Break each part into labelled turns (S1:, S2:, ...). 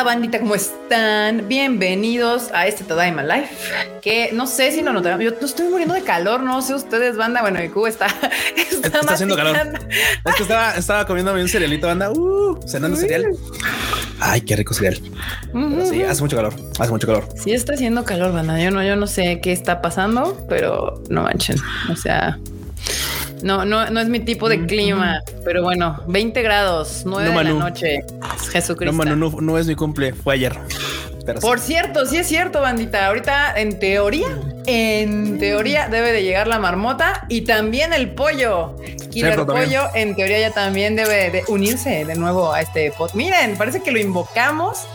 S1: Hola bandita, ¿cómo están? Bienvenidos a este Tadaima Life. Que no sé si lo notaron, yo estoy muriendo de calor, no sé ustedes, banda. Bueno, el cubo está,
S2: está, está haciendo calor. Es que estaba, estaba comiendo un cerealito, banda. Uh, cenando cereal. Ay, qué rico cereal. sí, hace mucho calor, hace mucho calor.
S1: Sí, está haciendo calor, banda. Yo no, yo no sé qué está pasando, pero no manchen. O sea, no, no, no es mi tipo de clima, pero bueno, 20 grados, 9 de la noche. Jesucristo.
S2: No, no, no, es mi cumple, fue ayer.
S1: Por cierto, sí es cierto, bandita. Ahorita, en teoría, en teoría debe de llegar la marmota y también el pollo. Y el pollo, en teoría, ya también debe de unirse de nuevo a este pod. Miren, parece que lo invocamos.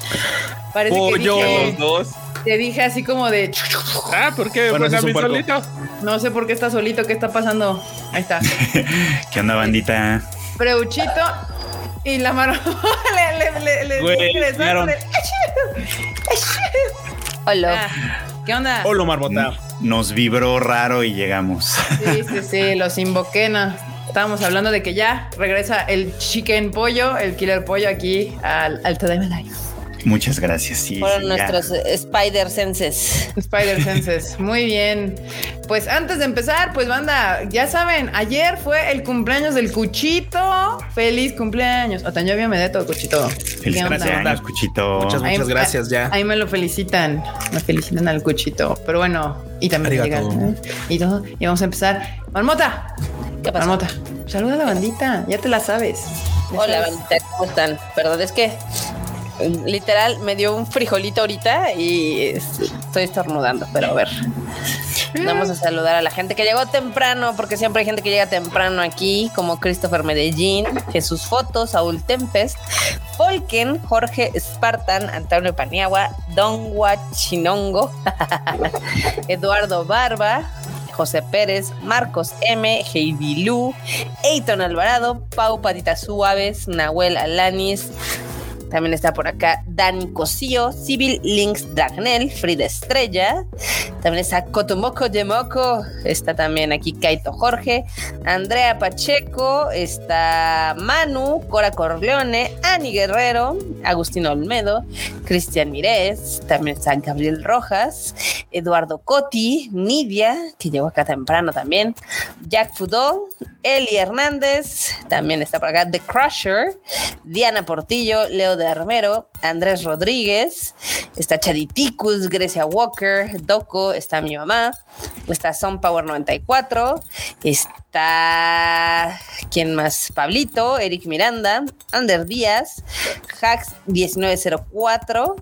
S1: Parece
S2: pollo, que los dos.
S1: Te dije así como de.
S2: Ah, ¿por qué? Bueno, pues solito.
S1: No sé por qué está solito, qué está pasando. Ahí está.
S3: ¿Qué onda, bandita?
S1: Preuchito y la mano le, le, le, le Hola. Ah, ¿Qué onda?
S2: Hola, Marbota.
S3: Nos vibró raro y llegamos.
S1: Sí, sí, sí, los invoqué. Estábamos hablando de que ya regresa el chicken pollo, el killer pollo aquí al, al Life.
S3: Muchas gracias.
S4: Sí, Fueron nuestros Spider Senses.
S1: Spider Senses. Muy bien. Pues antes de empezar, pues banda, ya saben, ayer fue el cumpleaños del Cuchito. Feliz cumpleaños. Otaño me de todo, Cuchito.
S3: Feliz cumpleaños, Cuchito.
S2: Muchas, muchas gracias ya.
S1: Ahí me lo felicitan. Me felicitan al Cuchito. Pero bueno, y también llegan. ¿eh? Y todo. Y vamos a empezar. Marmota. ¿Qué pasa? Marmota. Saluda a la bandita. Ya te la sabes.
S4: Hola, bandita. ¿Cómo están? Perdón, es que literal me dio un frijolito ahorita y estoy estornudando, pero a ver. Vamos a saludar a la gente que llegó temprano, porque siempre hay gente que llega temprano aquí, como Christopher Medellín, Jesús Fotos, Saúl Tempest, Folken, Jorge Spartan, Antonio Paniagua, Don Guachinongo, Eduardo Barba, José Pérez, Marcos M, Heidi Lu, Eiton Alvarado, Pau Patitas Suaves, Nahuel Alanis, también está por acá Dani Cosío, Civil Links Dragnel, Frida Estrella. También está Cotomoco de Moco. Está también aquí Kaito Jorge. Andrea Pacheco. Está Manu, Cora Corleone, Ani Guerrero, Agustino Olmedo, Cristian Mirés. También está Gabriel Rojas, Eduardo Coti, Nidia, que llegó acá temprano también. Jack Fudó, Eli Hernández. También está por acá The Crusher, Diana Portillo, Leo de Armero, Andrés Rodríguez, está Chaditicus, Grecia Walker, Doco, está mi mamá, está Son Power 94, está ¿quién más? Pablito, Eric Miranda, Ander Díaz, Hacks 1904,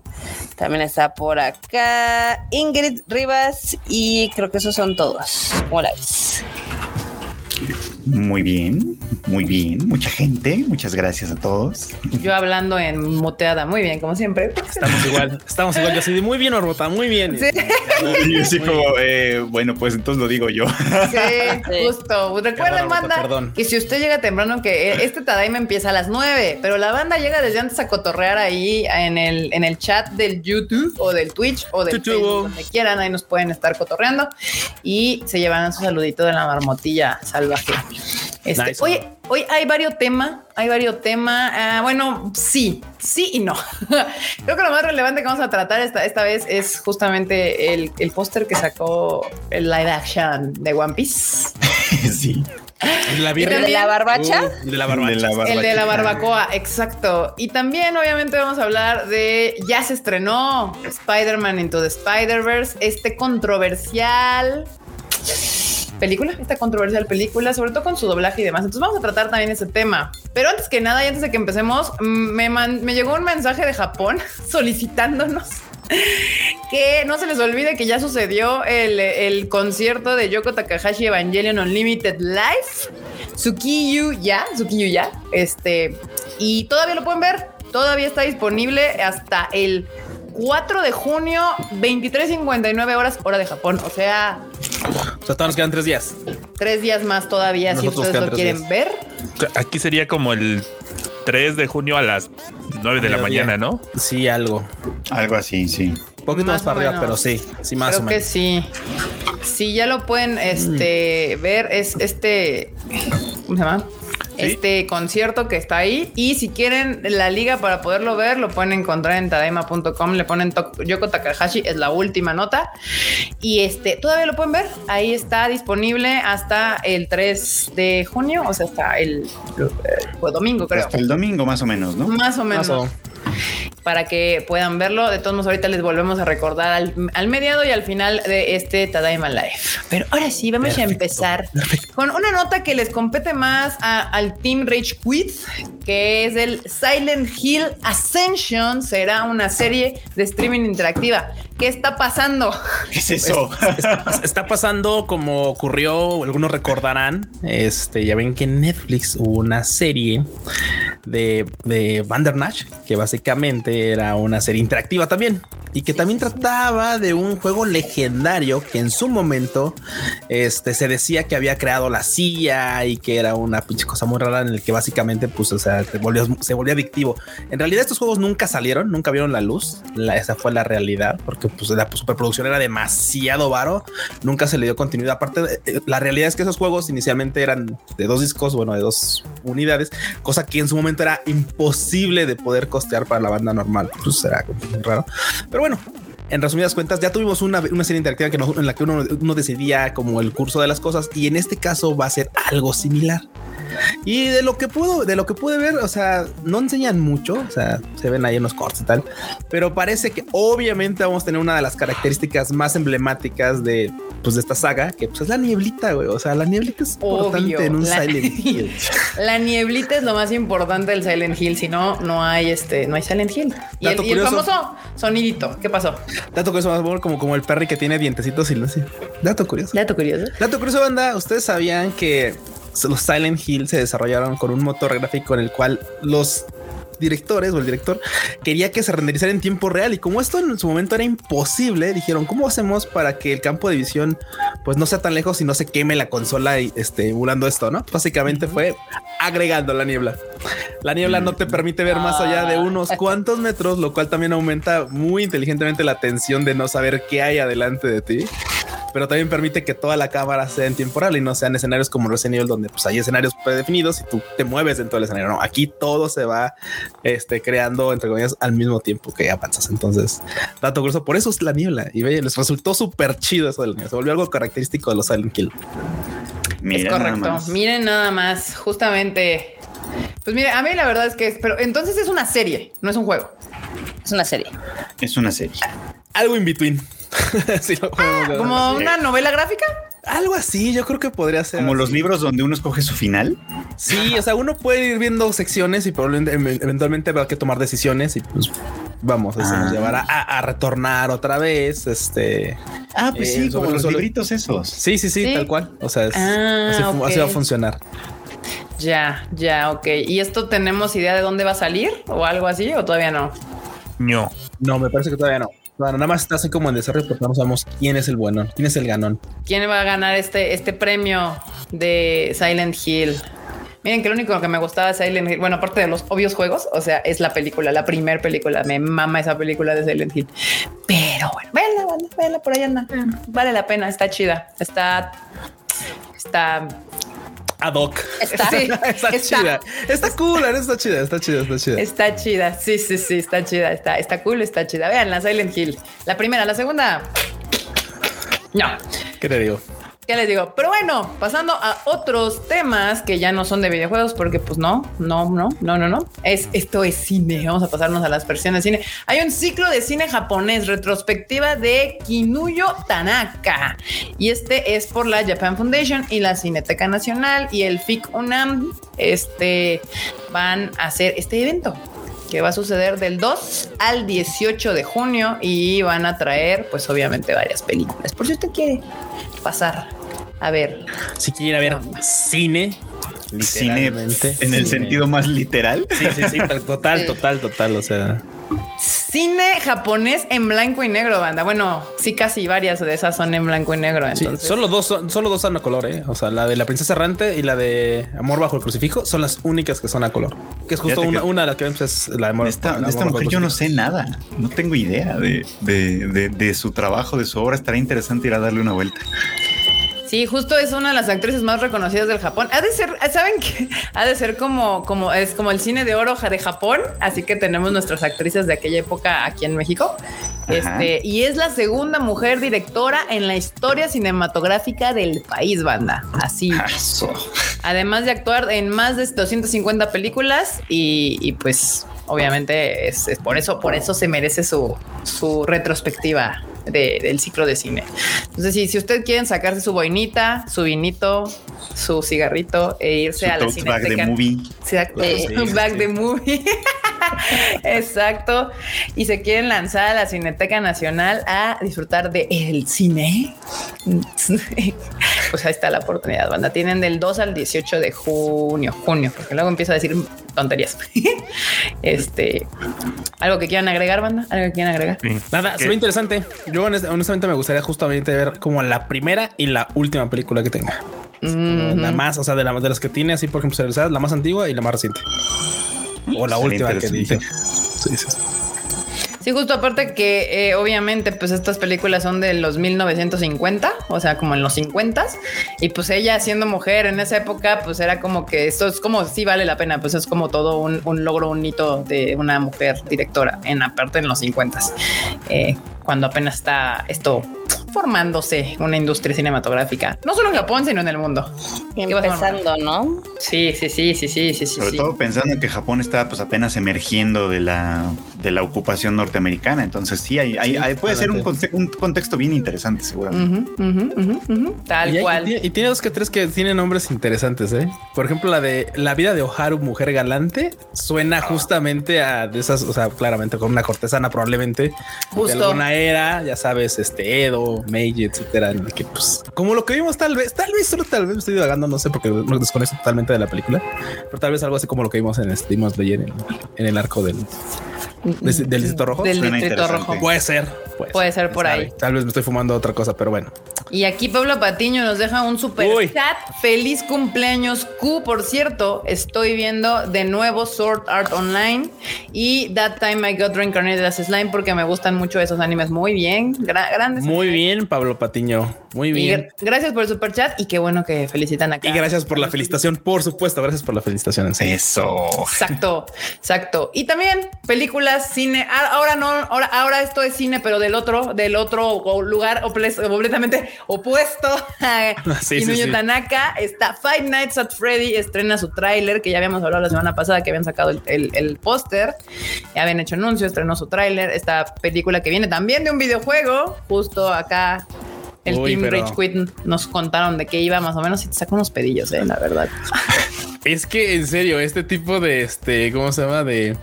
S4: también está por acá Ingrid Rivas y creo que esos son todos. Hola.
S3: Muy bien, muy bien. Mucha gente. Muchas gracias a todos.
S1: Yo hablando en moteada. Muy bien, como siempre.
S2: Estamos igual. Estamos igual. Yo soy muy bien, Orbota. Muy bien.
S3: Sí. como, eh, bueno, pues entonces lo digo yo.
S1: Sí, justo. Recuerden, banda, que si usted llega temprano, que este Tadaima empieza a las 9, pero la banda llega desde antes a cotorrear ahí en el, en el chat del YouTube o del Twitch o del Facebook, donde quieran. Ahí nos pueden estar cotorreando y se llevan su saludito de la marmotilla salvaje. Este, hoy hay varios temas, hay varios temas. Ah, bueno, sí, sí y no. Creo que lo más relevante que vamos a tratar esta, esta vez es justamente el, el póster que sacó el live action de One Piece.
S3: sí.
S4: ¿La ¿De la barbacha?
S2: Uh, de la barbacha.
S1: El de la barbacoa, exacto. Y también, obviamente, vamos a hablar de. Ya se estrenó Spider-Man Into the Spider-Verse, este controversial película, esta controversial película, sobre todo con su doblaje y demás. Entonces vamos a tratar también ese tema. Pero antes que nada y antes de que empecemos, me, me llegó un mensaje de Japón solicitándonos que no se les olvide que ya sucedió el, el concierto de Yoko Takahashi Evangelion Unlimited Live. Tsukiyu ya, Tsukiyu ya. Este, y todavía lo pueden ver. Todavía está disponible hasta el 4 de junio, 23.59 horas, hora de Japón. O sea.
S2: O sea, todavía nos quedan tres días.
S1: Tres días más todavía, si ustedes lo quieren ver.
S5: Aquí sería como el 3 de junio a las 9 de la mañana, ¿no?
S2: Sí, algo.
S3: Algo así, sí.
S2: Un poquito más, para arriba, pero sí, sí, más
S1: Creo que sí. Sí, ya lo pueden este, ver. Es este. ¿Cómo se llama? Este concierto que está ahí. Y si quieren la liga para poderlo ver, lo pueden encontrar en tadaima.com. Le ponen Yoko Takahashi, es la última nota. Y este todavía lo pueden ver. Ahí está disponible hasta el 3 de junio, o sea, hasta el, eh, domingo, creo.
S3: Hasta el domingo, más o menos, ¿no?
S1: Más o menos para que puedan verlo. De todos modos, ahorita les volvemos a recordar al, mediado y al final de este Tadaima Life. Pero ahora sí, vamos a empezar con una nota que les compete más al Team Rage Quit, que es el Silent Hill Ascension. Será una serie de streaming interactiva. ¿Qué está pasando?
S3: ¿Qué es eso?
S2: está pasando como ocurrió, algunos recordarán, este, ya ven que en Netflix hubo una serie de, de Vandernach, que básicamente era una serie interactiva también y que también trataba de un juego legendario que en su momento este, se decía que había creado la CIA y que era una pinche cosa muy rara en el que básicamente pues o sea, se volvió, se volvió adictivo. En realidad estos juegos nunca salieron, nunca vieron la luz, esa fue la realidad porque pues la superproducción era demasiado varo, nunca se le dio continuidad. Aparte, eh, la realidad es que esos juegos inicialmente eran de dos discos, bueno, de dos unidades, cosa que en su momento era imposible de poder costear para la banda normal, pues raro. Pero bueno, en resumidas cuentas, ya tuvimos una, serie interactiva que en la que uno, uno, decidía como el curso de las cosas y en este caso va a ser algo similar. Y de lo que puedo, de lo que pude ver, o sea, no enseñan mucho, o sea, se ven ahí en los cortes y tal, pero parece que obviamente vamos a tener una de las características más emblemáticas de, pues, de esta saga, que pues, es la nieblita, güey. O sea, la nieblita es importante en un Silent Hill.
S1: la nieblita es lo más importante del Silent Hill, si no, no hay este, no hay Silent Hill. Y, el, famoso sonidito, ¿qué pasó?
S2: Dato curioso, más como, como el perry que tiene dientecitos y lo así. Dato curioso.
S1: Dato curioso.
S2: Dato curioso, banda. Ustedes sabían que los Silent Hill se desarrollaron con un motor gráfico en el cual los directores o el director quería que se renderizara en tiempo real. Y como esto en su momento era imposible dijeron cómo hacemos para que el campo de visión pues no sea tan lejos y no se queme la consola y este emulando esto no básicamente fue agregando la niebla. La niebla no te permite ver más allá de unos cuantos metros lo cual también aumenta muy inteligentemente la tensión de no saber qué hay adelante de ti pero también permite que toda la cámara sea en tiempo real y no sean escenarios como Resident Evil donde pues hay escenarios predefinidos y tú te mueves dentro del escenario. No, aquí todo se va este, creando entre comillas al mismo tiempo que avanzas. Entonces, dato curioso, por eso es la niebla y ve, les resultó súper chido eso de la niebla. Se volvió algo característico de los Silent Kill.
S1: es correcto. Miren nada más, justamente. Pues mire, a mí la verdad es que, pero entonces es una serie, no es un juego.
S4: Es una serie.
S3: Es una serie.
S2: Algo in between.
S1: Ah, como una novela gráfica.
S2: Algo así, yo creo que podría ser.
S3: Como los libros donde uno escoge su final.
S2: Sí, o sea, uno puede ir viendo secciones y probablemente eventualmente habrá que tomar decisiones y pues vamos, eso nos ah. llevará a, retornar otra vez. Este.
S3: Ah, pues sí, eh, como los libritos esos.
S2: Sí, sí, sí, tal cual. O sea, ah, así, va a funcionar.
S1: Ya, ya, ok. ¿Y esto tenemos idea de dónde va a salir o algo así o todavía no?
S2: No, no, me parece que todavía no. Bueno, nada más está así como en desarrollo porque no sabemos quién es el bueno, quién es el ganón.
S1: ¿Quién va a ganar este, este premio de Silent Hill? Miren que lo único que me gustaba de Silent Hill, bueno, aparte de los obvios juegos, o sea, es la película, la primera película. Me mama esa película de Silent Hill. Pero bueno, vela, vela, por ahí anda. Vale la pena, está chida. Está, está
S2: ad hoc. Está, está, chida. Está cool, está chida, está chida, está chida.
S1: Está chida, sí, sí, sí, está chida, está, está cool, está chida. Vean la Silent Hill. La primera, la segunda. No.
S2: ¿Qué te digo?
S1: ¿Qué les digo? Pero bueno, pasando a otros temas que ya no son de videojuegos, porque pues no, no, no, no, no, no. Es esto es cine. Vamos a pasarnos a las versiones de cine. Hay un ciclo de cine japonés retrospectiva de Kinuyo Tanaka. Y este es por la Japan Foundation y la Cineteca Nacional y el FIC UNAM. Este van a hacer este evento que va a suceder del 2 al 18 de junio y van a traer, pues obviamente, varias películas. Por si usted quiere pasar a ver.
S2: Si quiere ver cine,
S3: cine en el sentido más literal.
S2: Sí, sí, sí, total, total, total. O sea,
S1: cine japonés en blanco y negro, banda. Bueno, sí, casi varias de esas son en blanco y negro. Entonces.
S2: solo dos, son, solo dos son a color, ¿eh? O sea, la de la princesa errante y la de Amor bajo el crucifijo son las únicas que son a color. Que es justo una, de las que vemos es la de Amor.
S3: Esta, esta mujer yo no sé nada, no tengo idea de, de, de, de su trabajo, de su obra. Estaría interesante ir a darle una vuelta.
S1: Sí, justo es una de las actrices más reconocidas del Japón. Ha de ser, ¿saben qué? Ha de ser como, como, es como el cine de oro de Japón. Así que tenemos nuestras actrices de aquella época aquí en México. Este, y es la segunda mujer directora en la historia cinematográfica del país, banda. Así.
S3: Eso.
S1: Además de actuar en más de 250 películas y, y pues obviamente es, es por eso, por eso se merece su, su retrospectiva de- del ciclo de cine. Entonces, si, si ustedes quieren sacarse su boinita, su vinito, su cigarrito e irse
S3: Su
S1: a la
S3: bag de movie.
S1: Exacto,
S2: sí.
S1: de movie. Exacto. Y se quieren lanzar a la Cineteca Nacional a disfrutar de el cine. Pues ahí está la oportunidad, banda. Tienen del 2 al 18 de junio, junio, porque luego empiezo a decir tonterías. Este, algo que quieran agregar, banda, algo que quieran agregar.
S2: Nada, se ve interesante. Yo honest- honestamente me gustaría justamente ver como la primera y la última película que tenga. Como La más, o sea, de, la- de las que tiene así, por ejemplo, la más antigua y la más reciente. O la última que dije. Sí, sí, sí.
S1: Justo aparte que eh, obviamente pues estas películas son de los 1950, o sea, como en los 50 y pues ella siendo mujer en esa época pues era como que esto es como sí vale la pena, pues es como todo un, un logro, un hito de una mujer directora en aparte en los 50 eh, cuando apenas está esto formándose una industria cinematográfica, no solo en Japón sino en el mundo.
S4: Empezando, ¿no?
S1: Sí, sí, sí, sí, sí, sí, sí.
S3: Sobre
S1: sí.
S3: todo pensando que Japón está pues apenas emergiendo de la, de la ocupación norteamericana. Entonces sí, hay, hay- hay- puede ser un, conte- un contexto bien interesante seguramente.
S1: Tal
S2: Y, hay-
S1: cual.
S2: y- y tiene dos que tres que tienen nombres interesantes, ¿eh? Por ejemplo, la de La vida de Oharu, mujer galante, suena justamente a de esas, o sea, claramente con una cortesana probablemente
S1: Justo.
S2: de alguna era, ya sabes, este Edo, Meiji, etcétera, que pues como lo que vimos tal vez, tal vez solo tal vez me estoy divagando, no sé porque no desconozco totalmente de la película, pero tal vez algo así como lo que vimos en este Demon Slayer en, en el arco del del, del Distrito rojo.
S1: Del distrito rojo.
S2: Puede ser, puede,
S1: Puede ser
S2: quién
S1: por
S2: sabe.
S1: ahí.
S2: Tal vez me estoy fumando otra cosa, pero bueno.
S1: Y aquí Pablo Patiño nos deja un super
S2: Uy.
S1: chat. Feliz cumpleaños Q. Por cierto, estoy viendo de nuevo Sword Art Online y That Time I Got Reincarnated as Slime porque me gustan mucho esos animes. Muy bien, gra- grandes.
S2: Muy bien, Pablo Patiño. Muy bien.
S1: gr- gracias por el super chat y qué bueno que felicitan acá.
S2: Y gracias por la felicitación, por supuesto. Gracias por la felicitación.
S3: Eso.
S1: Exacto, exacto. Y también películas, cine. Ah, Ahora no, ahora, ahora esto es cine, pero del otro, del otro lugar completamente opuesto. a
S2: Sí,
S1: Kinuyo
S2: sí.
S1: Tanaka está Five Nights at Freddy, estrena su tráiler, que ya habíamos hablado la semana pasada, que habían sacado el, el- el póster, ya habían hecho anuncio, estrenó su tráiler. Esta película que viene también de un videojuego, justo acá. El
S2: Uy,
S1: Team
S2: pero-
S1: Rage Quit nos contaron de qué iba más o menos y te saca unos pedillos, eh, la verdad.
S2: Es que en serio, este tipo de este, ¿cómo se llama? De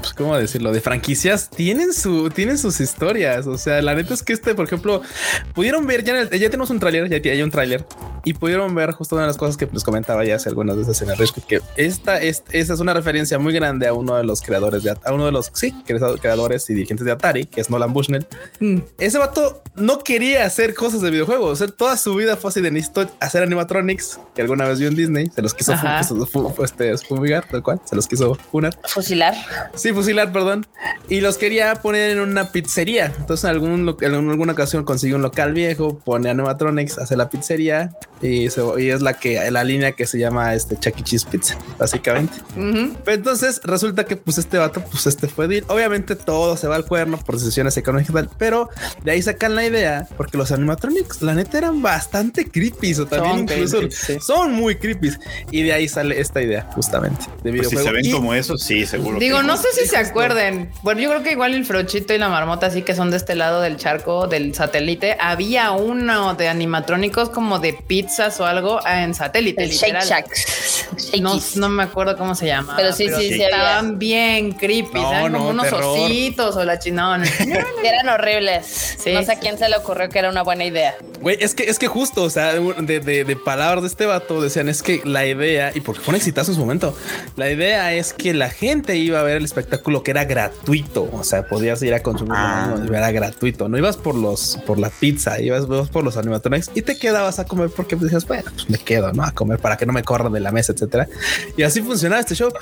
S2: pues, ¿cómo decirlo? De franquicias tienen su, tienen sus historias. O sea, la neta es que este, por ejemplo, pudieron ver ya, en el- ya tenemos un tráiler, ya hay un tráiler y pudieron ver justo una de las cosas que les comentaba ya hace algunas veces en el Quit, que esta es, esa es una referencia muy grande a uno de los creadores de, a uno de los, sí, creadores y dirigentes de Atari, que es Nolan Bushnell.
S1: Mm.
S2: Ese vato no quería hacer cosas de videojuegos. O sea, toda su vida fue así de necesito hacer animatronics que alguna vez vio en Disney. Se los quiso este, fumigar, tal cual. Se los quiso funar.
S4: Fusilar.
S2: Sí, fusilar, perdón. Y los quería poner en una pizzería. Entonces, en, algún, en alguna ocasión consiguió un local viejo, pone animatronics, hace la pizzería y, se- y es la que la línea que se llama este Chuck E. Cheese Pizza, básicamente.
S1: Ujú.
S2: Pero entonces resulta que pues este vato, pues este fue deal. Obviamente todo se va al cuerno por decisiones económicas, pero de ahí sacan la idea porque los animatronics, la neta, eran bastante creepy o también
S1: Son
S2: incluso
S1: creepy, sí.
S2: son muy creepy. Y de ahí sale esta idea justamente de
S3: Pues si se ven
S2: Y-
S3: como eso, sí, seguro.
S1: Digo,
S3: que
S1: no sé si se acuerden. Bueno, yo creo que igual el Frochito y la Marmota, sí que son de este lado del charco, del satélite. Había uno de animatrónicos como de pizzas o algo en satélite.
S4: El Shake
S1: literal.
S4: Shack.
S1: No, no me acuerdo cómo se llama.
S4: Pero sí, sí, sí había.
S1: Estaban bien creepy.
S2: No,
S1: eran como
S2: no,
S1: unos
S2: terror.
S1: ositos o la chinón.
S4: Eran horribles.
S1: Sí.
S4: No sé a quién se le ocurrió que era una buena idea.
S2: Güey, es que es que justo, o sea, de, de, de palabras de este vato decían es que la idea, y porque fue un exitazo en su momento, la idea es que la gente iba a ver el espectáculo que era gratuito. O sea, podías ir a consumir,
S3: Ah.
S2: no, era gratuito. No ibas por los, por la pizza, ibas, ibas por los animatronics y te quedabas a comer porque decías, bueno, pues me quedo, ¿no? A comer para que no me corran de la mesa, etcétera. Y así funcionaba este show.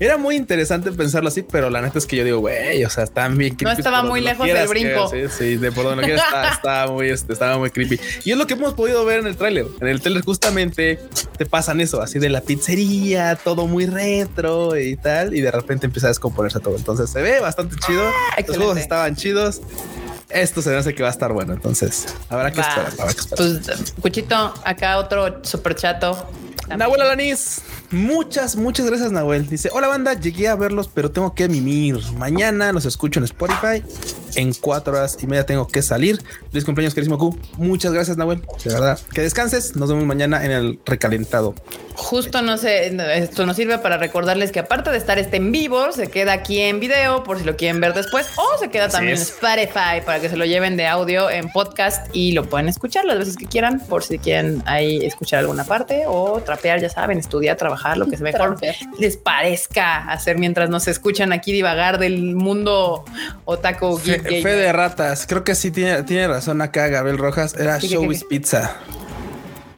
S2: Era muy interesante pensarlo así, pero la neta es que yo digo, güey, o sea, están bien creepy
S1: estaba muy lejos del brinco.
S2: que- Sí, sí, de por donde quieras, está- estaba muy, este, estaba muy creepy. Y es lo que hemos podido ver en el tráiler. En el tráiler justamente te pasan eso, así de la pizzería, todo muy retro y tal, y de repente empieza a descomponerse todo. Entonces se ve bastante chido. Los
S1: excelente.
S2: juegos estaban chidos. Esto se me hace que va a estar bueno. Entonces habrá que esperar. Habrá que esperar.
S1: Pues, Cuchito, acá otro super chato.
S2: Nahuel Alanis, muchas, muchas gracias, Nahuel. Dice: Hola, banda, llegué a verlos, pero tengo que mimir. Mañana los escucho en Spotify. En cuatro horas y media tengo que salir. Feliz cumpleaños, querísimo Q. Muchas gracias, Nahuel. De verdad, que descanses. Nos vemos mañana en el recalentado.
S1: Justo no sé, esto nos sirve para recordarles que aparte de estar este en vivo, se queda aquí en video por si lo quieren ver después o se queda también en. Spotify para que se lo lleven de audio en podcast y lo pueden escuchar las veces que quieran por si quieren ahí escuchar alguna parte o trapear, ya saben, estudiar, trabajar, lo que se mejor les parezca hacer mientras nos escuchan aquí divagar del mundo otaku
S2: Fe,
S1: geek
S2: fe de ratas. Creo que sí tiene, tiene razón acá Gabriel Rojas. Era
S1: ¿Qué, qué,
S2: Showbiz
S1: qué?
S2: Pizza.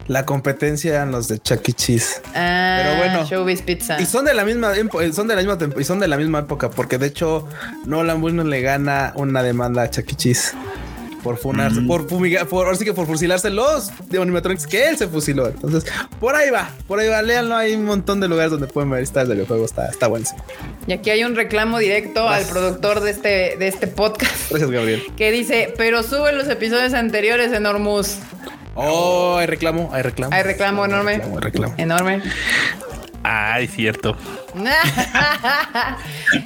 S2: La competencia eran los de Chuck E. Cheese.
S1: Ah,
S2: Pero bueno.
S1: Showbiz Pizza.
S2: Y son de la misma empo- son de la misma y son de la misma época, porque de hecho Nolan Bueno le gana una demanda a Chuck E. Cheese por funarse, por fumigar, por ahora sí que por fusilarse los de animatronics que él se fusiló. Entonces, por ahí va, por ahí va, léanlo, hay un montón de lugares donde pueden ver esta del videojuego, está, está buenísimo.
S1: Y aquí hay un reclamo directo al productor de este, de este podcast.
S2: Gracias, Gabriel.
S1: que dice, pero sube los episodios anteriores en Hormuz.
S2: Oh, hay reclamo, hay reclamo.
S1: Hay reclamo enorme.
S2: Reclamo, hay reclamo.
S1: Enorme.
S5: Ay, cierto.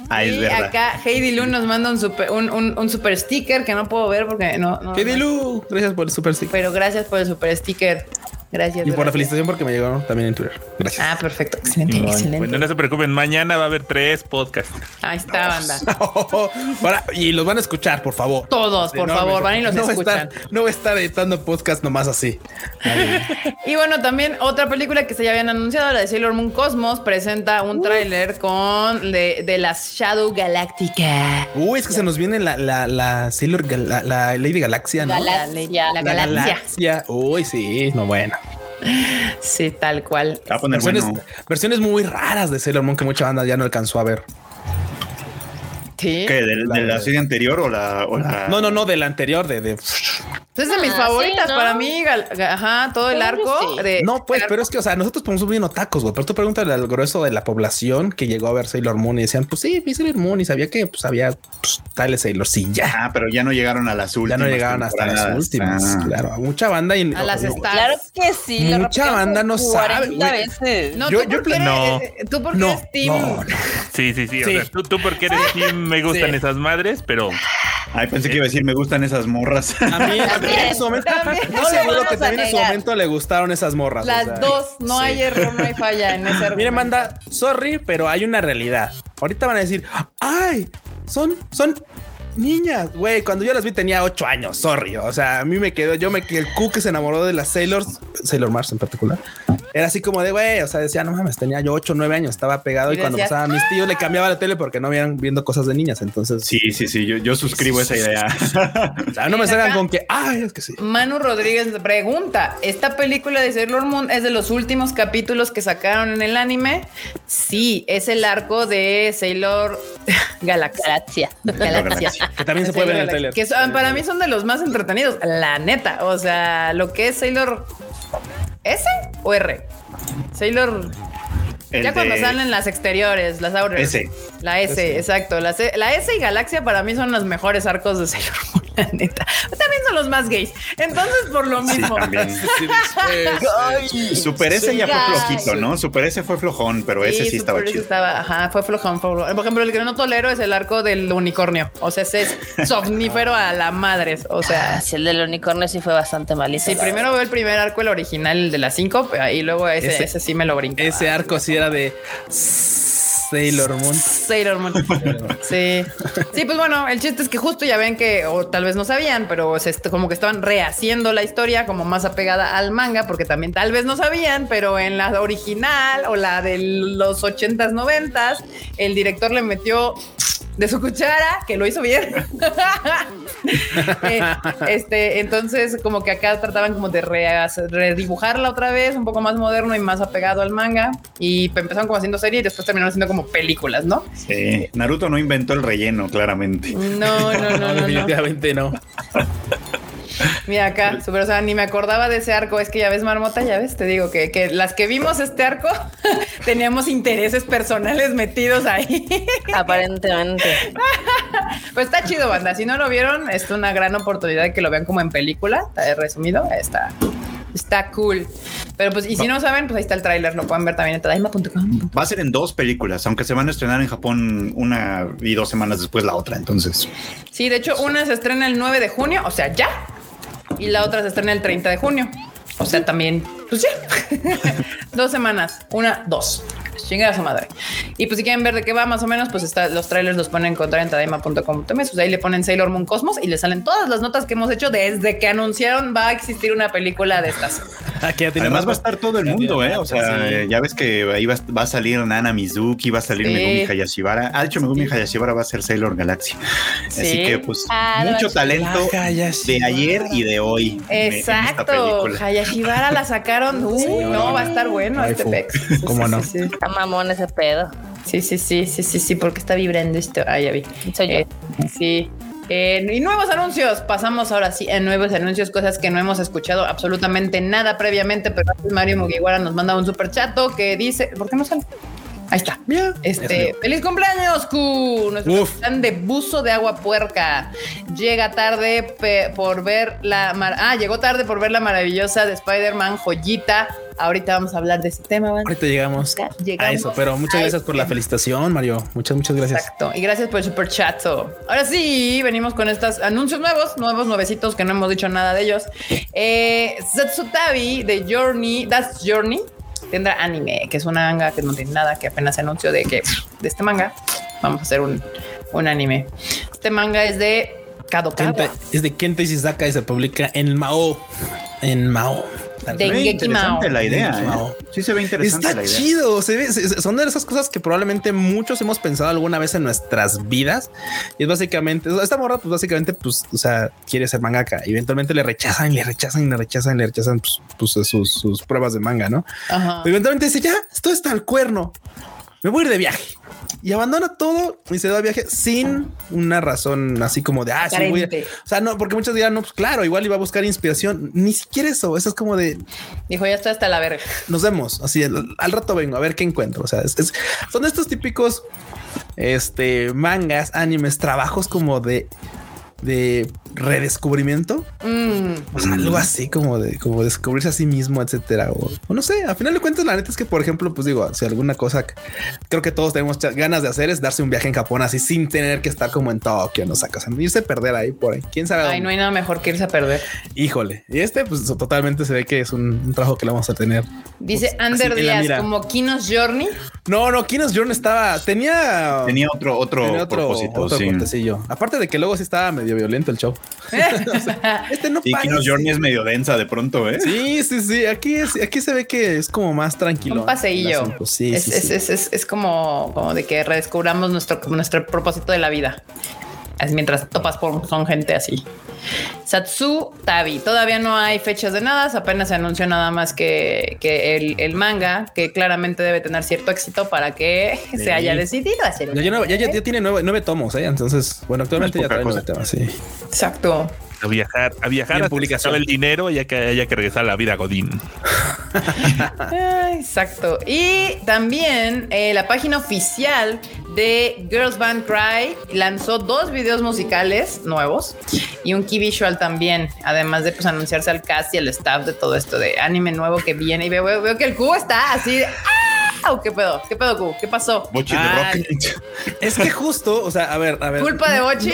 S3: Ah, es
S1: y
S3: verdad.
S1: acá Heidi Lu nos manda un super, un, un- un super sticker que no puedo ver porque no. no
S2: Heidi
S1: no.
S2: Lu, gracias por el super stick.
S1: Pero gracias por el super sticker. Gracias.
S2: Y por la felicitación porque me llegaron también en Twitter. Gracias.
S1: Ah, perfecto. Excelente, excelente.
S5: Bueno, no se preocupen, mañana va a haber tres podcasts.
S1: Ahí está, banda.
S2: Para- y los van a escuchar, por favor.
S1: Todos, por
S2: No,
S1: favor, van y los
S2: no
S1: escuchan.
S2: estar- no voy a estar editando podcast nomás así.
S1: Y bueno, también otra película que se ya habían anunciado, la de Sailor Moon Cosmos, presenta un tráiler con de, de las Shadow Galactica.
S2: Uy, es que se nos viene la, la, la Sailor, Gal- la, la Lady Galaxia, ¿no?
S4: Gala-
S1: La, la
S4: La
S1: galaxia.
S2: Galaxia. Uy, sí, no bueno.
S1: Sí, tal cual.
S2: Versiones,
S3: bueno.
S2: versiones muy raras de Sailor Moon que mucha banda ya no alcanzó a ver.
S1: Sí.
S3: ¿Qué? ¿De, de la serie anterior o la, o la-
S2: No, no, no, de la anterior, de, de
S1: Es de mis
S4: Ah,
S1: favoritas
S4: sí, ¿no?
S1: para mí. Ajá, todo el arco.
S4: sí.
S1: De,
S2: No, pues, pero es que, o sea, nosotros somos bien otacos, güey. Pero tú pregúntale al grueso de la población que llegó a ver Sailor Moon y decían, pues sí, vi Sailor Moon y sabía que pues había pues, tales Sailor. Sí, ya.
S3: Ah, pero ya no llegaron a las
S2: Ya
S3: últimas.
S2: no llegaron hasta las últimas.
S3: Ah.
S2: Claro, mucha banda y
S1: A las
S2: no,
S1: stars.
S4: Claro que sí.
S2: Mucha banda no
S4: 40
S2: sabe,
S4: veces.
S1: No,
S2: Yo-
S1: tú
S2: yo
S1: porque
S5: no.
S1: eres, tú porque
S2: no,
S1: eres team.
S2: no, no.
S5: Sí, sí, sí. O sea, tú, tú porque eres team me gustan
S2: Sí.
S5: esas madres, pero
S3: Ay, pensé que iba a decir, me gustan esas morras.
S2: A mí, a mí en su momento,
S1: También.
S2: no seguro que también en su momento le gustaron esas morras. o
S1: Las
S2: sea,
S1: dos, no
S2: sí.
S1: hay error, no hay falla en ese
S2: Miren,
S1: argumento.
S2: manda, sorry, pero hay una realidad. Ahorita van a decir, ay, son, son niñas, güey. Cuando yo las vi tenía ocho años, sorry. O sea, a mí me quedó, yo me quedé, el Q que se enamoró de las Sailors, Sailor Mars en particular. Era así como de, güey, o sea, decía, no mames, tenía yo ocho, nueve años, estaba pegado y,
S1: Y
S2: cuando
S1: decías,
S2: pasaba mis tíos le cambiaba la tele porque no habían viendo cosas de niñas. Entonces,
S3: Sí, sí, sí, yo, yo suscribo esa idea.
S2: o sea, no me salgan con que, ay, es que sí.
S1: Manu Rodríguez pregunta: ¿Esta película de Sailor Moon es de los últimos capítulos que sacaron en el anime? Sí, es el arco de Sailor Galaxia.
S4: Galaxia.
S1: Galaxia.
S2: Que también se puede ver en el trailer.
S1: Que son- para mí son de los más entretenidos, la neta. O sea, lo que es Sailor S o R. Sailor.
S3: El
S1: ya cuando salen las exteriores, las Outers.
S3: S.
S1: La S, exacto. La, C- la S y Galaxia para mí son los mejores arcos de Sailor Moon, la neta. También son los más gays. Entonces, por lo mismo.
S2: Sí, después,
S3: Super S ya fue flojito, ¿no? Super S fue flojón, pero ese sí estaba chido.
S1: estaba- ajá, fue flojón, fue flojón. Por ejemplo, el que no tolero es el arco del unicornio. O sea, ese es somnífero a la madre. O sea,
S4: Ah, sí, el del unicornio sí fue bastante malito.
S1: Sí, primero veo el primer arco, el original, el de las 5, y luego ese,
S2: Ese-
S1: ese, sí me lo brinqué.
S2: ese arco sí era de Sailor Moon.
S1: Sailor Moon. Sí. Sí, pues bueno, el chiste es que justo ya ven que, o tal vez no sabían, pero como que estaban rehaciendo la historia como más apegada al manga, porque también tal vez no sabían, pero en la original o la de los 80s, 90s, el director le metió de su cuchara, que lo hizo bien. Eh, este, entonces, como que acá trataban como de redibujarla otra vez, un poco más moderno y más apegado al manga. Y empezaron como haciendo serie y después terminaron haciendo como películas, ¿no?
S3: Sí, Naruto no inventó el relleno, claramente.
S1: No, no, no, no, no.
S2: definitivamente no.
S1: Mira acá, super, o sea, ni me acordaba de ese arco. Es que ya ves, Marmota, ya ves, te digo que, que las que vimos este arco teníamos intereses personales metidos ahí.
S4: Aparentemente.
S1: pues está chido, banda. Si no lo vieron, es una gran oportunidad de que lo vean como en película. Está resumido, está, está cool. Pero pues, y si no saben, pues ahí está el tráiler. Lo pueden ver también en tadaima.com.
S3: Va a ser en dos películas, aunque se van a estrenar en Japón una y dos semanas después la otra. Entonces,
S1: Sí, de hecho, una se estrena el 9 de junio, o sea, ya. Y la otra se estrena el 30 de junio. O sea, también, pues ya. dos semanas. Una, dos. Chinga a su madre. Y pues si quieren ver de qué va más o menos, pues está, los trailers los pueden encontrar en tadaima.com. Pues ahí le ponen Sailor Moon Cosmos y le salen todas las notas que hemos hecho desde que anunciaron va a existir una película de estas.
S2: Aquí
S3: además
S2: más-
S3: va a estar todo el mundo, ¿eh? O sea,
S2: sí.
S3: ya ves que ahí va, va a salir Nana Mizuki, va a salir
S1: Sí.
S3: Megumi Hayashibara. Ah, de hecho, Megumi Hayashibara va a ser Sailor Galaxy. Así
S1: Sí.
S3: que, pues,
S4: Ah,
S3: mucho talento de ayer y de hoy. en esta
S1: Exacto. Hayashibara la sacaron. Uy, no, va a estar bueno este pex. Sí,
S2: ¿Cómo
S1: sí,
S2: no?
S4: Está mamón ese pedo.
S1: Sí, sí, sí, sí, sí, sí, porque está vibrando esto. Ah, ya vi.
S4: Soy yo.
S1: Eh, sí. Eh, y nuevos anuncios. Pasamos ahora sí a nuevos anuncios, cosas que no hemos escuchado absolutamente nada previamente, pero antes Mario Mugiwara nos manda un super chato que dice, ¿por qué no sale? Ahí está.
S2: Ya.
S1: Este, feliz cumpleaños, Q. Nuestro
S2: Uf.
S1: capitán de buzo de agua puerca. Llega tarde pe- por ver la mar- ah, llegó tarde por ver la maravillosa de Spider-Man joyita. Ahorita vamos a hablar de ese tema.
S2: Ahorita llegamos, a eso, pero muchas gracias
S1: ese
S2: por la felicitación, Mario. Muchas, muchas gracias.
S1: Exacto. Y gracias por el super chato. Ahora sí, venimos con estos anuncios nuevos, nuevos nuevecitos que no hemos dicho nada de ellos. Eh, Satsutabi de Journey, That's Journey, tendrá anime, que es una manga que no tiene nada, que apenas se anunció de que de este manga vamos a hacer un, un anime. Este manga es de Kadokawa.
S2: Kenta- es de Kenta Ishizaka y se publica en Mao. En Mao.
S1: De-
S3: interesante
S1: Mao.
S3: la idea. ¿eh? Sí se ve interesante
S2: Está
S3: la idea.
S2: chido. se ve- se- son de esas cosas que probablemente muchos hemos pensado alguna vez en nuestras vidas. Y es básicamente, esta morra, pues básicamente, pues, o sea, quiere ser mangaka. Eventualmente le rechazan, le rechazan, le rechazan, le rechazan pues, pues, sus, sus pruebas de manga, ¿no?
S1: Ajá.
S2: Eventualmente dice, ya, esto está al cuerno. Me voy a ir de viaje. Y abandona todo y se da de viaje sin una razón así como de, ah, sí, voy a-".
S1: Aparente.
S2: O sea, no, porque muchos dirán, no, pues claro, igual iba a buscar inspiración. Ni siquiera eso. Eso es como de,
S1: Dijo, ya estoy hasta la verga.
S2: nos vemos. Así al, al rato vengo a ver qué encuentro. O sea, es- es- son estos típicos este mangas, animes, trabajos como de de redescubrimiento,
S1: Mm,
S2: o sea, algo así como de como descubrirse a sí mismo, etcétera. O, o no sé, a final de cuentas, la neta es que, por ejemplo, pues digo, si alguna cosa creo que todos tenemos ganas de hacer es darse un viaje en Japón así sin tener que estar como en Tokio, no sacas, irse a perder ahí por ahí. Quién sabe.
S1: Ay,
S2: dónde?
S1: no hay nada mejor que irse a perder.
S2: Híjole, y este, pues totalmente se ve que es un, un trabajo que le vamos a tener.
S1: Dice
S2: pues,
S1: Ander Díaz, como Kinos Journey.
S2: No, no, Kinos Journey estaba, tenía,
S3: Tenía otro, otro,
S2: tenía otro,
S3: propósito.
S2: otro
S3: sí.
S2: cortecillo. Aparte de que luego sí estaba medio violento el show. Este no
S3: Y Kino
S2: parece.
S3: Journey es medio densa de pronto, ¿eh?
S2: Sí, sí, sí. Aquí, es, aquí se ve que es como más tranquilo.
S1: Un paseillo.
S2: Sí,
S1: es,
S2: sí,
S1: es,
S2: sí.
S1: es, es- es como, como de que redescubramos nuestro, nuestro propósito de la vida. Es mientras topas por son gente así. Satsu Tabi. Todavía no hay fechas de nada. Apenas se anunció nada más que, que el, el manga, que claramente debe tener cierto éxito para que se haya decidido hacer.
S2: Ya, ya, ya- ya tiene nueve, nueve tomos, ¿eh? Entonces, bueno, actualmente
S3: No
S2: ya trae nueve temas, sí.
S1: Exacto.
S5: A viajar, a viajar hasta
S2: publicación.
S5: el dinero ya que haya que regresar a la vida Godín.
S1: Exacto. Y también eh, la página oficial de Girls Band Cry lanzó dos videos musicales nuevos y un key visual también, además de pues anunciarse al cast y al staff de todo esto de anime nuevo que viene. Y veo, veo- veo que el Q está así de ¡ah! ¿Qué pedo? ¿Qué pedo, Q? ¿Qué pasó?
S3: Bochi de rock.
S2: Es que justo, o sea, a ver, a ver.
S1: ¿Culpa de Bochi?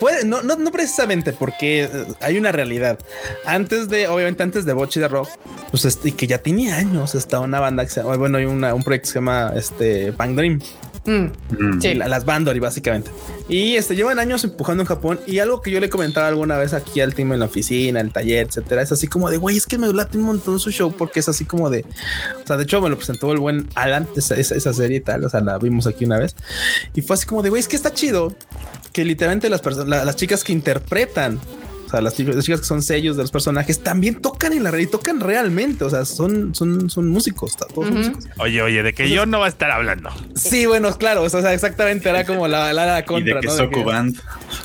S2: Puede, no, no, no precisamente porque eh, hay una realidad. Antes de, obviamente, antes de Bochi de Rock, pues este, y que ya tenía años, está una banda que se llama, bueno, hay una- un proyecto que se llama este Bang Dream.
S1: Mm,
S3: Mm.
S1: sí.
S2: la- las Bandori, básicamente. Y este llevan años empujando en Japón. Y algo que yo le comentaba alguna vez aquí al team en la oficina, en el taller, etcétera, es así como de güey, es que me late un montón su show porque es así como de, o sea, de hecho me lo presentó el buen Alan, esa, esa, esa serie y tal. O sea, la vimos aquí una vez y fue así como de güey, es que está chido que literalmente las personas, la- las chicas que interpretan. O sea, las chicas, las chicas que son sellos de los personajes también tocan en la red y tocan realmente. O sea, son, son, son músicos. Todos son músicos.
S5: Oye, oye, de que yo no va a estar hablando.
S2: Sí, bueno, claro. O sea, exactamente era como la, la, la
S3: Y
S2: contra.
S3: de que
S2: ¿no?
S3: Soku Band.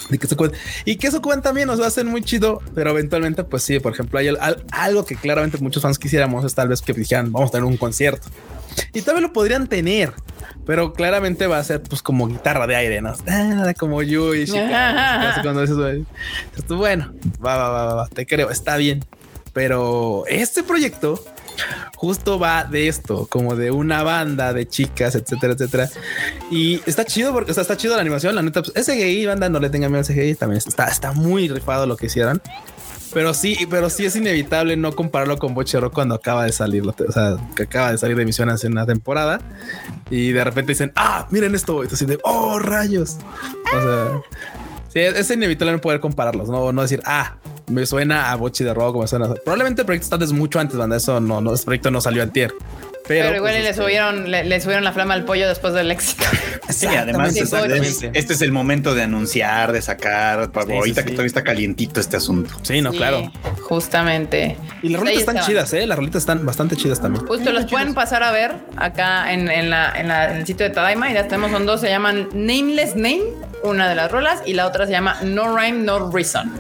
S2: de que Soku- y que eso también nos va a hacer muy chido, pero eventualmente, pues sí, por ejemplo, hay al- al- algo que claramente muchos fans quisiéramos es tal vez que dijeran, vamos a tener un concierto. Y tal vez lo podrían tener, pero claramente va a ser pues como guitarra de aire, ¿no? Ah, como yo y Chica, cuando dices, tú, bueno, va, va, va, va, va, te creo, está bien. Pero este proyecto justo va de esto, como de una banda de chicas, etcétera, etcétera. Y está chido porque o sea, está chido la animación. La neta, pues, SGI, banda, no le tengan miedo al CGI. También está, está muy rifado lo que hicieron. Pero sí, pero sí es inevitable no compararlo con Bochero cuando acaba de salir, o sea, que acaba de salir de emisión hace una temporada y de repente dicen, ah, miren esto, y tú de, oh, rayos. O sea, sí, es, inevitable no poder compararlos, no, no decir, ah, me suena a Bochi de Rock, me suena. a-". Probablemente el proyecto está desde mucho antes, banda. Eso no, no, este proyecto no salió antier. Pero,
S1: Pero, igual
S2: pues,
S1: y le
S2: este,
S1: subieron, le, le subieron la flama al pollo después del éxito.
S3: Sí, además este es el momento de anunciar, de sacar.
S2: Sí,
S3: ahorita
S2: sí,
S3: que
S2: sí.
S3: todavía está calientito este asunto.
S2: Sí, no,
S1: Sí,
S2: claro.
S1: Justamente.
S2: Y las
S1: Ahí
S2: rolitas están chidas, eh. Las rolitas están bastante chidas también.
S1: Justo los pueden pasar a ver acá en, en la- en la- en el sitio de Tadaima y las tenemos son dos, se llaman Nameless Name, una de las rolas, y la otra se llama No Rhyme, No Reason.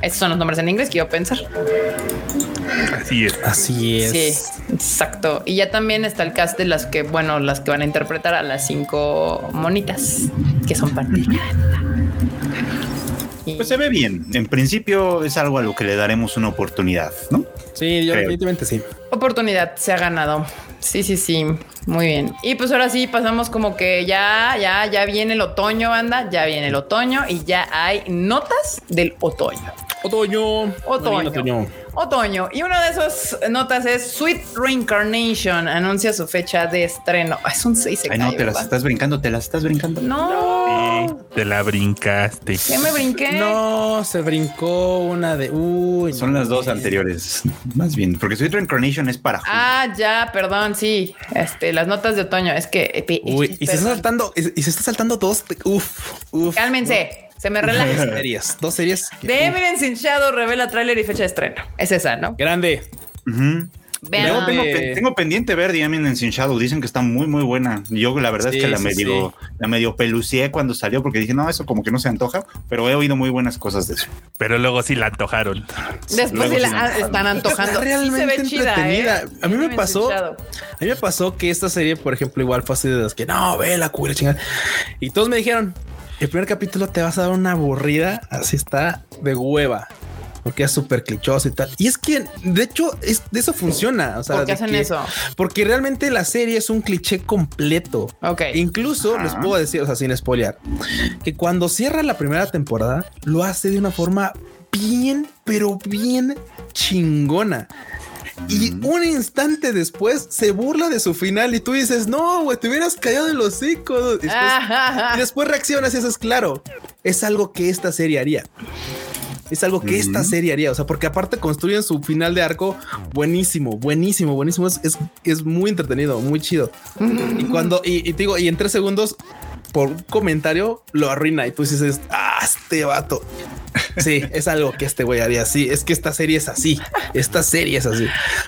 S1: Esos son los nombres en inglés que yo pensar.
S5: Así es.
S2: Así es.
S1: Sí, exacto. Y ya también está el cast de las que, bueno, las que van a interpretar a las cinco monitas que son parte de cada banda. Y-
S3: Pues se ve bien. En principio es algo a lo que le daremos una oportunidad, ¿no?
S2: Sí, yo
S3: Creo.
S2: definitivamente sí.
S1: Oportunidad se ha ganado. Sí, sí, sí. Muy bien. Y pues ahora sí pasamos como que ya, ya, ya viene el otoño, banda. Ya viene el otoño y ya hay notas del otoño.
S2: Otoño.
S1: Otoño.
S2: Otoño.
S1: Otoño. Y una de esas notas es Sweet Reincarnation. Anuncia su fecha de estreno. Es un 6
S3: Ay, no, te las estás brincando, te las estás brincando.
S1: No.
S5: Sí, te la brincaste.
S1: ¿Qué me brinqué?
S2: No, se brincó una de. Uy,
S3: Son
S2: no.
S3: las dos anteriores, más bien, porque Sweet Reincarnation es para.
S1: Ah, ya, perdón, sí. Este, las notas de otoño. Es que. eh,
S2: Uy, y se está saltando, y y se está saltando dos. Uf, uf.
S1: Cálmense. Se me
S2: Dos
S1: relaja.
S2: series, dos series.
S1: The Evidence in Shadow revela tráiler y fecha de estreno. Es esa, ¿no?
S2: grande.
S1: Vean.
S3: Luego tengo, pendiente ver The Eminence in Shadow. Dicen que está muy, muy buena. Yo la verdad
S2: Sí,
S3: es que la
S2: sí,
S3: medio, la medio pelucié cuando salió porque dije, no, eso como que no se antoja, pero he oído muy buenas cosas de eso.
S5: Pero luego sí la antojaron.
S1: Después
S3: Luego
S1: sí la están antojando.
S2: Está realmente
S1: sí se ve chida,
S2: entretenida.
S1: ¿eh?
S2: A mí me pasó-. A mí me pasó que esta serie, por ejemplo, igual fue así de las que no, ve la cura chingada. Y todos me dijeron, el primer capítulo te vas a dar una aburrida, así está de hueva. Porque es súper clichoso y tal. Y es que, de hecho, es, de eso funciona. O sea,
S1: ¿Por qué hacen
S2: que-
S1: eso?
S2: Porque realmente la serie es un cliché completo.
S1: Ok.
S2: Incluso les puedo decir, o sea, sin spoilear, que cuando cierra la primera temporada, lo hace de una forma bien, pero bien chingona. Y un instante después se burla de su final y tú dices, no, güey, te hubieras callado en los. Y después, y después reaccionas y eso es claro. Es algo que esta serie haría. Es algo que esta serie haría. O sea, porque aparte construyen su final de arco buenísimo, buenísimo, buenísimo. Es, es, es muy entretenido, muy chido. Y cuando, y, y te digo, y en tres segundos, por un comentario, lo arruina. Y tú dices, ah, este vato. Sí, es algo que este güey haría. Sí, es que esta serie es así. Esta serie es así.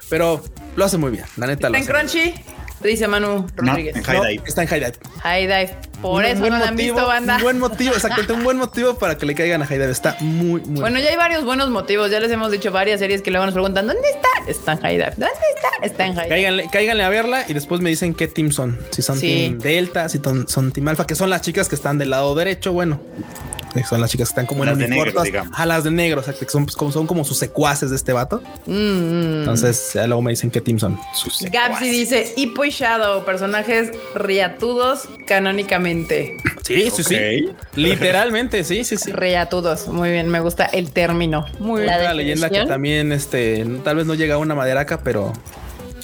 S2: Pero lo hace muy bien. La neta lo
S1: ¿Está en. Crunchy? Dice Manu
S3: No,
S1: Rodríguez.
S3: en High
S2: No,
S3: Dive.
S2: está en High Dive.
S1: High Dive. Por
S2: Un
S1: eso no la han
S2: motivo,
S1: visto, banda.
S2: Un buen motivo, exactamente. Un buen motivo para que le caigan a High Dive. Está muy, muy
S1: Bueno, ya hay varios buenos motivos. Ya les hemos dicho varias series que luego nos preguntan: ¿dónde está? Está en High Dive. ¿Dónde está? Está en High Dive.
S2: Cáiganle, cáiganle a verla y después me dicen qué team son. Si son
S1: Sí.
S2: team Delta, si son, son team Alpha, que son las chicas que están del lado derecho. Bueno, son las chicas que están como
S3: Las
S2: en
S3: de negro, digamos.
S2: A las de negro, o sea, que son, pues, como, son como sus secuaces de este vato.
S1: Mm, mm.
S2: Entonces, ya luego me dicen qué team son.
S3: Sus
S1: Gapsi dice: Hippo y Shadow, personajes riatudos canónicamente.
S2: Sí, sí, sí. Literalmente, sí, sí, sí.
S1: Riatudos. Muy bien, me gusta el término. Muy bien.
S4: La
S2: Una leyenda que también, este, tal vez no llega a una maderaca, pero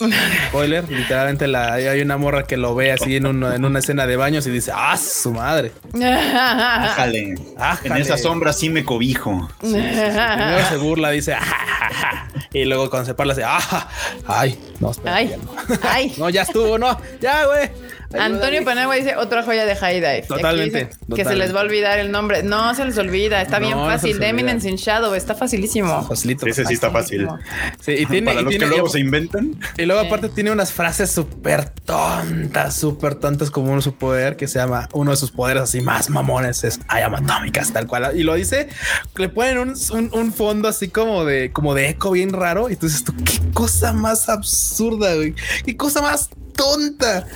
S2: spoiler, literalmente la, hay una morra que lo ve así en una, en una escena de baños y dice, ah, su madre.
S3: Ájale.
S2: Ájale.
S3: En esa sombra sí me cobijo.
S2: Primero se burla, dice, "Ah, ja, ja", y luego cuando se parla, dice, ah, ay, no, espera,
S1: Ay,
S2: ya no.
S1: ay.
S2: No, ya estuvo, no, ya, güey.
S1: Antonio Panagua dice otra joya de High Dive.
S2: Totalmente,
S1: Que se les va a olvidar el nombre. No se les olvida, está
S2: No,
S1: bien
S2: no
S1: fácil.
S2: olvida.
S1: Eminence in Shadow, está facilísimo.
S2: Facilito.
S3: Ese sí está fácil.
S2: Sí, y tiene,
S3: Para
S2: y
S3: los
S2: tiene-
S3: que luego
S2: y-
S3: se inventan.
S2: Y luego aparte tiene unas frases súper tontas, súper tontas como uno su poder, que se llama uno de sus poderes así más mamones es I am atómicas, tal cual. Y lo dice, le ponen un, un- un fondo así como de, como de eco bien raro. Y tú dices tú, qué cosa más absurda, güey. Qué cosa más tonta.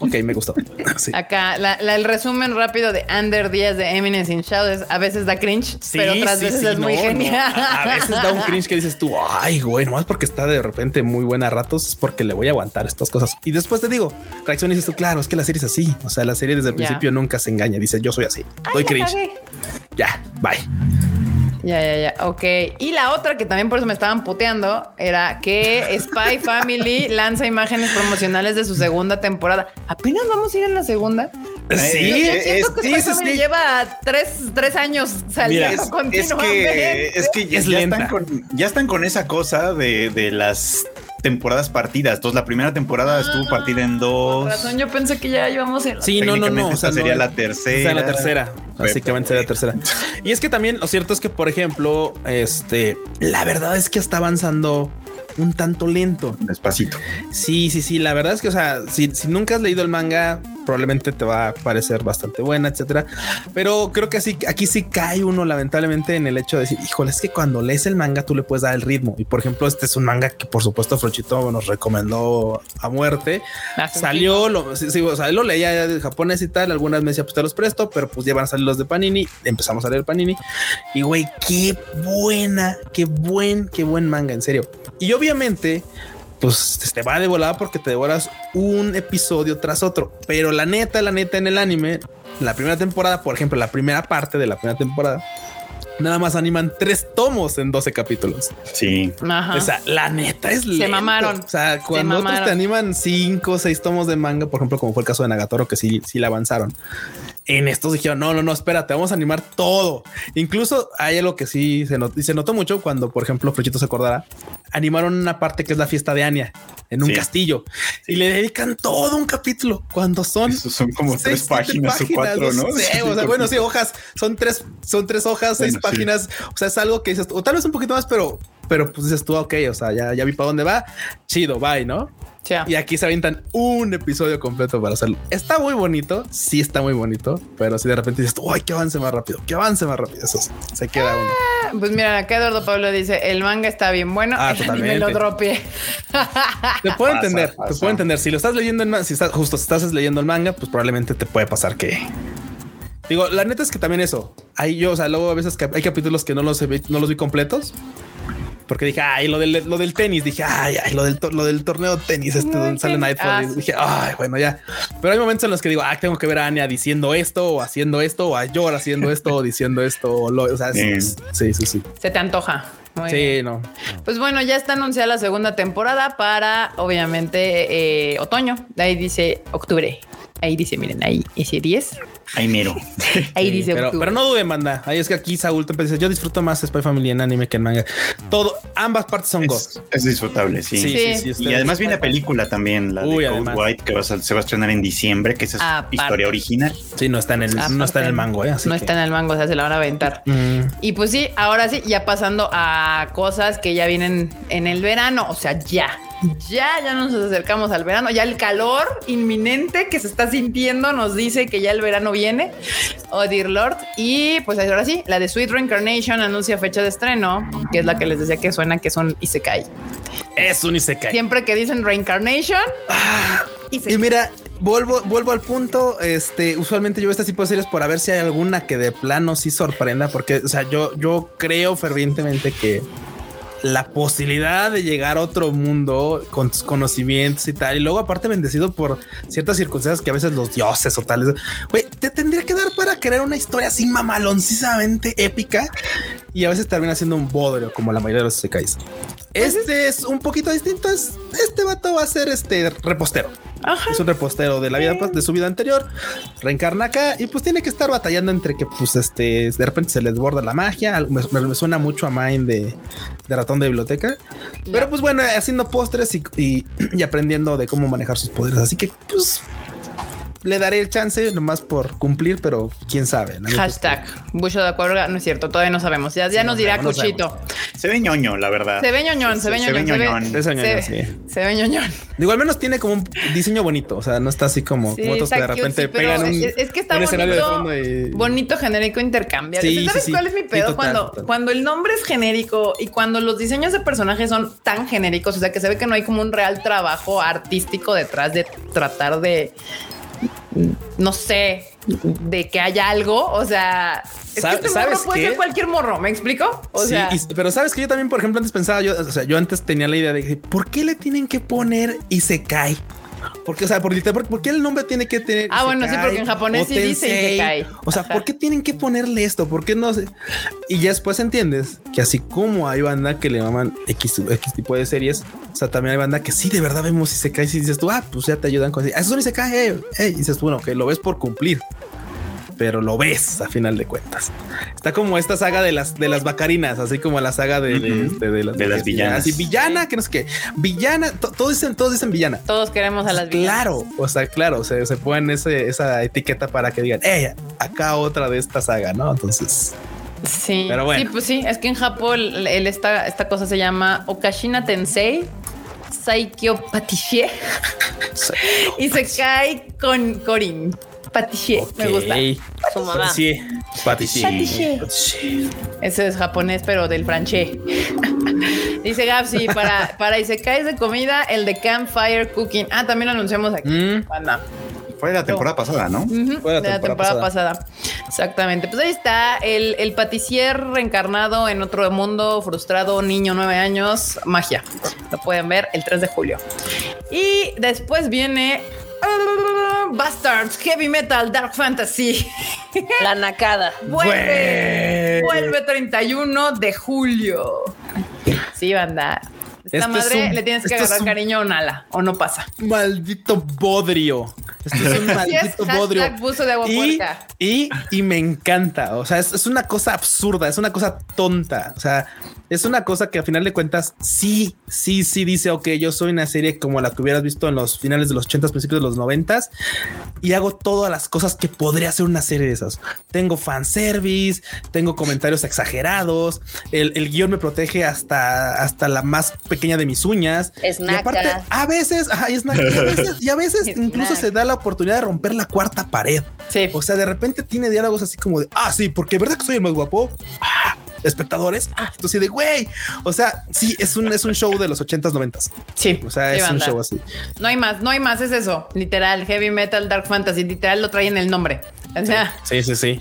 S2: Ok, me gustó. Sí.
S1: Acá, la- la- el resumen rápido de Under Díaz de Eminence in Shadow es a veces da cringe,
S2: Sí,
S1: pero otras
S2: sí,
S1: veces
S2: sí,
S1: es muy
S2: no,
S1: genial.
S2: A a veces da un cringe que dices tú, ay, güey, nomás porque está de repente muy buena a ratos, es porque le voy a aguantar estas cosas. Y después te digo, reacción y dices tú, claro, es que la serie es así. O sea, la serie desde el principio nunca se engaña. Dice, yo soy así. Doy cringe. Ya, bye.
S1: Ya, ya, ya. Ok. Y la otra que también por eso me estaban puteando era que Spy Family lanza imágenes promocionales de su segunda temporada. Apenas vamos a ir en la segunda.
S2: Sí,
S1: Yo
S3: eh,
S1: siento
S3: es-
S1: que Spy Family lleva tres, tres años
S3: Mira,
S1: saliendo
S3: es, es
S1: continuamente.
S3: que, es que ya,
S2: Es
S3: están con, ya están con esa cosa de, de las temporadas partidas. Entonces, la primera temporada estuvo partida en dos.
S1: razón, yo pensé que ya íbamos en la
S2: Sí, no, no, no. O sea,
S3: sería
S2: no,
S3: la tercera.
S2: Esta es la tercera. Básicamente sería la tercera. Y es que también lo cierto es que, por ejemplo, este, la verdad es que está avanzando un tanto lento.
S3: Despacito.
S2: Sí, sí, sí. La verdad es que, o sea, si, si nunca has leído el manga, probablemente te va a parecer bastante buena, etcétera. Pero creo que así, aquí sí cae uno, lamentablemente, en el hecho de decir, híjole, es que cuando lees el manga tú le puedes dar el ritmo. Y por ejemplo, este es un manga que, por supuesto, Frochito nos recomendó a muerte.
S1: Un
S2: Salió, lo, sí, sí, o sea, lo leía de japonés y tal. Algunas me decía, pues te los presto, pero pues ya van a salir los de Panini. Empezamos a leer Panini y güey, qué buena, qué buen, qué buen manga, en serio. Y obviamente, pues te va de volada porque te devoras un episodio tras otro. Pero la neta, la neta en el anime, la primera temporada, por ejemplo, la primera parte de la primera temporada, nada más animan tres tomos en 12 capítulos.
S3: Sí.
S1: Ajá.
S2: O sea, la neta es lento.
S1: mamaron.
S2: O sea,
S1: Se
S2: cuando otros
S1: mamaron.
S2: te animan cinco o seis tomos de manga, por ejemplo, como fue el caso de Nagatoro, que sí, sí le avanzaron. En estos dijeron, no, no, no, espérate, vamos a animar todo. Incluso hay algo que sí se notó, y se notó mucho cuando, por ejemplo, Frochito se acordará, animaron una parte que es la fiesta de Anya en un
S3: Sí.
S2: castillo y le dedican todo un capítulo cuando son
S3: son como
S2: seis,
S3: tres páginas, o cuatro, ¿no?
S2: sé, o sea, bueno, sí, hojas, son tres, son tres hojas, seis
S3: Bueno, sí.
S2: páginas. O sea, es algo que dices, o tal vez un poquito más, pero, pero pues dices tú, ok, o sea, ya, ya vi para dónde va. Chido, bye, ¿no?
S1: Ya.
S2: Y aquí se avientan un episodio completo para hacerlo. Está muy bonito, sí está muy bonito, pero si de repente dices, uy, que avance más rápido, que avance más rápido. Eso se queda uno.
S1: Pues mira, acá Eduardo Pablo dice, el manga está bien bueno,
S2: Ah, totalmente.
S1: lo dropié.
S2: Te puedo
S3: Pasa,
S2: entender, te
S3: pasa.
S2: puedo entender. Si lo estás leyendo en si estás justo si estás leyendo el manga, pues probablemente te puede pasar que digo, la neta es que también eso. Hay yo, o sea, luego a veces que hay capítulos que no los no los vi completos. Porque dije, ay, lo del, lo del tenis, dije, ay, ay, lo del, to- lo del torneo de tenis, este
S1: No,
S2: donde sale. Nightfall.
S1: Ah,
S2: dije, ay, bueno, ya. Pero hay momentos en los que digo, ah, tengo que ver a Anya diciendo esto, o haciendo esto, o a Yor haciendo esto, o diciendo esto, o, lo, o sea,
S3: Sí.
S2: sí, sí, sí, sí.
S1: Se te antoja. Muy bien.
S2: Sí, no.
S1: Pues bueno, ya está anunciada la segunda temporada para, obviamente, eh, otoño. Ahí dice octubre. Ahí dice, miren, ahí ese 10.
S3: Ahí mero.
S1: Ahí
S2: Sí,
S1: dice
S2: pero,
S1: octubre.
S2: pero no duden, banda. Ahí es que aquí Saúl te dice, yo disfruto más Spy Family en anime que en manga. Todo, ambas partes son God.
S3: Es, disfrutable, sí.
S2: Sí,
S1: Sí.
S2: sí, sí.
S3: Y además viene película también, la de
S2: Uy, además.
S3: White, que va a se va a estrenar en diciembre, que esa es
S1: Aparte.
S3: historia original.
S2: Sí, no está en el, no está en el mango, ¿eh? Así
S1: no
S2: que-
S1: está en el mango, o sea, se la van a aventar.
S2: Mm,
S1: Y pues sí, ahora sí, ya pasando a cosas que ya vienen en el verano, o sea, ya. Ya, ya nos acercamos al verano, ya el calor inminente que se está sintiendo nos dice que ya el verano viene. Oh, dear Lord. Y pues ahora sí, la de Sweet Reincarnation anuncia fecha de estreno, que es la que les decía que suena que son Isekai.
S2: es un Isekai.
S1: Siempre que dicen Reincarnation,
S2: Y mira, vuelvo, vuelvo al punto. Este, usualmente yo veo este tipo de series para ver si hay alguna que de plano sí sorprenda, porque, o sea, yo, yo creo fervientemente que la posibilidad de llegar a otro mundo con tus conocimientos y tal, y luego aparte bendecido por ciertas circunstancias que a veces los dioses o tales, güey, te tendría que dar para crear una historia así mamaloncísimamente épica y a veces termina siendo un bodrio como la mayoría de los sekais. Este es un poquito distinto. Es, este vato va a ser este repostero.
S1: Ajá.
S2: Es un repostero de la vida de su vida anterior. Reencarna acá y pues tiene que estar batallando entre que pues este de repente se les desborda la magia. Me, me- me suena mucho a Mind de, de ratón de biblioteca. Pero pues bueno, haciendo postres y, y- y aprendiendo de cómo manejar sus poderes. Así que pues le daré el chance nomás por cumplir, pero quién sabe. ¿no?
S1: Hashtag Bucho de acuerdo, no es cierto, todavía no sabemos. Ya, ya nos dirá
S2: no
S1: Cuchito.
S3: Se ve ñoño, la verdad.
S1: Se ve ñoñón, se ve
S3: Se ve
S1: ñoñón.
S3: ñoñón.
S2: Es ñoñón,
S1: se,
S2: sí.
S1: se ve ñoñón.
S2: Digo, al menos tiene como un diseño bonito. O sea, no está así como,
S1: Sí,
S2: como otros que de
S1: cute,
S2: repente
S1: sí,
S2: pegan un,
S1: es, es que está
S2: un de
S1: bonito,
S2: fondo y.
S1: bonito genérico intercambiable.
S2: Sí,
S1: ¿Sabes
S2: sí, sí.
S1: cuál es mi
S2: Sí,
S1: pedo?
S2: total,
S1: cuando,
S2: total.
S1: cuando el nombre es genérico y cuando los diseños de personajes son tan genéricos, o sea, que se ve que no hay como un real trabajo artístico detrás de tratar de, no sé, de que haya algo. O sea, es que
S2: ¿Sabe-
S1: este
S2: sabes
S1: morro puede
S2: qué?
S1: ser cualquier morro. ¿Me explico? O
S2: Sí,
S1: sea,
S2: y- pero sabes que yo también, por ejemplo, antes pensaba, yo, o sea, yo antes tenía la idea de que, ¿por qué le tienen que poner y se cae? Porque, o sea, por, literal, ¿por, qué el nombre tiene que tener?
S1: Ah, bueno, sí, porque en japonés sí dice? Isekai.
S2: O sea,
S1: Ajá.
S2: ¿por qué tienen que ponerle esto? ¿Por qué no? Y ya después entiendes que así como hay banda que le llaman X, X tipo de series, o sea, también hay banda que sí, de verdad vemos Isekai. Si dices tú, ah, pues ya te ayudan con ah, eso es un Isekai, eh, eh", y dices tú, bueno, que lo ves por cumplir. Pero lo ves a final de cuentas. Está como esta saga de las de las bacarinas, así como la saga de, de, de las,
S3: De las villanas.
S2: Así, villana, que no sé qué. Villana, to- todos dicen, todos dicen villana.
S1: todos queremos a las villanas.
S2: Claro, o sea, claro, se, se ponen ese, esa etiqueta para que digan, eh, acá otra de esta saga, ¿no? Entonces,
S1: Sí,
S2: Pero bueno.
S1: sí, pues sí, es que en Japón el, el- esta, esta cosa se llama Okashina Tensei Saikyo Patissier y se cae con Corin. Patissier, me gusta.
S4: Su mamá.
S2: Patissier.
S1: Patissier. Es japonés, pero del francés. Dice Gapsi, para, para Isekais de comida, el de Campfire Cooking. Ah, también lo anunciamos aquí.
S2: Mm.
S1: Banda.
S3: Fue de la temporada pasada, ¿no?
S2: Fue la
S1: de la
S2: temporada
S1: pasada. Exactamente. Pues ahí está el, el paticier reencarnado en otro mundo, frustrado, niño, nueve años, magia. Lo pueden ver el 3 de julio. Y después viene Bastards, Heavy Metal, Dark Fantasy.
S4: La nacada.
S1: vuelve, vuelve 31 de julio. Sí, banda. Esta
S2: Esto es
S1: madre
S2: un-
S1: le tienes que agarrar
S2: un-
S1: cariño a Nala o no pasa.
S2: Maldito bodrio. Esto es un
S1: es,
S2: maldito bodrio.
S1: de agua
S2: Y, y, y me encanta. O sea, es, es una cosa absurda, es una cosa tonta. O sea, es una cosa que a final de cuentas sí, sí, sí dice, ok, yo soy una serie como la que hubieras visto en los finales de los 80, principios de los 90 y hago todas las cosas que podría ser una serie de esas. Tengo fanservice, tengo comentarios exagerados, el, el guion me protege hasta, hasta la más pequeña de mis uñas.
S4: Es
S2: y aparte, a veces, ajá, es naca, y a veces, y a veces
S1: Es
S2: incluso
S1: naca.
S2: se da la oportunidad de romper la cuarta pared.
S1: Sí.
S2: O sea, de repente tiene diálogos así como de, ah, sí, porque verdad que soy el más guapo. Ah, espectadores. Ah, entonces de güey. O sea, sí, es un, es un show de los 80s, 90s.
S1: Sí,
S2: O sea,
S1: sí,
S2: es un show así.
S1: No hay más, no hay más, es eso. Literal, heavy metal, dark fantasy, literal lo trae en el nombre. O sea,
S2: Sí, sí, sí.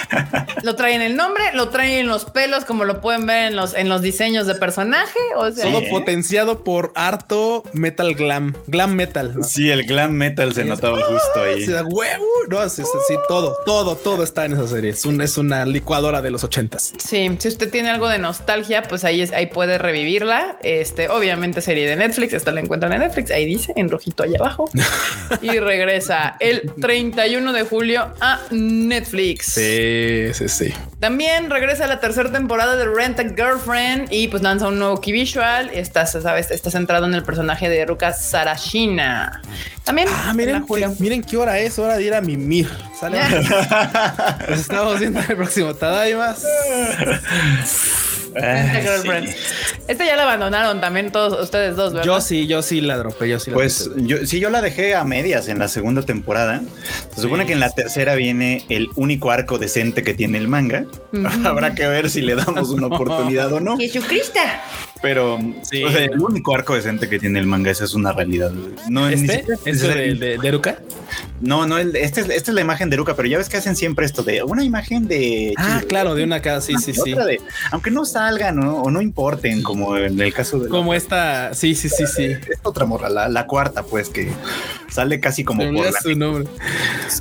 S1: lo trae en el nombre, lo trae en los pelos, como lo pueden ver en los, en los diseños de personaje. O sea,
S2: Todo
S3: ¿eh?
S2: potenciado por harto metal glam, glam metal. ¿no?
S3: Sí, el glam metal se
S2: Sí,
S3: notaba
S2: es-
S3: justo
S2: O
S3: ahí.
S2: huevo, no, sí, sí, sí, todo, todo, todo está en esa serie. Es, un, es una licuadora de los ochentas.
S1: sí, si usted tiene algo de nostalgia, pues ahí, es, ahí puede revivirla. Este, obviamente serie de Netflix, esta la encuentran en Netflix, ahí dice, en rojito allá abajo. y regresa el 31 de julio a Netflix.
S2: Sí, sí, sí.
S1: También regresa la tercera temporada de Rent a Girlfriend y pues lanza un nuevo key visual. Está, sabes, está centrado en el personaje de Ruka Sarashina. También
S2: Ah,
S1: en
S2: miren,
S1: julio.
S2: miren qué hora es, hora de ir a mimir. Sale. Nos estamos viendo en el próximo Tadaimas.
S3: Sí.
S1: Este ya la abandonaron también todos ustedes dos, ¿verdad?
S2: Yo sí, yo sí la dropé, yo sí la
S3: Pues
S2: dropé.
S3: yo, sí, yo la dejé a medias en la segunda temporada. Se supone que en la tercera viene el único arco decente que tiene el manga. Habrá que ver si le damos una oportunidad o no.
S1: Jesucristo.
S3: Pero
S2: Sí.
S3: o sea, el único arco decente que tiene el manga, esa es una realidad. No,
S2: ¿Este? ¿Este de, de, de Eruka?
S3: no, no, el- este es- esta es la imagen de Ruka, pero ya ves que hacen siempre esto de una imagen de.
S2: Ah, claro, de una casa, sí, sí, sí.
S3: de- aunque no salgan ¿no? o no importen, como en el caso de. la-
S2: Como esta, sí, sí, sí, sí.
S3: esta otra morra, la, la cuarta, pues que sale casi como por la.
S2: su nombre.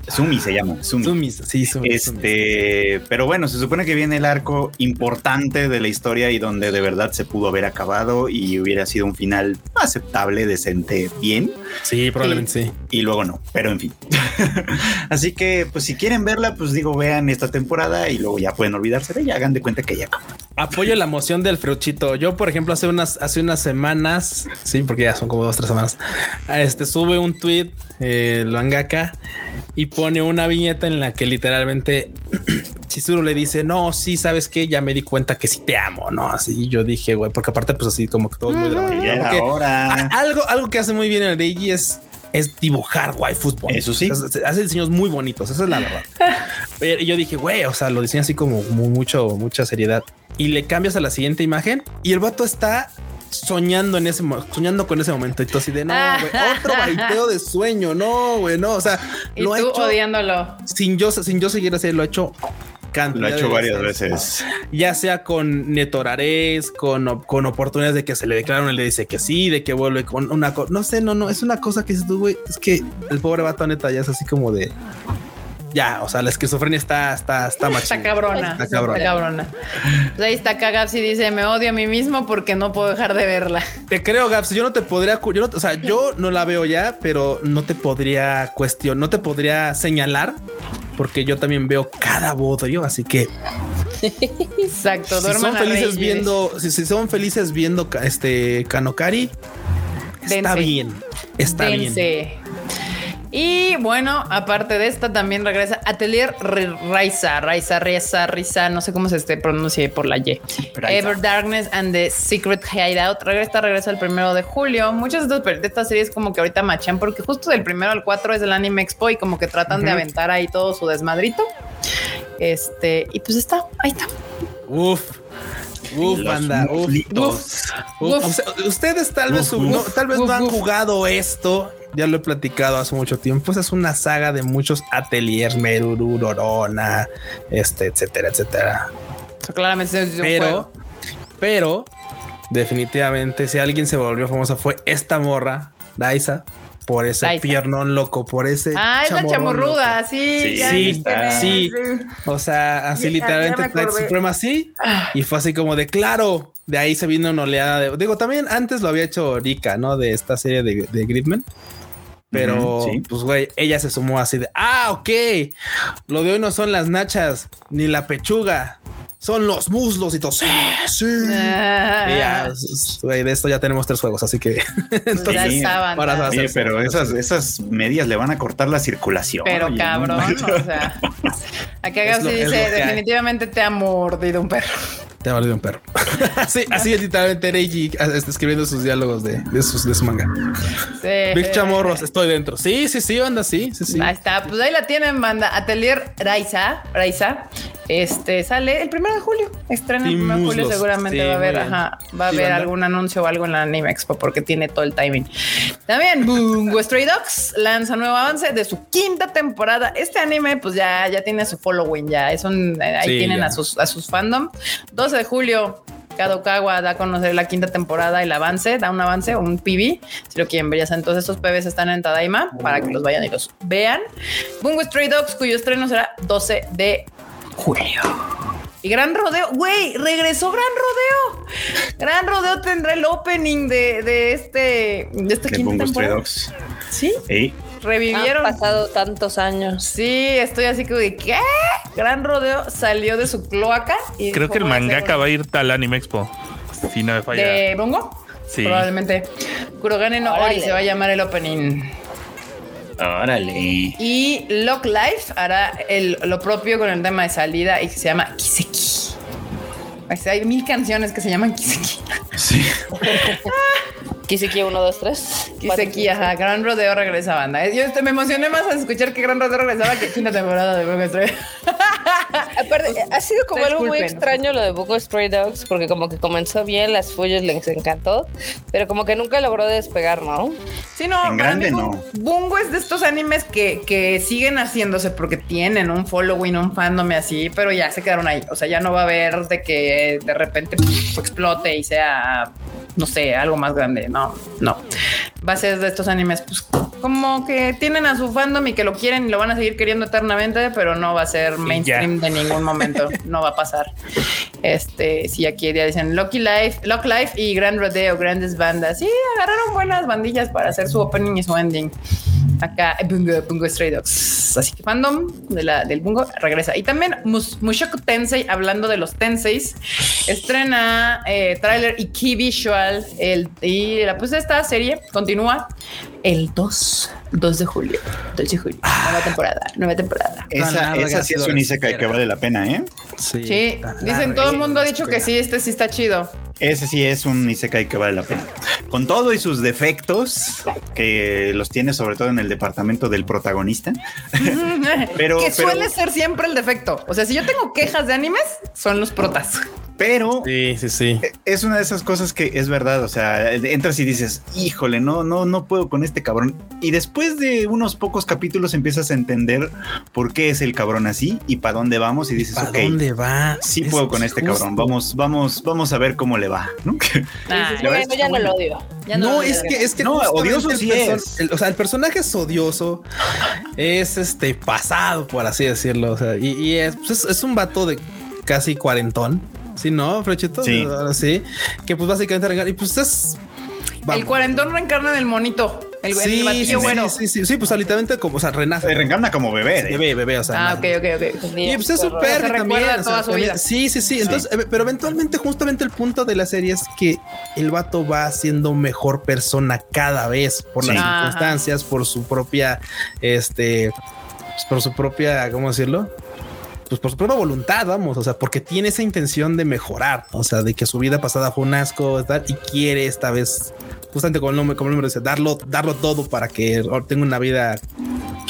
S3: Sumi se llama. Sumi.
S2: Sumis, sí. Sumis.
S3: Este, pero bueno, se supone que viene el arco importante de la historia y donde de verdad se pudo haber acabado y hubiera sido un final aceptable, decente, bien,
S2: Sí, probablemente sí.
S3: y luego no, pero en fin. Así que, pues si quieren verla, pues digo, vean esta temporada y luego ya pueden olvidarse de ella, hagan de cuenta que ya acabó.
S2: Apoyo la moción del freuchito. Yo, por ejemplo, hace unas, hace unas semanas, sí, porque ya son como dos, tres semanas, este sube un tweet, eh, el mangaka, y pone una viñeta en la que literalmente Chizuru le dice, no, sí, sabes que ya me di cuenta que sí te amo, no? Así yo dije, güey, porque aparte, pues así como que todo es muy dramático. Porque a- algo, algo que hace muy bien el Reiji es, es dibujar waifus bonitos.
S3: Eso sí.
S2: Hace- Hace diseños muy bonitos. Esa es la verdad. Pero yo dije, güey, o sea, lo diseña así como mu- mucho, mucha seriedad y le cambias a la siguiente imagen y el vato está soñando en ese soñando con ese momento y tú así de no, güey, otro baiteo de sueño. No, güey, no. O sea,
S1: Y
S2: lo ha
S1: tú
S2: hecho
S1: odiándolo.
S2: sin yo, sin yo seguir así, lo ha hecho
S3: Lo ha hecho varias veces.
S2: ya sea con Netorarés, con, con oportunidades de que se le declararon, él le dice que sí, de que vuelve con una cosa, no sé, no, no, es una cosa que dices tú, güey, es que el pobre vato neta ya es así como de, ya, o sea, la esquizofrenia está, está, está machín.
S1: Está cabrona.
S2: Está cabrona.
S1: Está cabrona. Pues ahí está Kagaps y dice, me odio a mí mismo porque no puedo dejar de verla.
S2: Te creo, Gaps, yo no te podría, yo no, o sea, yo no la veo ya, pero no te podría cuestionar, no te podría señalar, porque yo también veo cada bodrio, así que
S1: Exacto.
S2: si son felices viendo, si, si son felices viendo este Kanokari, está
S1: Dense.
S2: bien, está bien.
S1: Y bueno, aparte de esta, también regresa Atelier Raiza, Raiza, Raiza, Raiza, no sé cómo se este pronuncie por la Y. Ever Darkness and the Secret Hideout. Regresa, regresa el primero de julio. Muchas de estas, de estas series como que ahorita machan porque justo del primero al 4 es el Anime Expo y como que tratan de aventar ahí todo su desmadrito. Este, y pues está, ahí está.
S2: Uf. Uf, banda. Uf, uf.
S1: Uf.
S2: O sea, ustedes tal vez,
S3: Uf,
S2: no,
S3: uf.
S2: tal vez
S1: Uf,
S2: no han
S1: uf.
S2: jugado esto. Ya lo he platicado hace mucho tiempo. Esa es una saga de muchos ateliers, Meruru, Rorona, este, etcétera, etcétera.
S1: Claramente es un
S2: Pero,
S1: juego.
S2: pero, definitivamente, si alguien se volvió famosa fue esta morra, Daisa, por ese
S1: Daisa.
S2: piernón loco, por ese.
S1: Ah, es la chamorruda,
S2: loco.
S1: sí,
S3: Sí,
S1: ya
S2: sí, sí. O sea, así
S1: Ya-
S2: literalmente
S1: me
S2: Flight
S1: acordé.
S2: Supremacy y fue así como de claro. De ahí se vino una oleada de. Digo, también antes lo había hecho Rika, ¿no? De esta serie de, de Gridman. Pero,
S3: sí.
S2: pues, güey, ella se sumó así de ah, ok. Lo de hoy no son las nachas ni la pechuga, son los muslos y todo. Sí, sí.
S1: Ah.
S2: Y ya, s- güey, de esto ya tenemos tres juegos, así que
S1: Pues estaban.
S2: para
S1: ya.
S2: hacer-
S3: Oye, pero esas, esas medias le van a cortar la circulación.
S1: Pero
S3: oye, no
S1: cabrón,
S3: manches.
S1: o sea.
S2: Es
S1: Gabs dice, definitivamente te ha mordido un perro.
S2: Te ha valido un perro. así, así es literalmente Reiji ah, está escribiendo sus diálogos de, de, sus, de su manga.
S1: Sí.
S2: Big Chamorros, estoy dentro. Sí, sí, sí, anda, sí, sí, sí.
S1: Ahí está, pues ahí la tienen, banda. Atelier Raiza, Raiza. Este sale el primero de julio. Estrena el primero de julio.
S2: muslos.
S1: Seguramente
S2: Sí,
S1: va a haber, ajá, va a
S2: Sí,
S1: haber
S2: banda.
S1: algún anuncio o algo en la Anime Expo porque tiene todo el timing. También Bungo Stray Dogs lanza nuevo avance de su quinta temporada. Este anime, pues ya, ya tiene su following, ya es un, eh, ahí
S2: Sí,
S1: tienen
S2: ya.
S1: a sus, a sus fandom. 12 de julio. Kadokawa da a conocer la quinta temporada, el avance, da un avance, un PV, si lo quieren ver. ya saben, Entonces, estos PBs están en Tadaima para que los vayan y los vean. Bungo Stray Dogs, cuyo estreno será 12 de julio. Y Gran Rodeo, güey, regresó Gran Rodeo. Gran Rodeo tendrá el opening de, de este, de esta
S3: De
S1: quinta
S3: Bungo Stray. Dogs.
S1: Sí, revivieron.
S4: Han pasado tantos años.
S1: Sí, estoy así como de ¿qué? Gran Rodeo salió de su cloaca y
S5: Creo que el
S1: "Voy a hacer
S5: mangaka va a ir al Anime Expo. Si no me falla.
S1: de Bungo.
S5: Sí.
S1: Probablemente. Kurogane no Ori se va a llamar el opening.
S3: órale.
S1: Y Lock Life hará el- lo propio con el tema de salida y que se llama Kiseki. Hay mil canciones que se llaman Kiseki.
S3: Sí.
S4: Kiseki 1, 2, 3.
S1: Kiseki, ajá. Gran Rodeo regresa banda. Yo este, me emocioné más al escuchar que Gran Rodeo regresaba que quinta temporada de Bungo Stray.
S4: Aparte, ha sido como algo muy extraño lo de Bungo Stray Dogs, porque como que comenzó bien, las fullas les encantó, pero como que nunca logró despegar, ¿no?
S1: Sí, no,
S3: En grande, no.
S1: Bun- Bungo es de estos animes que, que siguen haciéndose porque tienen un following, un fandom y así, pero ya se quedaron ahí. O sea, ya no va a haber de que de repente explote y sea, no sé, algo más grande. No, no. Va a ser de estos animes, pues como que tienen a su fandom y que lo quieren y lo van a seguir queriendo eternamente, pero no va a ser mainstream de ningún momento. No va a pasar. Este, sí, aquí ya dicen Lucky Life, Lock Life y Grand Rodeo, grandes bandas. Sí, agarraron buenas bandillas para hacer su opening y su ending. Acá eh, Bungo, Bungo Stray Dogs. Así que fandom de la, del Bungo regresa. Y también Mus- Mushoku Tensei, hablando de los Tenseis, estrena eh, tráiler y key visual. Y la, pues esta serie continúa el 2, 2 de julio. 2 de julio. Nueva temporada, nueva temporada.
S3: Esa, esa sí es un Isekai que vale la pena, ¿eh?
S2: Sí,
S1: Sí, dicen, todo el mundo ha dicho que sí, este sí está chido.
S3: Ese sí es un Isekai que vale la pena. Con todo y sus defectos, que los tiene sobre todo en el departamento del protagonista. Pero-
S1: que
S3: pero-
S1: suele ser siempre el defecto. O sea, si yo tengo quejas de animes, son los protas.
S3: Pero
S2: Sí, sí, sí.
S3: es una de esas cosas que es verdad. O sea, entras y dices, híjole, no, no, no puedo con este cabrón. Y después de unos pocos capítulos empiezas a entender por qué es el cabrón así y para dónde vamos. Y dices,
S2: ¿Para
S3: ok,
S2: dónde va?
S3: sí
S2: Es
S3: puedo con este
S2: justo.
S3: cabrón. Vamos, vamos, vamos a ver cómo le va. ¿no?
S1: Ah,
S4: bueno, ya no lo odio.
S1: ya
S2: No, es que es que
S3: No, odioso
S2: el
S3: sí es.
S2: el- o sea, el personaje es odioso, es este pasado, por así decirlo. O sea, y, y es, pues, es, es un vato de casi cuarentón. Sí, no, Frechito.
S3: Sí.
S2: Ahora sí. Que pues básicamente regal- y pues es.
S1: El cuarentón reencarna en el monito. El, el
S2: Sí, sí,
S1: batillo
S2: sí,
S1: güero.
S2: sí, sí, sí, pues literalmente como, o sea, renace.
S3: Se reencarna como bebé. ¿eh?
S2: Bebé, bebé, o sea.
S1: Ah, ok, ok, ok.
S2: Y pues es un perro también.
S1: recuerda
S2: o sea,
S1: toda su vida.
S2: Sí, sí, sí. Entonces, eh, pero eventualmente, justamente el punto de la serie es que el vato va siendo mejor persona cada vez por las.
S1: Ajá.
S2: circunstancias, por su propia, este, pues, por su propia, ¿cómo decirlo? Pues por su propia voluntad, vamos, o sea, porque tiene esa intención de mejorar, o sea, de que su vida pasada fue un asco tal, y quiere esta vez, justamente como el nombre, como el nombre dice, darlo, darlo todo para que tenga una vida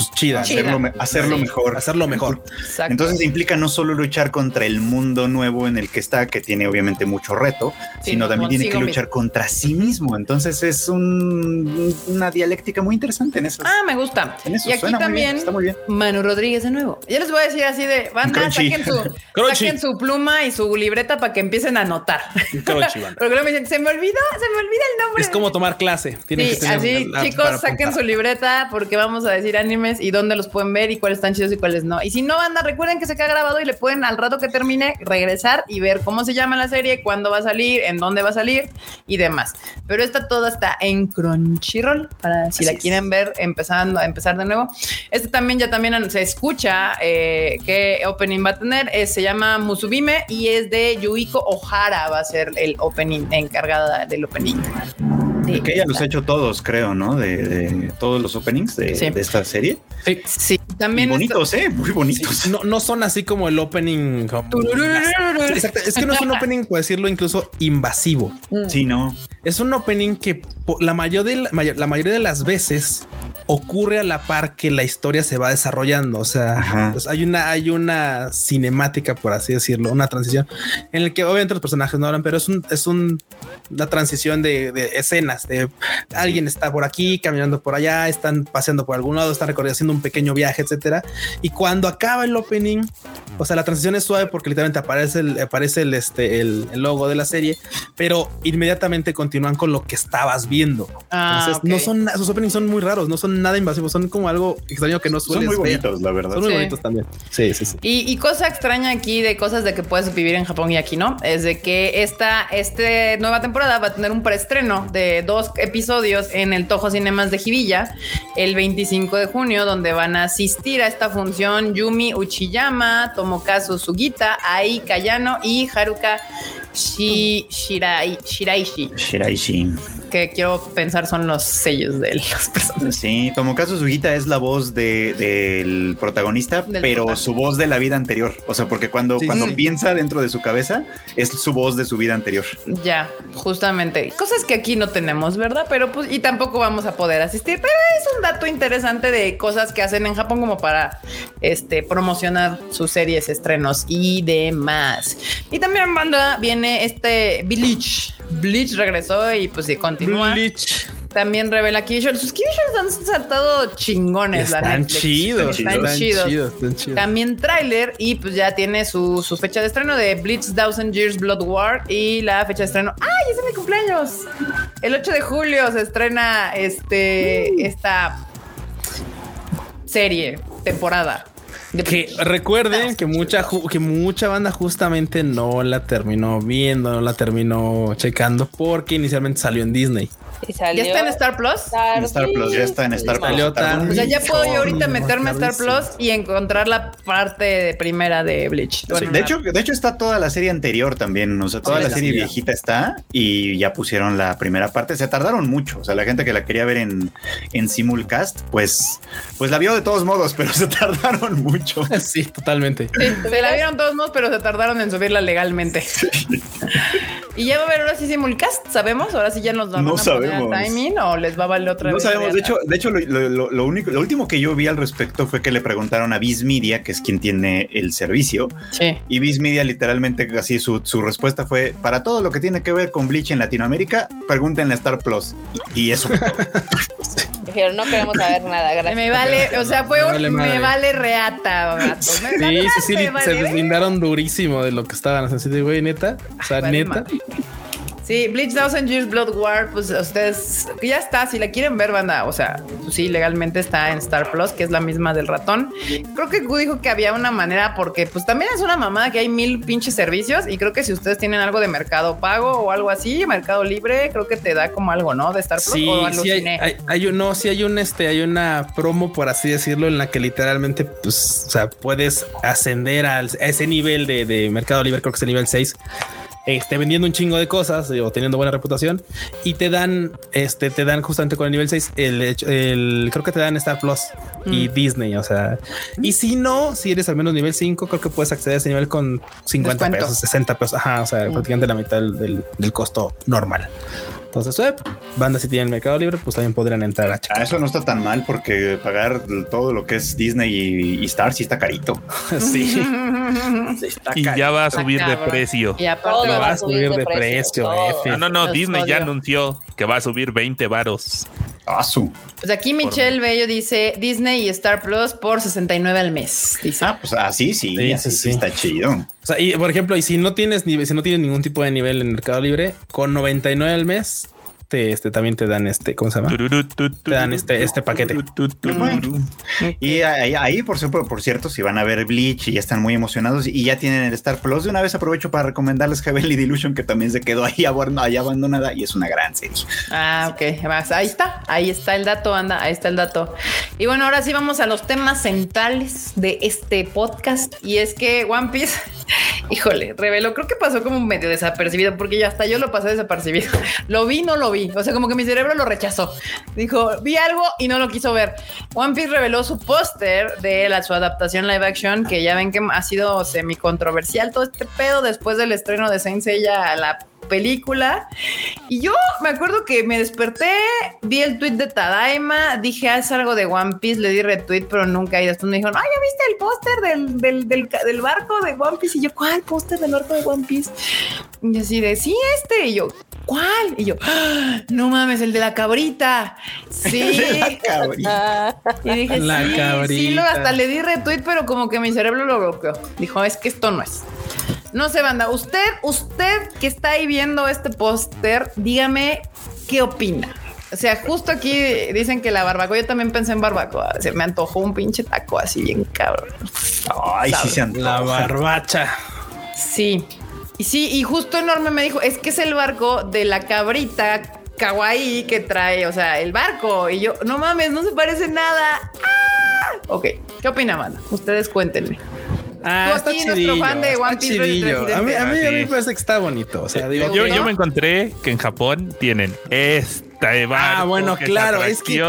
S2: pues, chida,
S1: Chida.
S3: Hacerlo, me- hacerlo
S1: Sí.
S3: mejor.
S2: hacerlo mejor.
S1: Exacto.
S3: Entonces implica no solo luchar contra el mundo nuevo en el que está, que tiene obviamente mucho reto,
S1: Sí,
S3: sino también tiene que luchar contra sí mismo. Entonces es un- una dialéctica muy interesante en eso.
S1: Ah, me gusta.
S3: en eso
S1: Y aquí
S3: suena muy bien,
S1: también
S3: está muy bien.
S1: Manu Rodríguez de nuevo. Yo les voy a decir así de banda,
S3: Crunchy.
S1: saquen su,
S2: Crunchy.
S1: saquen su pluma y su libreta para que empiecen a anotar.
S2: Crunchy.
S1: Porque luego me dicen, se me olvidó, se me olvida el nombre.
S2: Es como tomar clase. Tienen
S1: Sí,
S2: que tener
S1: así,
S2: la-
S1: chicos, saquen
S2: apuntar.
S1: su libreta porque vamos a decir y dónde los pueden ver y cuáles están chidos y cuáles no. Y si no, banda, recuerden que se queda grabado y le pueden al rato que termine regresar y ver cómo se llama la serie, cuándo va a salir, en dónde va a salir y demás. Pero esta toda está en Crunchyroll para si
S3: Así
S1: la
S3: es.
S1: quieren ver empezando a empezar de nuevo. Este también ya también se escucha eh, qué opening va a tener. Eh, se llama Musubime y es de Yuiko Ohara. Va a ser el opening encargada del opening. De
S3: Que ella los ha hecho todos, creo, ¿no? De, de todos los openings de,
S1: Sí.
S3: de esta serie.
S2: Sí.
S1: Sí,
S3: Y
S1: también
S3: bonitos, ¿eh? Muy bonitos.
S2: No, no son así como el opening. como- Exacto. Es que no es un opening, por decirlo, incluso invasivo.
S3: Sí, no.
S2: Es un opening que la, mayor de la, mayor- la mayoría de las veces ocurre a la par que la historia se va desarrollando. O sea, pues hay una, hay una cinemática, por así decirlo, una transición en el que obviamente los personajes no hablan, pero es un, es un, una transición de, de escenas de alguien está por aquí, caminando por allá, están paseando por algún lado, están recorriendo, haciendo un pequeño viaje, etcétera. Y cuando acaba el opening, o sea, la transición es suave porque literalmente aparece el, aparece el, este, el, el logo de la serie, pero inmediatamente continúan con lo que estabas viendo.
S1: Ah,
S2: Entonces,
S1: ok.
S2: no son, sus openings son muy raros, no son nada invasivos, son como algo extraño que no
S3: Son
S2: sueles
S3: muy
S2: ver.
S3: bonitos, la verdad.
S2: Son muy
S1: Sí.
S2: bonitos también. Sí, sí, sí.
S1: Y, y cosa extraña aquí de cosas de que puedes vivir en Japón y aquí no, es de que esta este nueva temporada va a tener un preestreno de dos episodios en el Toho Cinemas de Hibilla el 25 de junio, donde van a asistir a esta función Yumi Uchiyama, Tomokazu Sugita, Ai Kayano y Haruka Shi- Shirai, Shiraishi,
S3: Shiraishi.
S1: que quiero pensar son los sellos de las personas.
S3: Sí, Tomokazu Sugita es la voz de- del protagonista,
S1: Del
S3: pero su voz de la vida anterior. O sea, porque cuando,
S2: Sí,
S3: cuando
S2: sí.
S3: piensa dentro de su cabeza, es su voz de su vida anterior.
S1: Ya, justamente. Cosas que aquí no tenemos, ¿verdad? Pero pues, y tampoco vamos a poder asistir. Pero es un dato interesante de cosas que hacen en Japón como para este promocionar sus series, estrenos y demás. Y también banda viene este Bleach. Bleach regresó y pues sí, continúa. También revela Visuals. Sus Visuals han saltado chingones, la
S2: Están
S1: Netflix.
S2: chidos,
S1: Están
S2: están
S1: chidos.
S2: chidos, están chidos.
S1: También tráiler y pues ya tiene su, su fecha de estreno de Blitz Thousand Years Blood War y la fecha de estreno. ¡Ay, es mi cumpleaños! El 8 de julio se estrena este esta serie, temporada.
S2: Que recuerden que mucha, que mucha banda justamente no la terminó viendo, no la terminó checando porque inicialmente salió en Disney.
S4: Y salió.
S1: ¿Ya está en Star Plus?
S4: Star,
S3: En Star Plus, ya está en Star
S4: sí,
S3: Plus.
S2: Salió
S3: Tardó
S2: tan-
S1: O sea, ya puedo yo ahorita meterme a Star. Plus y encontrar la parte de primera de Bleach. Bueno,
S3: de hecho, de hecho está toda la serie anterior también, o sea, toda
S1: Sí,
S3: la serie viejita está y ya pusieron la primera parte. Se tardaron mucho, o sea, la gente que la quería ver en, en simulcast, pues, pues la vio de todos modos, pero se tardaron mucho.
S2: Sí, totalmente.
S1: Sí, se la vieron todos modos, pero se tardaron en subirla legalmente. y ya va a haber ahora sí simulcast, ¿sabemos? Ahora sí ya nos van
S3: No
S1: a
S3: sabemos.
S1: timing o les va a valer otra
S3: No
S1: vez.
S3: sabemos, de hecho, de hecho lo, lo- lo- lo único, lo último que yo vi al respecto fue que le preguntaron a Viz Media, que es quien tiene el servicio,
S1: Sí.
S3: y Viz Media literalmente así su, su respuesta fue para todo lo que tiene que ver con Bleach en Latinoamérica, pregúntenle a Star Plus. Y, y eso.
S4: Dijeron, no queremos saber nada, gracias.
S1: Me vale, o sea, fue
S2: Me
S1: un
S2: vale
S1: me vale reata, gato.
S2: Sí,
S1: vale
S2: sí, sí, se deslindaron durísimo de lo que estaban haciendo. Así de, güey, neta. O sea,
S1: Vale
S2: neta.
S1: madre. Sí, Bleach Thousand Years Blood War, pues ustedes ya está, si la quieren ver, banda, o sea, pues sí, legalmente está en Star Plus, que es la misma del ratón. Creo que Gu dijo que había una manera, porque pues también es una mamada que hay mil pinches servicios y creo que si ustedes tienen algo de mercado pago o algo así, mercado libre, creo que te da como algo, ¿no? De Star Plus
S2: Sí,
S1: o
S2: sí hay,
S1: aluciné.
S2: hay, hay un, no, sí hay un, este, hay una promo, por así decirlo, en la que literalmente, pues, o sea, puedes ascender al, a ese nivel de, de Mercado Libre, creo que es el nivel 6, este, vendiendo un chingo de cosas o teniendo buena reputación y te dan, este, te dan justamente con el nivel 6, el, hecho- el creo que te dan Star Plus y
S1: Mm.
S2: Disney, o sea, y si no, si eres al menos nivel 5, creo que puedes acceder a ese nivel con 50
S1: Descuento.
S2: pesos, 60 pesos, ajá, o sea,
S1: Mm.
S2: prácticamente la mitad del, del- del costo normal. Entonces, eh, bandas si tienen Mercado Libre, pues también podrían entrar a
S3: Ah,
S2: checar.
S3: eso no está tan mal porque pagar todo lo que es Disney y, y Star sí está carito.
S2: sí.
S5: Y ya va a subir de precio.
S1: Y aparte,
S2: Lo va a subir de precio. F.
S5: Ah, no, no,
S1: Los
S5: Disney ya anunció que va a subir 20 varos.
S3: Ah,
S1: pues aquí Michelle Bello dice Disney y Star Plus por 69 al mes. Dice.
S3: Ah, pues así sí,
S2: Sí,
S3: así
S2: sí,
S3: sí
S2: sí.
S3: está chido.
S2: O sea, y por ejemplo, y si no tienes nivel, si no tienes ningún tipo de nivel en Mercado Libre, con 99 al mes, te, este, también te dan este, ¿cómo se llama?
S5: Te
S2: dan este- este paquete.
S3: Y ahí, ahí, por, cierto, por cierto, si van a ver Bleach y ya están muy emocionados y ya tienen el Star Plus, de una vez aprovecho para recomendarles Heavenly Delusion, que también se quedó ahí, ahí abandonada y es una gran serie.
S1: Ah, ok. Más, Ahí está, ahí está el dato, anda, ahí está el dato. Y bueno, ahora sí vamos a los temas centrales de este podcast. Y es que One Piece, híjole, reveló, creo que pasó como medio desapercibido, porque ya hasta yo lo pasé desapercibido. Lo vi, no lo vi. O sea, como que mi cerebro lo rechazó. Dijo, vi algo y no lo quiso ver. One Piece reveló su póster de la, su adaptación live action, que ya ven que ha sido semi controversial todo este pedo después del estreno de Saint Seiya la película. Y yo me acuerdo que me desperté, vi el tweet de Tadaima, dije, ah, es algo de One Piece, le di retweet, pero nunca. Y después me dijeron, ah, ¿ya viste el póster del, del, del, barco de One Piece? Y yo, ¿cuál póster del barco de One Piece? Y así de, sí, este. Y yo, ¿cuál? Y yo, "Ah, no mames, el de la cabrita. Sí.
S4: Ah,
S1: Y dije,
S2: La
S1: sí, sí,
S2: cabrita.
S1: lo- hasta le di retweet, pero como que mi cerebro lo bloqueó. Dijo, es que esto no es. No sé, banda, usted, usted que está ahí viendo este póster, dígame qué opina. O sea, justo aquí dicen que la barbacoa, yo también pensé en barbacoa. Se me antojó un pinche taco así bien cabrón.
S3: Ay, sí se antoja.
S2: La barbacha.
S1: Sí. Y sí, y justo enorme me dijo, es que es el barco de la cabrita kawaii que trae, o sea, el barco. Y yo, no mames, no se parece nada. ¡Ah! Ok, ¿qué opina, banda? Ustedes cuéntenme.
S2: Ah,
S1: Tú
S2: está
S1: aquí, nuestro fan de One Piece
S2: chidillo. A mí, a mí, a mí
S5: Sí.
S2: me parece que está bonito. O sea, digo,
S5: Yo, yo me encontré que en Japón tienen esta barco,
S2: Ah, bueno, claro, es que-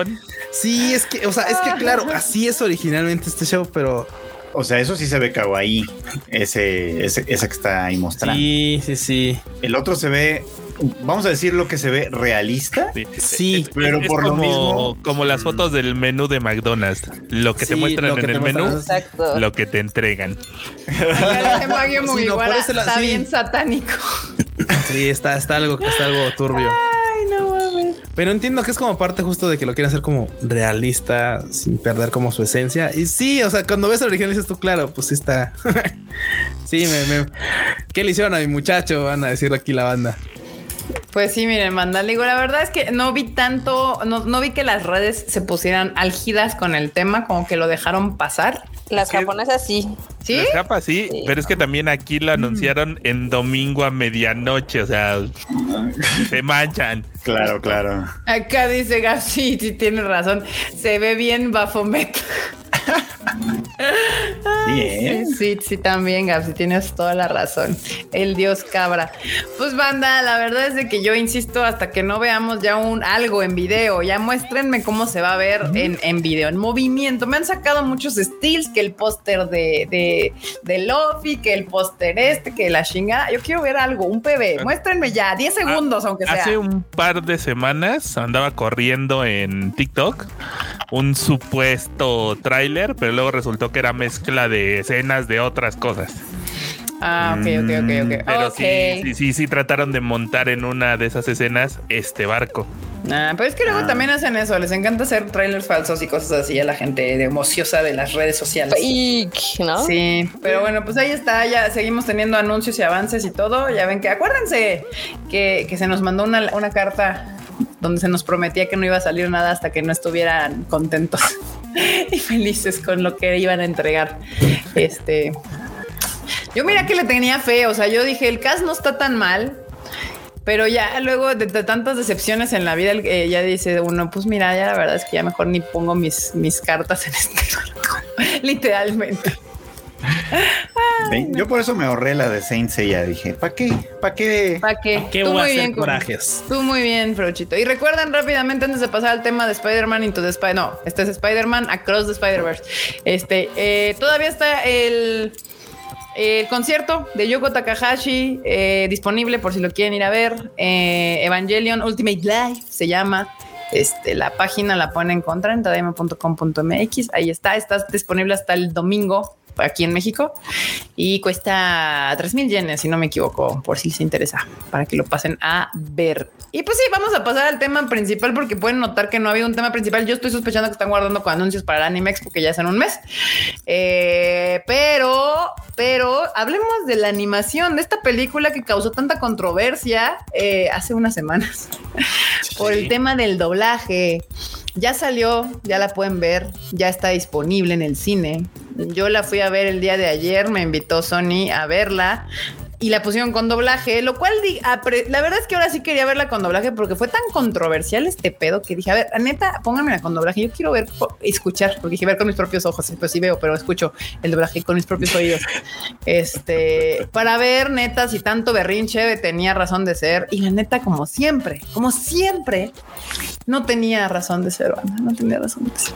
S2: sí, es que, o sea, es que claro, así es originalmente este show, pero
S3: O sea, eso sí se ve kawaii, ese, ese, esa que está ahí mostrando.
S2: sí, sí, sí.
S3: El otro se ve, vamos a decir lo que se ve realista.
S5: Sí,
S2: Sí,
S5: Es-
S3: pero
S5: es
S3: por lo mismo-
S5: como las fotos del menú de McDonald's. Lo que te muestran
S2: que
S5: en
S2: te
S5: el menú,
S4: exacto.
S5: lo que te entregan.
S2: Sí, no,
S1: está
S2: sí.
S1: bien satánico.
S2: Sí, está, está algo, está algo turbio. Pero entiendo que es como parte justo de que lo quieren hacer como realista, sin perder como su esencia. Y sí, o sea, cuando ves el original dices tú, claro, pues sí está. sí, me, me- ¿Qué le hicieron a mi muchacho? Van a decir aquí la banda.
S1: Pues sí, miren, manda. Digo, la verdad es que no vi tanto, no, no vi que las redes se pusieran álgidas con el tema, como que lo dejaron pasar.
S4: Las japonesas sí.
S1: ¿Sí?
S5: La escapa, sí,
S4: Sí.
S5: pero es que también aquí lo anunciaron en domingo a medianoche, o sea, se manchan.
S3: Claro, claro.
S1: Acá dice Gab, sí, sí, tiene razón. Se ve bien Bafomet.
S3: Sí, ¿eh?
S1: Sí, sí, sí, también, Gab, sí tienes toda la razón. El dios cabra. Pues banda, la verdad es de que yo insisto hasta que no veamos ya un algo en video, ya muéstrenme cómo se va a ver en, en video, en movimiento. Me han sacado muchos steals, que el póster de, de, de Luffy, que el póster este, que la chingada. Yo quiero ver algo, un PB. Muéstrenme ya, 10 segundos, aunque sea.
S5: Hace un par de semanas andaba corriendo en TikTok un supuesto tráiler, pero luego resultó que era mezcla de escenas de otras cosas.
S1: Ah, ok, ok, ok, ok.
S5: Pero
S1: Ok.
S5: sí, sí, sí, sí trataron de montar en una de esas escenas este barco.
S1: Ah, pero es que luego
S3: Ah.
S1: también hacen eso, les encanta hacer trailers falsos y cosas así a la gente de emociosa de las redes sociales.
S4: Fake, ¿no?
S1: Sí, pero bueno, pues ahí está, ya seguimos teniendo anuncios y avances y todo. Ya ven que acuérdense que, que se nos mandó una, una carta donde se nos prometía que no iba a salir nada hasta que no estuvieran contentos y felices con lo que iban a entregar. Este, yo mira que le tenía fe, o sea, yo dije, el cast no está tan mal. Pero ya luego de, tantas decepciones en la vida, eh, ya dice uno, pues mira, ya la verdad es que ya mejor ni pongo mis, mis cartas en este barco. Literalmente.
S3: Yo por eso me ahorré la de Saint Seiya. Dije, ¿para qué? ¿Para qué?
S1: ¿Para qué?
S2: ¿Qué
S1: Tú
S2: voy a
S1: muy
S2: hacer
S1: bien,
S2: corajes?
S1: Tú muy bien, Frochito. Y recuerdan rápidamente antes de pasar al tema de Spider-Man Into the Spider... No, este es Spider-Man Across the Spider-Verse. Este, eh, todavía está el... El concierto de Yoko Takahashi eh, disponible por si lo quieren ir a ver. Eh, Evangelion Ultimate Live se llama. Este, la página la pueden encontrar en tadaima.com.mx. Ahí está, está disponible hasta el domingo aquí en México y cuesta 3 mil yenes, si no me equivoco, por si les interesa, para que lo pasen a ver. Y pues sí, vamos a pasar al tema principal porque pueden notar que no ha habido un tema principal. Yo estoy sospechando que están guardando con anuncios para el Anime Expo que ya es en un mes. Eh, pero, pero hablemos de la animación de esta película que causó tanta controversia eh, hace unas semanas por el tema del doblaje. Ya salió, ya la pueden ver, ya está disponible en el cine. Yo la fui a ver el día de ayer, me invitó Sony a verla y la pusieron con doblaje, lo cual la verdad es que ahora sí quería verla con doblaje porque fue tan controversial este pedo que dije, a ver, neta, pónganmela con doblaje. Yo quiero ver, escuchar, porque dije ver con mis propios ojos, pues sí veo, pero escucho el doblaje con mis propios oídos. Este, para ver neta si tanto berrinche tenía razón de ser y la neta como siempre, como siempre no tenía razón de ser, banda, no tenía razón de ser.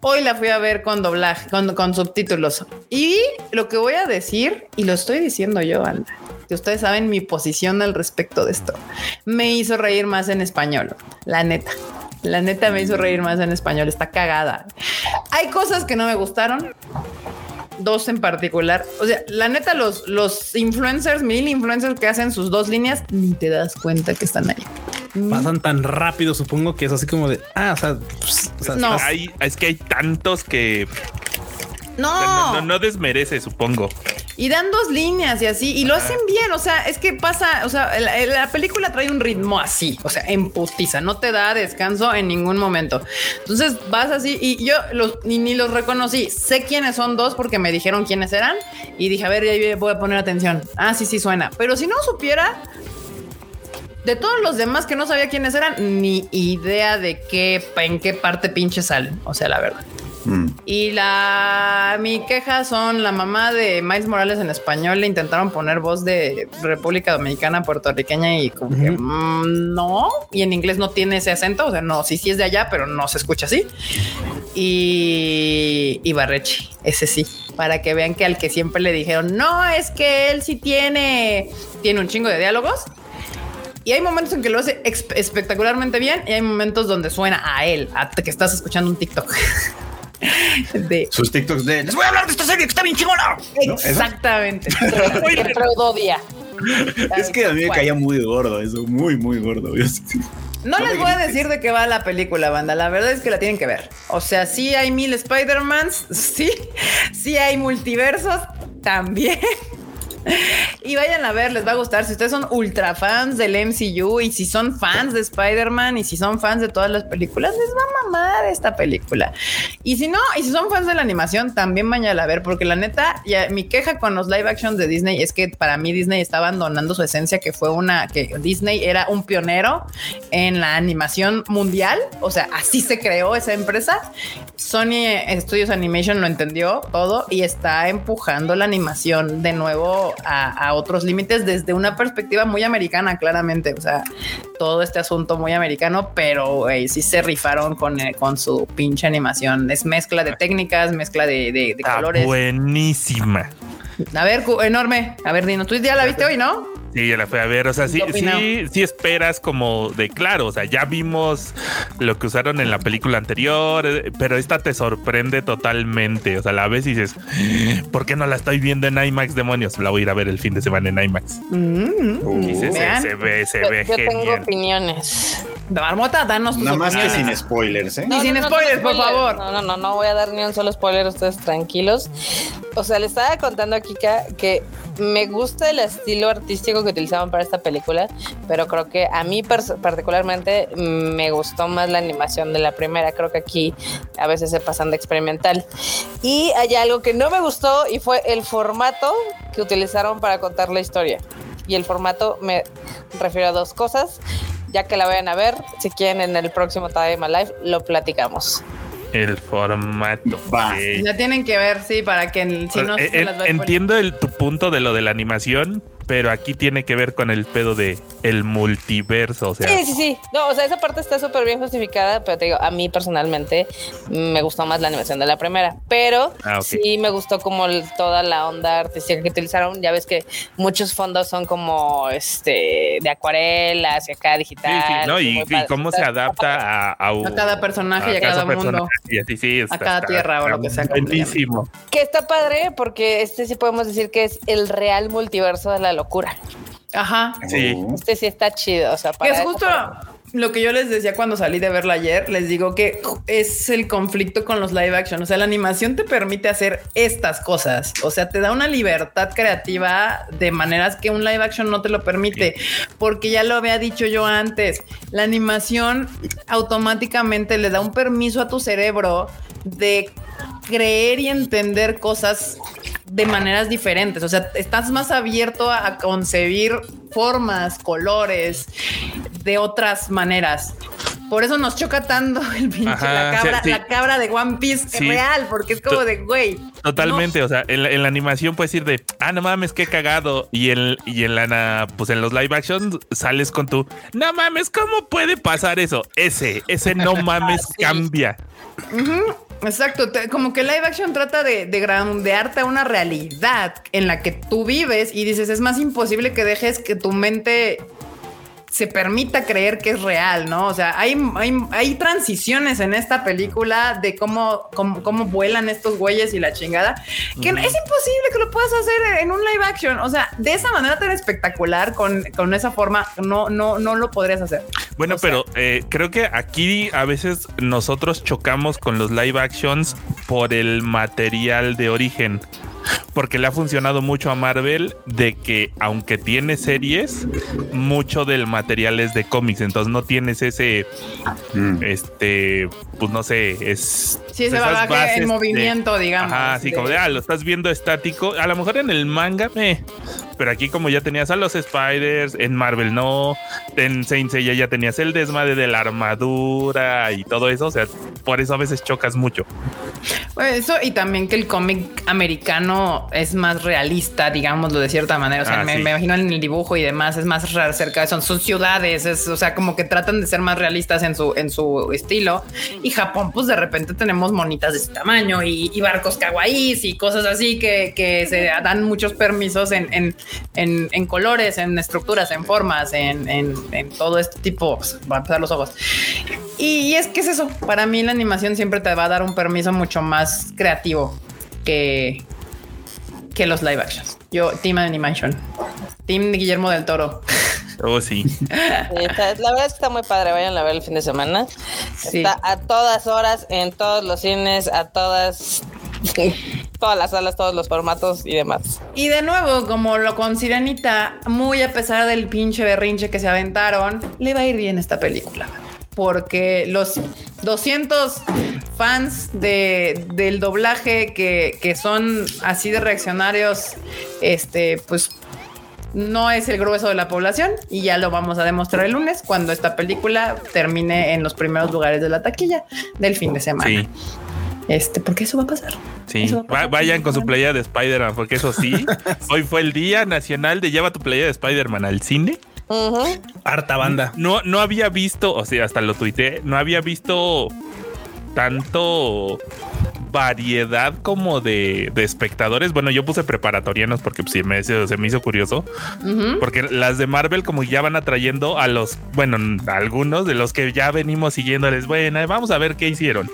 S1: Hoy la fui a ver con doblaje, con, subtítulos. Y lo que voy a decir, y lo estoy diciendo yo, banda, que ustedes saben mi posición al respecto de esto, me hizo reír más en español, la neta. La neta me hizo reír más en español, está cagada. Hay cosas que no me gustaron, dos en particular. O sea, la neta, los, los influencers, mil influencers que hacen sus dos líneas, ni te das cuenta que están ahí.
S2: Pasan tan rápido, supongo que es así como de, ah, o sea, pues, o sea,
S1: No.
S5: Hay, es que hay tantos que
S1: No,
S5: no, no, no desmerece, supongo.
S1: y dan dos líneas y así, y lo hacen bien. O sea, es que pasa, o sea, la, la película trae un ritmo así, o sea, en putiza, no te da descanso en ningún momento. Entonces vas así, y yo los, ni, ni los reconocí. Sé quiénes son dos porque me dijeron quiénes eran, y dije, a ver, ya voy a poner atención. Ah, sí, sí suena. Pero si no supiera, de todos los demás que no sabía quiénes eran, ni idea de qué, en qué parte pinche salen. O sea, la verdad.
S3: Mm.
S1: Y la mi queja son la mamá de Miles Morales en español. Le intentaron poner voz de República Dominicana, puertorriqueña y como que mm, no. Y en inglés no tiene ese acento. O sea, no, sí, sí es de allá, pero no se escucha así. Y, y Barrechi, ese sí, para que vean que al que siempre le dijeron, no, es que él sí tiene, tiene un chingo de diálogos. Y hay momentos en que lo hace espectacularmente bien y hay momentos donde suena a él, a que estás escuchando un TikTok. de
S3: Sus TikToks de les voy a hablar de esta serie que está bien chingona. ¿No?
S1: Exactamente.
S3: Es que a mí me caía muy gordo eso, muy, muy gordo.
S1: No
S3: No
S1: les voy a decir de qué va la película, banda. La verdad es que la tienen que ver. O sea, sí hay mil Spider-Mans, sí, sí hay multiversos también. Y vayan a ver, les va a gustar. Si ustedes son ultra fans del MCU y si son fans de Spider-Man y si son fans de todas las películas, les va a mamar esta película. Y si no, y si son fans de la animación, también vayan a ver, porque la neta, ya, mi queja con los live action de Disney es que para mí Disney está abandonando su esencia, que fue una que Disney era un pionero en la animación mundial. O sea, así se creó esa empresa. Sony Studios Animation lo entendió todo y está empujando la animación de nuevo a, a otros límites desde una perspectiva muy americana, claramente. O sea, todo este asunto muy americano, pero güey, sí se rifaron con, eh, con su pinche animación. Es mezcla de técnicas, mezcla de, de- de
S5: Está
S1: colores.
S5: buenísima.
S1: A ver, enorme. A ver, Dino, tú ya la viste hoy, ¿no?
S5: Sí, ya la fui a ver. O sea, sí, sí, sí esperas como de claro. O sea, ya vimos lo que usaron en la película anterior, eh, pero esta te sorprende totalmente. O sea, la ves y dices, ¿por qué no la estoy viendo en IMAX, demonios? La voy a ir a ver el fin de semana en IMAX.
S1: Mm,
S5: Y se, se- se ve, se
S4: Yo,
S5: ve
S4: yo tengo
S5: genial.
S4: opiniones.
S1: Marmota, danos tus
S3: Nada más que
S1: opiniones.
S3: sin spoilers, ¿eh?
S1: Y sin
S4: no, no,
S1: spoilers, por favor.
S4: No, no, no, no voy a dar ni un solo spoiler, ustedes tranquilos. O sea, le estaba contando a Kika que me gusta el estilo artístico que utilizaban para esta película, pero creo que a mí particularmente mm, me gustó más la animación de la primera. Creo que aquí a veces se pasan de experimental. Y hay algo que no me gustó y fue el formato que utilizaron para contar la historia. Y el formato me refiero a dos cosas. Ya que la vayan a ver, si quieren en el próximo Time Alive, lo platicamos.
S5: El formato.
S1: La tienen que ver, sí, para que el- si no
S5: Eh,
S1: se
S5: eh,
S1: las
S5: entiendo el, tu punto de lo de la animación, pero aquí tiene que ver con el pedo de el multiverso. O sea,
S4: Sí, sí, sí. No, o sea, esa parte está súper bien justificada, pero te digo, a mí personalmente me gustó más la animación de la primera, pero
S5: Ah,
S4: sí me gustó como el- toda la onda artística que utilizaron. Ya ves que muchos fondos son como este de acuarelas y acá
S5: Sí,
S4: digital.
S5: sí, ¿no?
S4: muy
S5: Y, cómo se adapta a, a,
S1: A cada personaje y a cada mundo.
S5: Y así, sí, está-
S1: cada
S5: está-
S1: tierra o lo que sea.
S5: Buenísimo.
S4: Que está padre porque este sí podemos decir que es el real multiverso de la locura.
S1: Ajá.
S5: Sí.
S4: Este sí está chido, o sea,
S1: Que
S4: para
S1: es justo
S4: para-
S1: lo que yo les decía cuando salí de verla ayer. Les digo que es el conflicto con los live action. O sea, la animación te permite hacer estas cosas. O sea, te da una libertad creativa de maneras que un live action no te lo permite. Porque ya lo había dicho yo antes. La animación automáticamente le da un permiso a tu cerebro de creer y entender cosas de maneras diferentes. O sea, estás más abierto a, a concebir formas, colores de otras maneras. Por eso nos choca tanto el pinche,
S5: Ajá,
S1: la, cabra,
S5: sí, sí.
S1: la cabra de One Piece es
S5: Sí.
S1: real, porque es como
S5: To-
S1: de güey.
S5: Totalmente, o sea, en la, en la animación puedes ir de, ah, no mames, qué cagado. Y en, y en la, pues en los live action sales con tu, no mames, ¿cómo puede pasar eso? Ese, ese no mames cambia.
S1: Exacto, como que live action trata de, de groundearte a una realidad en la que tú vives y dices, es más imposible que dejes que tu mente se permita creer que es real, ¿no? O sea, hay, hay, hay transiciones en esta película de cómo, cómo, cómo vuelan estos güeyes y la chingada, que es imposible que lo puedas hacer en un live action. O sea, de esa manera tan espectacular, con, con esa forma, no, no, no lo podrías hacer.
S5: Bueno,
S1: O sea-
S5: pero eh, creo que aquí a veces nosotros chocamos con los live actions por el material de origen. Porque le ha funcionado mucho a Marvel de que aunque tiene series, mucho del material es de cómics. Entonces no tienes ese,
S3: Mm.
S5: este, pues no sé, es...
S1: Sí, ese
S5: bases
S1: en
S5: de-
S1: movimiento, digamos.
S5: Ajá, así
S1: de-
S5: como de, ah, lo estás viendo estático. A lo mejor en el manga, eh, pero aquí como ya tenías a los Spiders, en Marvel no, en Saint Seiya ya tenías el desmadre de la armadura y todo eso, o sea, por eso a veces chocas mucho.
S1: Bueno, Eso y también que el cómic americano es más realista, digámoslo de cierta manera. O sea,
S5: Ah,
S1: me,
S5: sí.
S1: me imagino en el dibujo y demás es más cerca, son sus ciudades, es, o sea, como que tratan de ser más realistas en su, en su estilo. Y Japón, pues de repente tenemos monitas de ese tamaño y, y barcos kawaiis y cosas así que, que se dan muchos permisos en, en, en, en colores, en estructuras, en formas, en, en, todo este tipo. pues, Va a empezar los ojos. Y, y es que es eso. Para mí la animación siempre te va a dar un permiso mucho más creativo que, que los live actions. Yo, Team Animation. Team Guillermo del Toro.
S5: Oh, sí.
S4: Sí, está- la verdad es que está muy padre, vayan a ver el fin de semana.
S1: Sí.
S4: Está a todas horas, en todos los cines, a todas. todas las salas, todos los formatos y demás.
S1: Y de nuevo, como lo con Sirenita, muy a pesar del pinche berrinche que se aventaron, le va a ir bien esta película. Porque los 200 fans de, del doblaje que, que son así de reaccionarios, este, pues no es el grueso de la población y ya lo vamos a demostrar el lunes cuando esta película termine en los primeros lugares de la taquilla del fin de semana.
S5: Sí.
S1: Este, porque eso va a pasar.
S5: Sí,
S1: Eso va a
S5: Va-
S1: pasar.
S5: vayan con su playa de Spider-Man, porque eso sí, hoy fue el día nacional de lleva tu playa de Spider-Man al cine.
S4: Ujú.
S2: Harta banda.
S5: No, no había visto, o sea, hasta lo tuiteé, no había visto tanto variedad como de, de espectadores. Bueno, yo puse preparatorianos porque pues, sí, me, se, se me hizo curioso. Porque las de Marvel como ya van atrayendo a los, bueno, a algunos de los que ya venimos siguiéndoles, bueno, vamos a ver qué hicieron.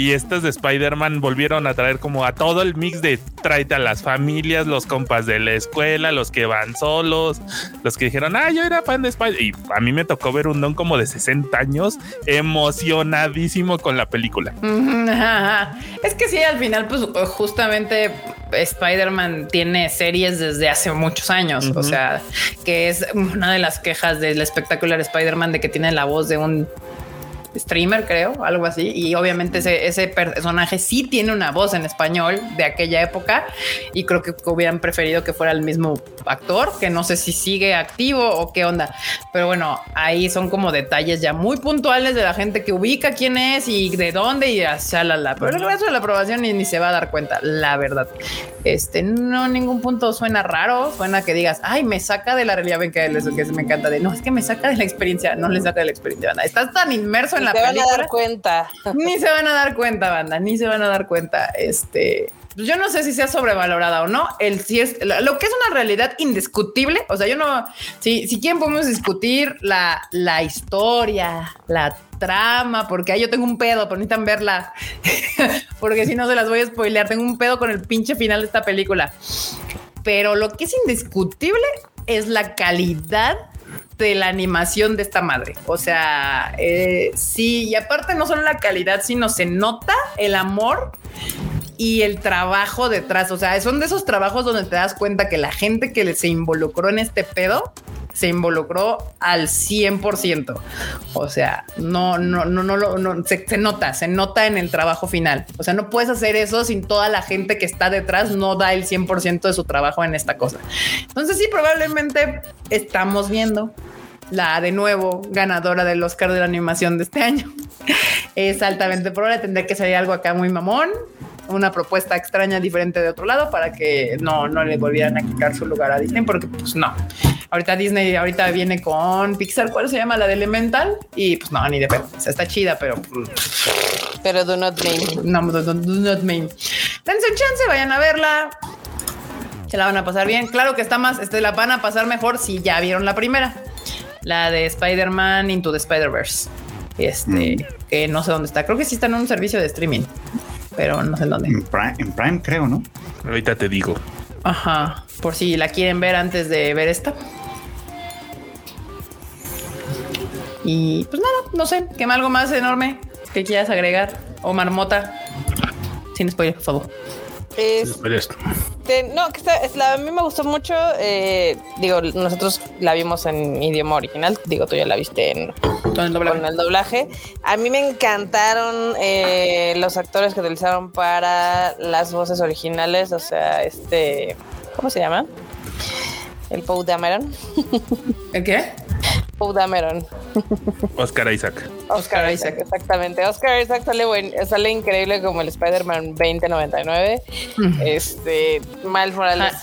S5: Y estas de Spider-Man volvieron a traer como a todo el mix de tráete a las familias, los compas de la escuela, los que van solos, los que dijeron, ah, yo era fan de Spider. Y a mí me tocó ver un don como de 60 años emocionadísimo con la película.
S1: Es que sí, al final, pues justamente Spider-Man tiene series desde hace muchos años. O sea, que es una de las quejas del espectacular Spider-Man de que tiene la voz de un streamer, creo, algo así. Y obviamente ese, ese personaje sí tiene una voz en español de aquella época. Y creo que hubieran preferido que fuera el mismo actor, que no sé si sigue activo o qué onda. Pero bueno, ahí son como detalles ya muy puntuales de la gente que ubica quién es y de dónde y la, la. Pero el resto de la aprobación ni, ni se va a dar cuenta, la verdad. Este no, en ningún punto suena raro, suena que digas, ay, me saca de la realidad. Ven que eso que me encanta de no, es que me saca de la experiencia, no le saca de la experiencia. banda. Estás tan inmerso en
S4: te van a dar cuenta.
S1: Ni se van a dar cuenta, banda, ni se van a dar cuenta. Este, pues yo no sé si sea sobrevalorada o no. El si es lo lo que es una realidad indiscutible. O sea, yo no, si, si quieren podemos discutir la, la historia, la trama, porque ahí yo tengo un pedo, pero necesitan verla, porque si no se las voy a spoilear. Tengo un pedo con el pinche final de esta película. Pero lo que es indiscutible es la calidad de la animación de esta madre. O sea, eh, sí, y aparte no solo la calidad, sino se nota el amor y el trabajo detrás. O sea, son de esos trabajos donde te das cuenta que la gente que se involucró en este pedo se involucró al 100%. O sea, no, no, no, no, no se, se nota, se nota en el trabajo final. O sea, no puedes hacer eso sin toda la gente que está detrás no da el 100% de su trabajo en esta cosa. Entonces sí, probablemente estamos viendo la de nuevo ganadora del Oscar de la animación de este año. Es altamente probable, tendría que salir algo acá muy mamón, una propuesta extraña, diferente de otro lado para que no, no le volvieran a quitar su lugar a Disney, porque pues no. Ahorita Disney ahorita viene con Pixar, ¿cuál se llama? La de Elemental y pues no, ni de pedo. O sea, está chida, pero
S4: Pero do not name.
S1: no, do, do- do not mean. Dense un chance, vayan a verla. Se la van a pasar bien. Claro que está más, este, la van a pasar mejor si ya vieron la primera. La de Spider-Man Into the Spider-Verse. Este, que no sé dónde está. Creo que sí está en un servicio de streaming, pero no sé en dónde.
S3: En Prime, en Prime, creo, ¿no?
S5: Ahorita te digo.
S1: Ajá. Por si la quieren ver antes de ver esta. Y pues nada, no sé, ¿qué algo más enorme que quieras agregar? O marmota. Sin spoiler, por favor.
S4: Este, no, que está, es la- a mí me gustó mucho. eh, digo, nosotros la vimos en idioma original. Digo, tú ya la viste en,
S1: Con el doblaje.
S4: con el doblaje. A mí me encantaron eh, los actores que utilizaron para las voces originales. O sea, este, ¿cómo se llama? El Poe Dameron.
S1: ¿El qué?
S4: Poe Dameron.
S5: Oscar Isaac.
S1: Oscar Isaac.
S4: Exactamente. Oscar Isaac sale, buen, sale increíble como el Spider-Man 2099. Este, Miles Morales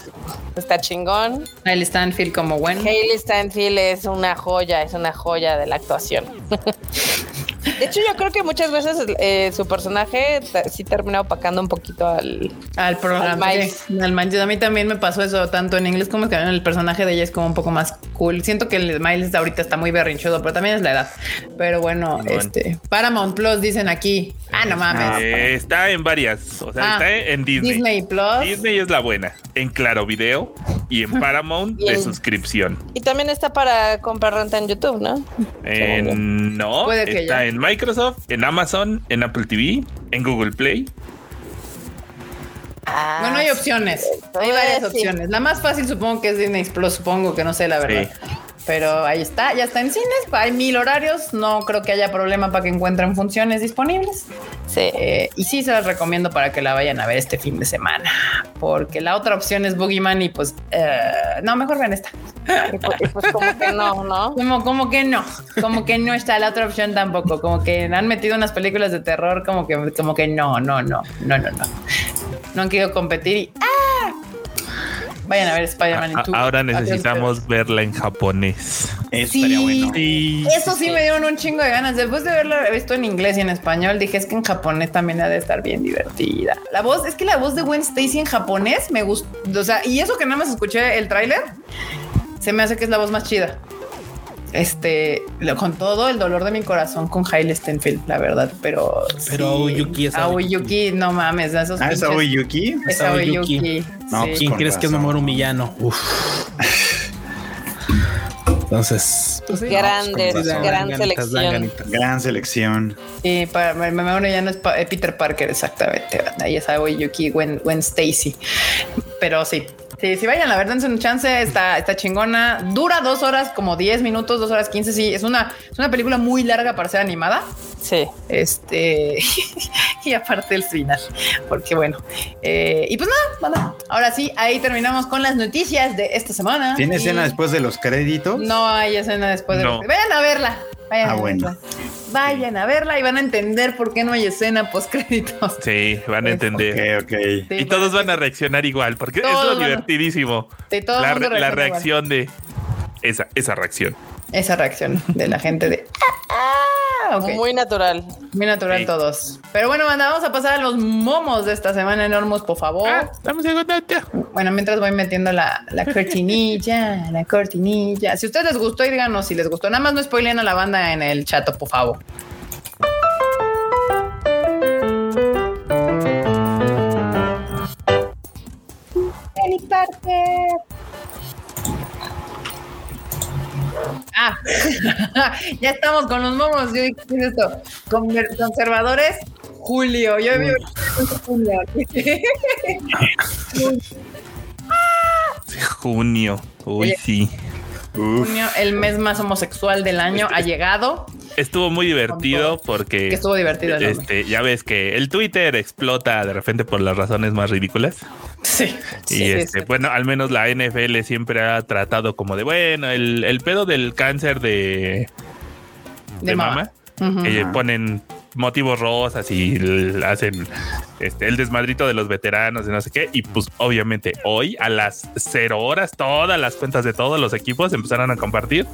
S4: está chingón.
S1: Kyle Stanfield como bueno.
S4: Hailey Stanfield es una joya, es una joya de la actuación. De hecho, yo creo que muchas veces eh, su personaje sí termina opacando un poquito al.
S1: Al programa.
S4: Al Miles.
S1: sí. Al Miles. A mí también me pasó eso, tanto en inglés como en. El personaje de ella es como un poco más cool. Siento que el Miles ahorita está muy berrinchudo, pero también es la edad. Pero bueno,
S5: Bueno.
S1: este Paramount Plus dicen aquí. Ah, no mames.
S5: Eh, está en varias. O sea,
S1: Ah,
S5: está en Disney.
S1: Disney Plus.
S5: Disney es la buena. En Claro Video y en Paramount
S4: Y
S5: de suscripción.
S4: Y también está para comprar renta en YouTube, ¿no?
S5: En- no,
S1: Puede que
S5: está
S1: ya.
S5: en Microsoft, en Amazon, en Apple TV, en Google Play.
S4: Ah,
S1: Bueno, hay opciones. Hay varias opciones. La más fácil supongo que es Disney Plus, supongo que no sé la verdad. Pero ahí está, ya está en cines, hay mil horarios, no creo que haya problema para que encuentren funciones disponibles.
S4: Sí.
S1: Eh, y sí se las recomiendo para que la vayan a ver este fin de semana, porque la otra opción es Boogeyman y pues eh, no, mejor ven esta.
S4: Y pues, y pues como que no, ¿no?
S1: Como, como que no, como que no está la otra opción tampoco, como que han metido unas películas de terror, como que, como que no, no, no, no, no, no. No han querido competir y ¡ah! Vayan a ver Spider-Man tú.
S5: ahora necesitamos verla en japonés.
S3: Eso
S1: Sí.
S3: estaría bueno.
S5: Sí.
S1: Eso sí me dieron un chingo de ganas. Después de haberla visto en inglés y en español, dije es que en japonés también ha de estar bien divertida. La voz, es que la voz de Gwen Stacy en japonés me gustó. O sea, y eso que nada más escuché el tráiler, se me hace que es la voz más chida. Este, lo- con todo el dolor de mi corazón con Hailey Stenfield, la verdad, pero.
S2: Pero Aoyuki es
S1: Aoyuki, no mames, esos
S3: Ah, es
S1: pinches-
S3: Aoi Yuki.
S1: Es
S2: Aoyuki.
S1: Aoyuki.
S3: No,
S1: sí.
S2: ¿Quién crees que es
S3: razón.
S2: Mamoru Millano? Uf. Entonces,
S1: Pues sí.
S4: Grandes,
S3: razón.
S4: gran selección.
S2: ganitas.
S3: Gran selección.
S1: Sí, para me, me me- ya no es pa- eh, Peter Parker, exactamente. Ahí es Aoi Yuki, Gwen, Gwen Stacy. Pero sí, sí, sí, vayan, la verdad, dense un chance, está, está chingona. Dura dos horas, como 10 minutos, dos horas 15. Sí, es una, es una película muy larga para ser animada.
S4: Sí.
S1: Este, y aparte el final, porque bueno, eh, y pues nada, nada. Ahora sí, ahí terminamos con las noticias de esta semana.
S3: ¿Tiene
S1: Y
S3: escena después de los créditos?
S1: No hay escena después de
S5: No.
S1: Vayan a verla. Vayan
S3: Ah,
S1: a
S3: bueno.
S1: verla. Vayan a verla y van a entender por qué no hay escena post créditos.
S5: Sí, van a entender.
S3: Ok, ok.
S5: Y todos van a reaccionar igual, porque es lo divertidísimo.
S1: Sí, todo
S5: La,
S1: mundo
S5: la reacción de esa, esa reacción.
S1: Esa reacción de la gente de ah, ok.
S4: Muy natural.
S1: Muy natural
S5: Sí.
S1: todos. Pero bueno, banda, vamos a pasar a los momos de esta semana enormes, por favor.
S5: Ah, estamos en contacto.
S1: Bueno, mientras voy metiendo la, la cortinilla, la cortinilla. Si a ustedes les gustó, y díganos si les gustó. Nada más no spoileen a la banda en el chat, por favor. Parker. Ah, ya estamos con los momos. Yo dije, ¿qué es esto? Conservadores, Julio. Yo vi Julio.
S5: Junio. Uy,
S1: Oye.
S5: sí.
S1: Junio, el mes más homosexual del año, ha llegado.
S5: Estuvo muy divertido porque
S1: Que estuvo divertido
S5: este, ya ves que el Twitter explota de repente por las razones más ridículas.
S1: Sí.
S5: Y
S1: sí,
S5: este,
S1: sí.
S5: bueno, al menos la NFL siempre ha tratado como de bueno, el, el pedo del cáncer de, de,
S1: De
S5: mama,
S1: mama. Ujú.
S5: que ponen motivos rosas y hacen este, el desmadrito de los veteranos y no sé qué. Y pues obviamente hoy a las cero horas todas las cuentas de todos los equipos empezaron a compartir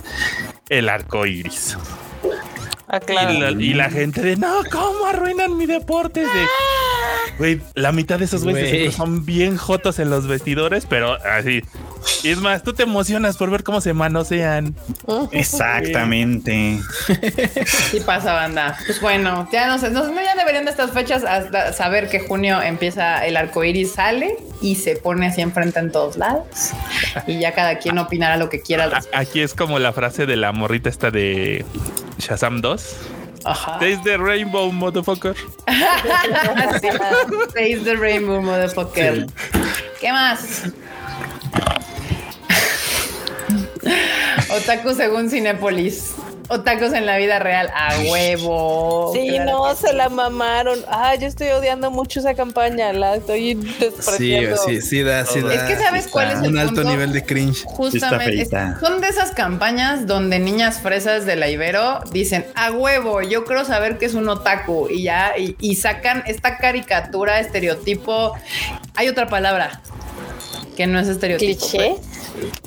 S5: el arco iris.
S4: Ah, claro.
S5: Y, la, y la gente de no, ¿cómo arruinan mi deporte? De güey, la mitad de esos güeyes
S2: Güey.
S5: son bien jotos en los vestidores, pero así. Y es más, tú te emocionas por ver cómo se manosean.
S3: Exactamente.
S1: Sí pasa, banda. Pues bueno, ya no sé, no, no, ya deberían de estas fechas hasta saber que junio empieza el arco iris, sale y se pone así enfrente en todos lados. Y ya cada quien opinará lo que quiera.
S5: Aquí es como la frase de la morrita esta de Shazam 2.
S1: Ajá.
S5: Taste the rainbow, motherfucker.
S1: Sí. The rainbow, motherfucker. ¿Qué más? Otaku según Cinépolis. Otakus en la vida real. A huevo.
S4: Sí,
S1: Claro
S4: no, se la mamaron. Ah, yo estoy odiando mucho esa campaña. La estoy
S2: Sí,
S4: despreciando.
S2: sí, sí da, sí da.
S1: Es que ¿sabes
S2: sí
S1: cuál es el
S2: Un alto
S1: punto?
S2: nivel de cringe.
S1: Justamente es- son de esas campañas donde niñas fresas de la Ibero dicen a huevo, yo quiero saber qué es un otaku y ya y, y sacan esta caricatura, estereotipo. Hay otra palabra que no es estereotipo.
S4: ¿Cliché?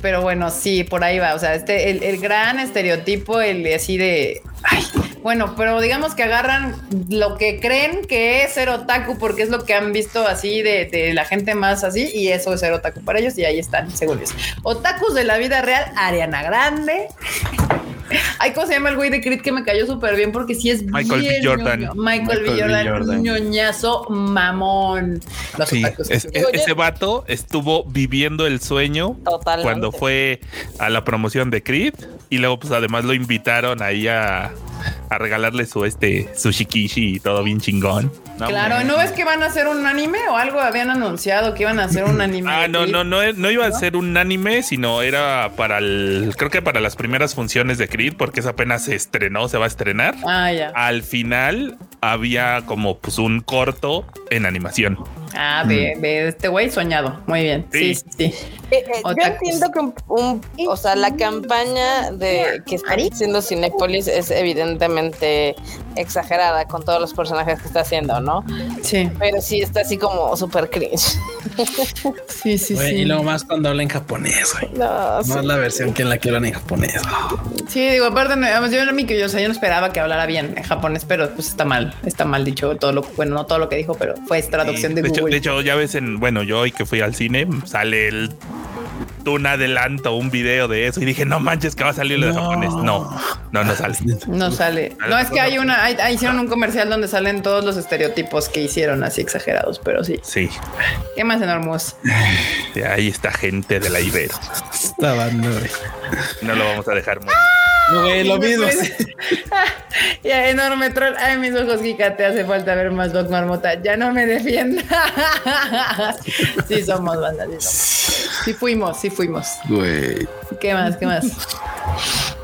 S1: Pero bueno, sí, por ahí va. O sea, este, el, el gran estereotipo, el así de. Ay, bueno, pero digamos que agarran lo que creen que es ser otaku, porque es lo que han visto así de, de la gente más así, y eso es ser otaku para ellos, y ahí están, según ellos. Otakus de la vida real, Ariana Grande. Ay, ¿cómo se llama el güey de Creed que me cayó súper bien? Porque sí es
S5: Michael B. Jordan.
S1: ñoño. Michael, B.
S3: Michael B.
S1: Jordan,
S3: Jordan.
S1: ñoñazo mamón. Los
S5: Sí,
S1: otakus.
S5: es- es- ese vato estuvo viviendo el sueño
S4: Totalmente.
S5: cuando fue a la promoción de Creed y luego pues además lo invitaron ahí a, a regalarle su este su shikishi y todo bien chingón. No,
S1: claro. ¿no ves que van a hacer un anime o algo? Habían anunciado que iban a hacer un anime.
S5: Ah, no, no, no, no iba a ser un anime, sino era para el, creo que para las primeras funciones de Creed, porque es apenas se estrenó, se va a estrenar.
S1: Ah, ya.
S5: Al final había como pues un corto en animación.
S1: Ah, de, de este güey soñado. Muy bien. Sí, sí,
S5: Sí.
S1: sí.
S4: Eh, eh, yo entiendo que un, un- o sea, la campaña de que está haciendo Cinepolis es evidentemente exagerada con todos los personajes que está haciendo, ¿no?
S1: Sí,
S4: Pero sí está así como súper cringe.
S1: sí, sí.
S2: Güey,
S1: sí.
S2: Y luego más cuando habla en japonés, güey.
S4: No, sí.
S2: Es la versión que en la que hablan en japonés.
S1: Sí, digo, aparte, yo era mi que yo, o sea, yo no esperaba que hablara bien en japonés, pero pues está mal, está mal dicho todo lo, bueno, no todo lo que dijo, pero fue traducción de,
S5: de, hecho,
S1: Google.
S5: de hecho, ya ves en, bueno, yo hoy que fui al cine, sale el un adelanto, un video de eso y dije, no manches que va a salir lo de
S2: No.
S5: japonés. No, no, no sale.
S1: no sale. No, es que hay una, hay- hay- hicieron un comercial donde salen todos los estereotipos que hicieron así exagerados, pero sí.
S5: Sí,
S1: ¿Qué más enormos?
S5: ahí está gente de la Ibero.
S2: Güey.
S5: No lo vamos a dejar morir.
S2: No, güey, lo mismo.
S1: ya, enorme troll. Ay, mis ojos, Kika, te hace falta ver más Doc Marmota. Ya no me defiendas. sí somos, banda, sí somos. Sí fuimos, sí fuimos.
S2: Güey.
S1: ¿Qué más? ¿Qué más?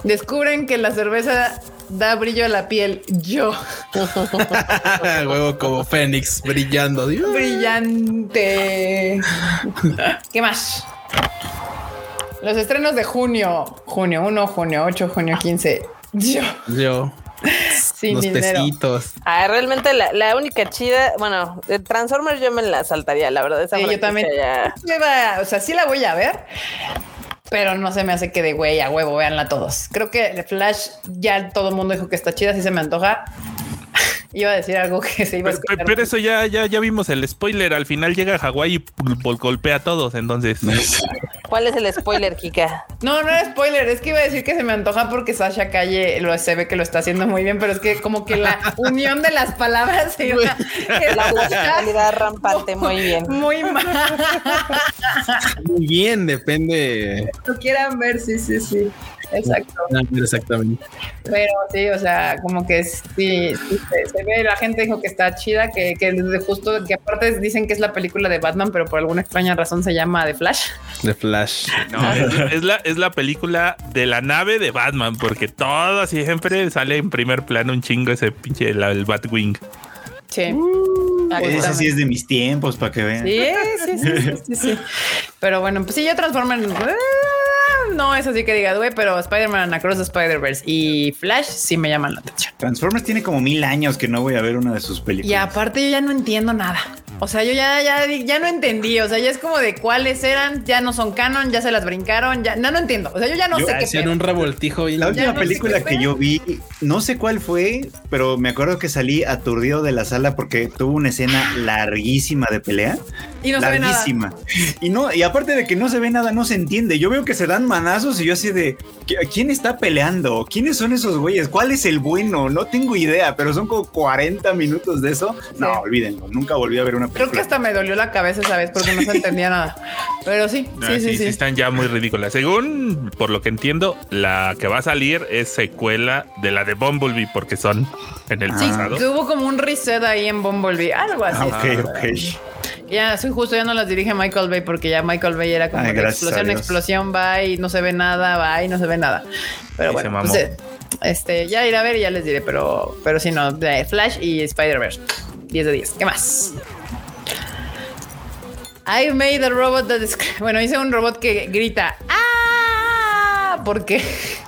S1: Descubren que la cerveza da brillo a la piel. Yo.
S2: Huevo como Fénix brillando. Dios.
S1: Brillante. ¿Qué más? Los estrenos de junio. Junio 1, junio 8, junio 15. Yo.
S2: Yo.
S1: Sin
S2: los
S1: dinero.
S2: tecitos.
S4: Ah, realmente la, la única chida, bueno, de Transformers yo me la saltaría, la verdad. Esa
S1: Sí, yo también.
S4: ya-
S1: Me va- o sea, sí la voy a ver, pero no se me hace que de güey a huevo, véanla todos. Creo que Flash ya todo el mundo dijo que está chida, sí se me antoja. Iba a decir algo que se iba a
S5: Pero,
S1: escuchar.
S5: pero eso ya, ya, ya vimos el spoiler. Al final llega a Hawái y gol- golpea a todos. Entonces,
S4: ¿Cuál es el spoiler, Kika?
S1: No, no era spoiler, es que iba a decir que se me antoja porque Sasha Calle lo, se ve que lo está haciendo muy bien, pero es que como que la unión de las palabras se iba a
S4: La musicalidad rampante, muy bien.
S1: Muy mal.
S2: Muy bien, depende.
S1: Lo quieran ver, sí, sí, sí. Exacto.
S2: Exactamente.
S1: Pero sí, o sea, como que sí, sí, se, se ve, la gente dijo que está chida, que, que desde justo, que aparte dicen que es la película de Batman, pero por alguna extraña razón se llama The Flash.
S2: De Flash.
S5: no, es, es la, es la película de la nave de Batman, porque todo siempre sale en primer plano un chingo ese pinche el Batwing.
S1: Sí.
S3: Ese sí es de mis tiempos, para que vean.
S1: Sí, sí, sí, sí, sí, sí. Pero bueno, pues sí, yo Transformers eh, no es así que digas, güey, pero Spider-Man Across the Spider-Verse y Flash sí me llaman la atención.
S3: Transformers tiene como mil años que no voy a ver una de sus películas.
S1: Y aparte yo ya no entiendo nada. O sea, yo ya, ya, ya no entendí. O sea, ya es como de cuáles eran, ya no son canon, ya se las brincaron, ya no, no entiendo. O sea, yo ya no
S3: Yo
S1: sé qué
S2: Hacían un revoltijo y
S3: La última
S1: no
S3: película que yo vi, no sé cuál fue, pero me acuerdo que salí aturdido de la sala porque tuvo una escena larguísima de pelea.
S1: Y no se ve nada.
S3: Y no, y aparte de que no se ve nada, no se entiende. Yo veo que se dan manazos y yo así de ¿qui- ¿quién está peleando? ¿Quiénes son esos güeyes? ¿Cuál es el bueno? No tengo idea, pero son como 40 minutos de eso. No, olvídenlo. Nunca volví a ver una
S1: Creo
S3: película.
S1: que hasta me dolió la cabeza esa vez porque no se entendía nada. Pero sí,
S5: Ah,
S1: sí, sí, sí.
S5: están ya muy ridículas. Según, por lo que entiendo, la que va a salir es secuela de la de Bumblebee, porque son en el
S1: Sí,
S5: pasado.
S1: que hubo como un reset ahí en Bumblebee, algo así.
S3: Ah, ok, ok.
S1: Ya, soy justo, ya no las dirige Michael Bay porque ya Michael Bay era como
S3: Ay,
S1: de explosión, explosión, va y no se ve nada, va y no se ve nada. Pero bueno, pues, eh, este, ya iré a ver y ya les diré, pero, pero sí, no, Flash y Spider-Verse. 10 de 10. ¿Qué más? I made a robot that is- Bueno, hice un robot que grita ¡Ah! ¿Por qué?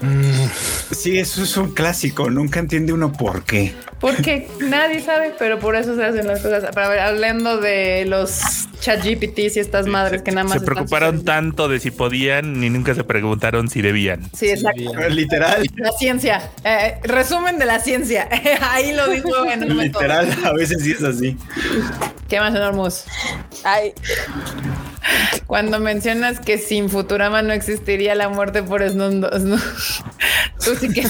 S3: Sí, eso es un clásico. Nunca entiende uno por qué.
S1: Porque nadie sabe, pero por eso se hacen las cosas. Para ver, hablando de los chat GPTs y estas madres que nada más.
S5: Se preocuparon tanto de si podían ni nunca se preguntaron si debían.
S1: Sí, exacto.
S3: Literal.
S1: La ciencia. Eh, resumen de la ciencia. Ahí lo dijo en un momento.
S3: Literal, a veces sí es así.
S1: ¿Qué más, Enormous?
S4: Ay,
S1: Cuando mencionas que sin Futurama no existiría la muerte por Snow- tú sí que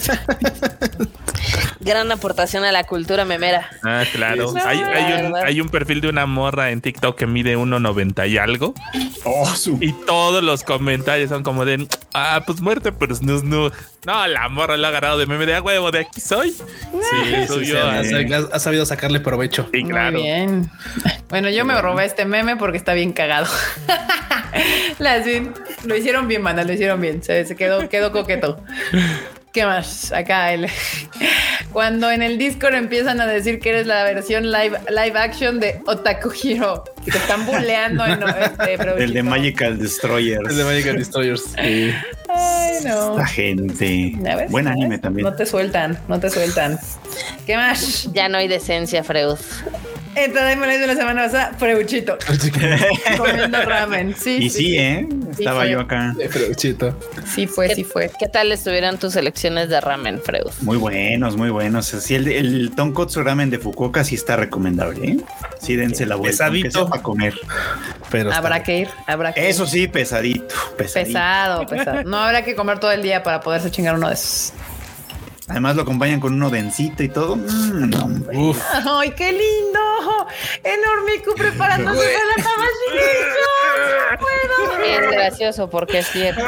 S4: gran aportación a la cultura memera.
S5: Ah, claro.
S4: Sí, sí,
S5: hay,
S4: sí.
S5: hay un,
S4: ¿Verdad?
S5: hay un perfil de una morra en TikTok que mide 1.90 y algo.
S3: Oh, su-
S5: Y todos los comentarios son como de, ah, pues muerte, pero snus, snus. No, la morra lo ha agarrado de meme de "A huevo, de aquí soy.
S2: Sí,
S5: Sí,
S2: sí, sí, ha,
S3: sí.
S2: ha sabido sacarle provecho.
S5: Y claro.
S1: Muy bien. Bueno, yo me robé este meme porque está bien cagado. Las vi- lo hicieron bien, manda, lo hicieron bien. Se, se quedó, quedó coqueto. ¿Qué más? Acá el. Cuando en el Discord empiezan a decir que eres la versión live, live action de Otaku Hero. Te están bulleando en este
S3: el de. Magical Destroyers.
S2: Es de Magical Destroyers. Sí.
S1: Ay, no.
S3: Esta gente. Buen
S1: ¿Ya
S3: anime
S1: ves?
S3: también.
S1: No te sueltan, no te sueltan. ¿Qué más?
S4: Ya no hay decencia, Freud.
S1: Entonces me lo hizo la semana pasada, Freuchito. comiendo ramen. Sí,
S3: Y sí, ¿eh? Estaba yo acá.
S2: Chito.
S1: Sí fue, sí fue.
S4: ¿Qué tal estuvieran tus elecciones de ramen, Freud?
S3: Muy buenos, muy buenos. Sí, el, el Tonkotsu Ramen de Fukuoka sí está recomendable, ¿eh? Sí, dense la vuelta.
S2: Pesadito.
S3: para comer.
S2: Pero
S1: Habrá que ir, habrá que ir.
S3: Eso sí, pesadito, pesadito.
S1: Pesado, pesado. No habrá que comer todo el día para poderse chingar uno de esos.
S3: Además lo acompañan con uno densito y todo. Mm, no, hombre.
S2: Uf.
S1: ¡Ay, qué lindo! Enormico preparándose para la caballita. Bueno,
S4: Es gracioso porque es cierto.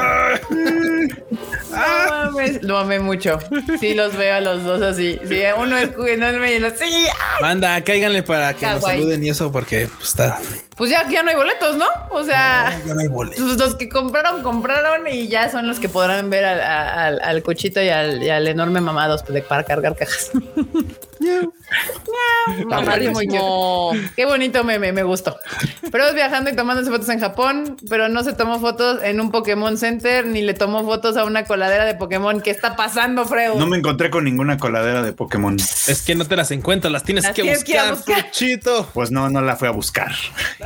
S1: no mames. Lo amé mucho. Sí, los veo a los dos así. Sí, uno es enorme y el otro. Sí, ah.
S2: Banda, cáiganle para que nos saluden y eso, porque pues, está.
S1: Pues ya, ya no hay boletos, ¿no? O sea.
S2: Ya no hay boleto.
S1: Pues los que compraron, compraron y ya son los que podrán ver al, al, al cochito y al, y al enorme mamados pues, de- para cargar cajas. Mamadísimo. Qué bonito meme, me gustó. Pero viajando y tomándose fotos en Japón, pero no se tomó fotos en un Pokémon Center ni le tomó fotos a una coladera de Pokémon. ¿Qué está pasando, Freud?
S3: No me encontré con ninguna coladera de Pokémon.
S2: Es que no te las encuentras, las tienes
S1: Las
S2: que
S1: tienes que
S2: buscar,
S1: buscar.
S2: Fruchito.
S3: Pues no, no la fui a buscar.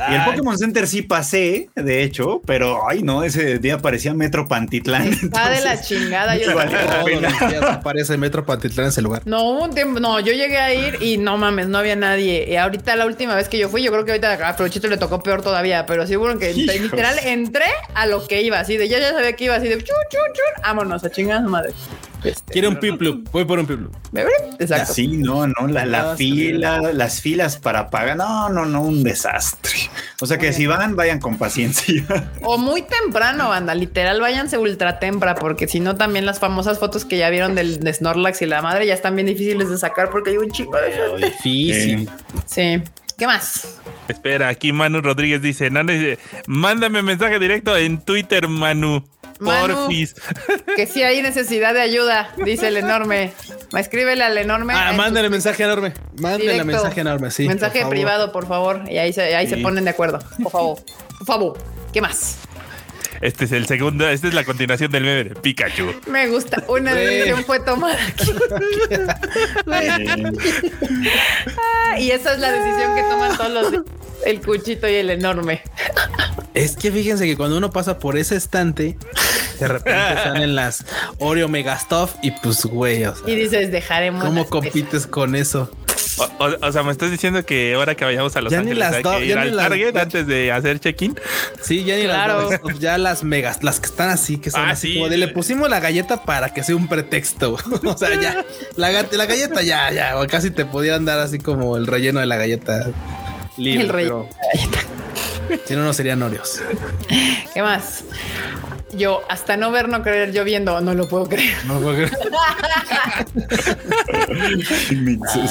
S3: Y el. Pokémon Center sí pasé, de hecho, pero ay no, ese día parecía Metro Pantitlán.
S1: Está de la chingada. Yo
S3: Vale.
S2: Todos los días aparece Metro Pantitlán en ese lugar.
S1: No, hubo un tiempo, no, yo llegué a ir y no mames, no había nadie. Y ahorita la última vez que yo fui, yo creo que ahorita a Frochito le tocó peor todavía, pero seguro que
S3: Hijos.
S1: literal entré a lo que iba, así de ya ya sabía que iba así de chun, chun, chun, vámonos a chingar a su madre. Este,
S2: Quiere un piplu. Voy por un piplu.
S1: ¿me ven? Exacto.
S3: Sí, no, no, la, la
S2: Ah,
S3: fila, las filas para pagar, no, no, no, un desastre. O sea que si van, vayan con paciencia.
S1: O muy temprano, banda, literal, váyanse ultra tempra, porque si no, también las famosas fotos que ya vieron del de Snorlax y la madre ya están bien difíciles de sacar porque hay un chico de gente.
S2: Difícil.
S1: Sí. ¿Qué más?
S5: Espera, aquí Manu Rodríguez dice, no, dice, mándame mensaje directo en Twitter, Manu.
S1: Manu.
S5: Porfis.
S1: Que sí hay necesidad de ayuda, dice el enorme. Escríbele al enorme.
S2: Ah,
S1: tu
S2: mándale mensaje enorme. Mándale
S1: directo.
S2: mensaje enorme, sí.
S1: Mensaje
S2: por favor.
S1: privado, por favor. Y ahí se, ahí se ponen de acuerdo. Por favor. Por favor. ¿Qué más?
S5: Este es el segundo, esta es la continuación del meme de Pikachu.
S1: Me gusta. Una decisión fue tomada aquí. Ah, y esa es la decisión que toman todos los días. El cuchito y el enorme.
S2: Es que fíjense que cuando uno pasa por ese estante, de repente salen las Oreo Megastuff y pues, güey, o sea,
S1: Y dices, dejaremos.
S2: ¿cómo compites con eso?
S5: O, o- o sea, me estás diciendo que ahora que vayamos a Los
S2: Ya ni
S5: Ángeles
S2: las
S5: hay que ir
S2: ya ni
S5: al
S2: las-
S5: Target antes de hacer check-in.
S2: Sí, ya ni
S1: Claro.
S2: las Megastuff, ya las megas, las que están así, que son
S5: Ah,
S2: así
S5: sí.
S2: como de le pusimos la galleta para que sea un pretexto. o sea, ya, la, ga- la galleta ya, ya, o casi te podían dar así como el relleno de la galleta libre.
S1: El relleno
S2: pero Si no, no serían Oreos.
S1: ¿Qué más? Yo, hasta no ver, no creer, yo viendo, no lo puedo creer.
S2: No puedo creer.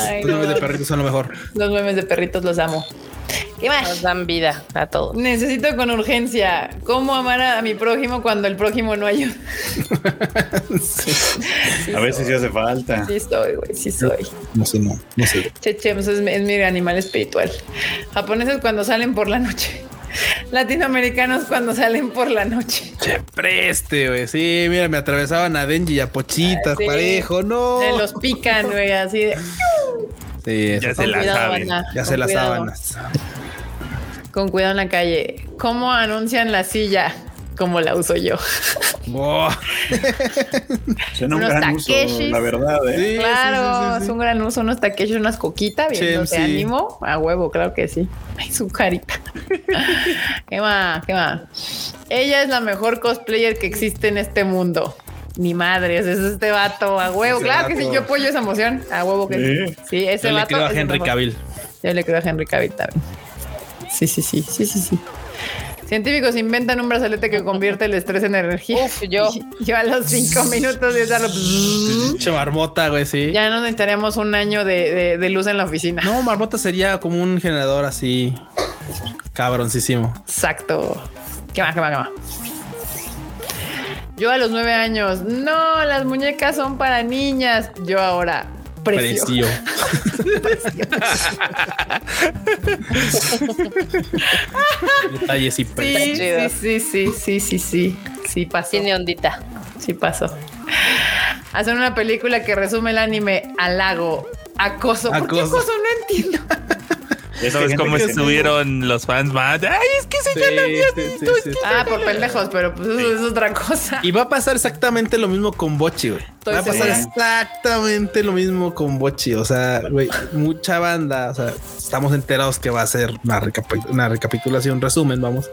S1: Ay,
S2: Los
S1: no.
S2: memes de perritos son lo mejor.
S1: Los memes de perritos los amo. ¿Qué
S4: Nos
S1: más?
S4: dan vida a todos.
S1: Necesito con urgencia cómo amar a mi prójimo cuando el prójimo no ayuda.
S3: A veces sí hace falta.
S1: Sí soy, güey, sí soy.
S2: No sé, no, no sé.
S1: Chechemos es, mi- es mi animal espiritual. Japoneses cuando salen por la noche. Latinoamericanos cuando salen por la noche.
S2: Che, preste, güey. Sí, mira, me atravesaban a Denji y a Pochitas,
S1: Sí.
S2: parejo, no.
S1: Se los pican, güey, así de.
S2: Sí,
S5: Ya se
S1: Con
S5: la
S1: cuidado,
S5: saben.
S1: banda,
S2: ya
S1: con
S2: se las sábanas.
S1: Con cuidado en la calle. ¿Cómo anuncian la silla? Como la uso yo.
S2: Buah.
S3: Suena un
S1: Unos
S3: gran uso, la verdad. ¿eh?
S2: Sí,
S1: claro,
S2: sí, sí, sí.
S1: es un gran uso, unos taquechos, unas coquitas, viendo
S2: Chemsi.
S1: te ánimo. A huevo, claro que sí. Ay, su carita. ¿Qué más? ¿Qué más? Ella es la mejor cosplayer que existe en este mundo. Ni madres, es este vato a huevo.
S2: Ese
S1: claro que sí, yo apoyo esa emoción. A huevo que sí. Sí, ese
S2: Yo le creo a Henry. Cavill.
S1: Yo le creo a Henry Cavill también. Sí, sí, sí, sí, sí, sí. Científicos inventan un brazalete que convierte el estrés en energía.
S4: Uf, yo.
S1: Y Lleva los cinco minutos de usarlo.
S2: Pinche marmota, güey, sí.
S1: Ya no necesitaríamos un año de, de- de luz en la oficina.
S2: No, marmota sería como un generador así cabroncísimo.
S1: Exacto. ¿Qué más, qué más, qué más? Yo a los nueve años, no, las muñecas son para niñas. Yo ahora, precio.
S2: Precio. Detalles y
S1: Sí,
S2: precios.
S1: Sí, sí, sí, sí, sí, sí. Sí pasó.
S4: Tiene ondita.
S1: Sí pasó. Hacen una película que resume el anime halago, acoso. ¿Por qué
S2: Acoso.
S1: acoso? No entiendo.
S3: Es que
S5: ¿Sabes cómo estuvieron los fans más? Ay, es que se
S2: Sí,
S5: ya lo había
S2: sí,
S5: visto.
S2: sí, sí.
S1: Ah, por pendejos, pero pues eso es otra cosa.
S2: Y va a pasar exactamente lo mismo con Bochi, güey.
S1: Estoy
S2: Va a pasar
S1: segura.
S2: exactamente lo mismo con Bochi. O sea, güey, mucha banda. O sea, estamos enterados que va a ser una, recapi- una recapitulación, resumen, vamos.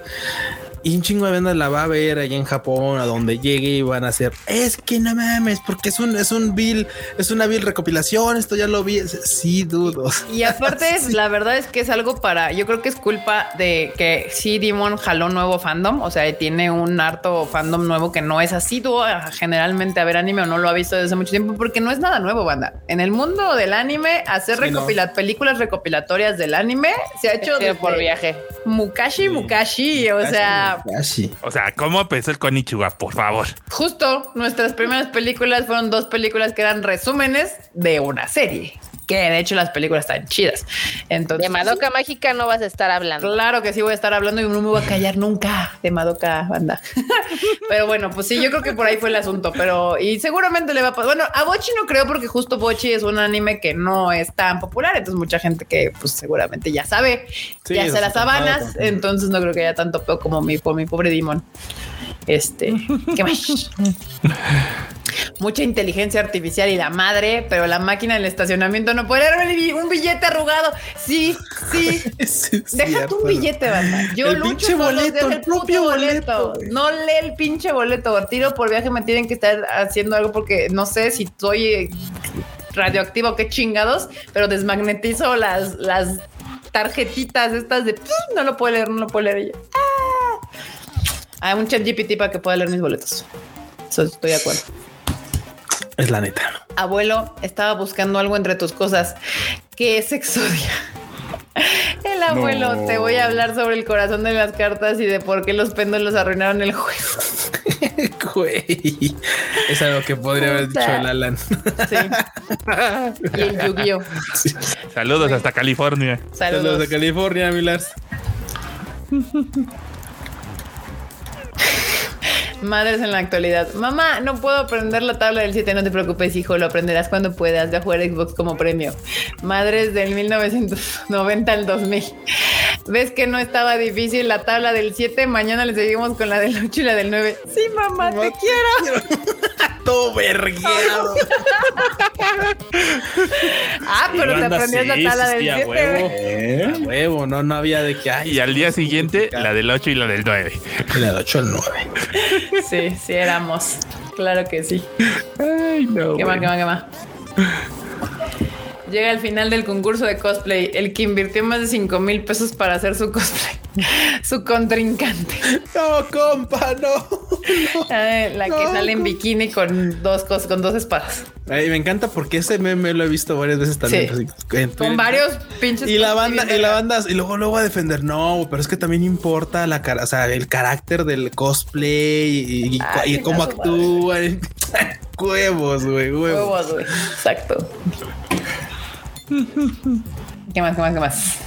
S2: Y un chingo de banda la va a ver allá en Japón, a donde llegue y van a hacer. Es que no mames, porque es un, es un bill, es una bill recopilación. Esto ya lo vi. Sí, dudos.
S1: Y aparte, es- la verdad es que es algo para. Yo creo que es culpa de que sí, Demon jaló nuevo fandom. O sea, tiene un harto fandom nuevo que no es asiduo a- generalmente a ver anime o no lo ha visto desde mucho tiempo, porque no es nada nuevo, banda. En el mundo del anime, hacer
S2: Sí, no.
S1: recopila- películas recopilatorias del anime se ha hecho
S4: por viaje.
S1: Mukashi Mukashi. O sea,
S2: Casi.
S5: O sea, ¿cómo empezó el Konichiwa? Por favor.
S1: Justo nuestras primeras películas fueron dos películas que eran resúmenes de una serie. Que de hecho las películas están chidas. Entonces,
S4: De Madoka Mágica no vas a estar hablando.
S1: Claro que sí voy a estar hablando y no me voy a callar nunca de Madoka banda. pero bueno, pues sí, yo creo que por ahí fue el asunto. Pero y seguramente le va a pasar. Bueno, a Bochi no creo porque justo Bochi es un anime que no es tan popular. Entonces mucha gente que pues seguramente ya sabe,
S2: Sí,
S1: ya se las sabanas. Entonces no creo que haya tanto peo como mi, por mi pobre Dimon. Este, ¿qué más? Mucha inteligencia artificial y la madre, pero la máquina del estacionamiento no puede bi- un billete arrugado. Sí, sí.
S2: Sí,
S1: Déjate un billete, banda. Yo
S2: El
S1: lucho
S2: boleto, el propio
S1: boleto. no lee el pinche boleto. Tiro por viaje me tienen que estar haciendo algo porque no sé si soy eh, radioactivo, qué chingados, pero desmagnetizo las, las tarjetitas estas de no lo puedo leer, no lo puedo leer. "Ah". Hay un chat GPT para que pueda leer mis boletos. Estoy de acuerdo.
S2: Es la neta.
S1: Abuelo, estaba buscando algo entre tus cosas. ¿Qué es Exodia? El abuelo,
S3: No.
S1: te voy a hablar sobre el corazón de las cartas y de por qué los péndulos arruinaron el juego.
S2: Güey. Es algo que podría haber dicho el Alan.
S1: Sí. Y el Yu-Gi-Oh.
S5: Saludos hasta California.
S2: Saludos
S1: Saludos.
S2: de California, Milars.
S1: Madres en la actualidad. Mamá, no puedo aprender la tabla del 7. No te preocupes, hijo. Lo aprenderás cuando puedas. De jugar Xbox como premio. Madres del 1990 al 2000. ¿Ves que no estaba difícil la tabla del 7? Mañana le seguimos con la del 8 y la del 9. Sí, mamá, te quiero.
S2: Todo vergueado.
S1: Pero te aprendías
S2: sí,
S1: la tabla
S2: sí,
S1: del
S2: sí, a
S1: 7.
S2: huevo.
S3: ¿Eh?
S2: A huevo, no, no había de que hay.
S5: Y al día siguiente, la del 8 y la del 9.
S2: La de 8 al 9.
S1: Sí, sí éramos. Claro que sí.
S5: Ay, no.
S1: ¿Qué más,
S5: güey.
S1: qué más, qué más? Llega al final del concurso de cosplay, el que invirtió más de 5 mil pesos para hacer su cosplay, su contrincante.
S2: No, compa, no.
S1: Eh, la que
S2: No,
S1: sale en bikini con dos cosas, con dos espadas.
S2: Ay, me encanta porque ese meme lo he visto varias veces también.
S1: Sí.
S2: así, en
S1: Con varios pinches.
S2: Y la banda, y la banda, y luego, luego a defender. No, pero es que también importa la cara, o sea, el carácter del cosplay y, y-
S1: Ay,
S2: y cómo actúan. huevos, güey, huevos.
S1: Huevos, güey. Exacto. ¿Qué más, qué más, qué más?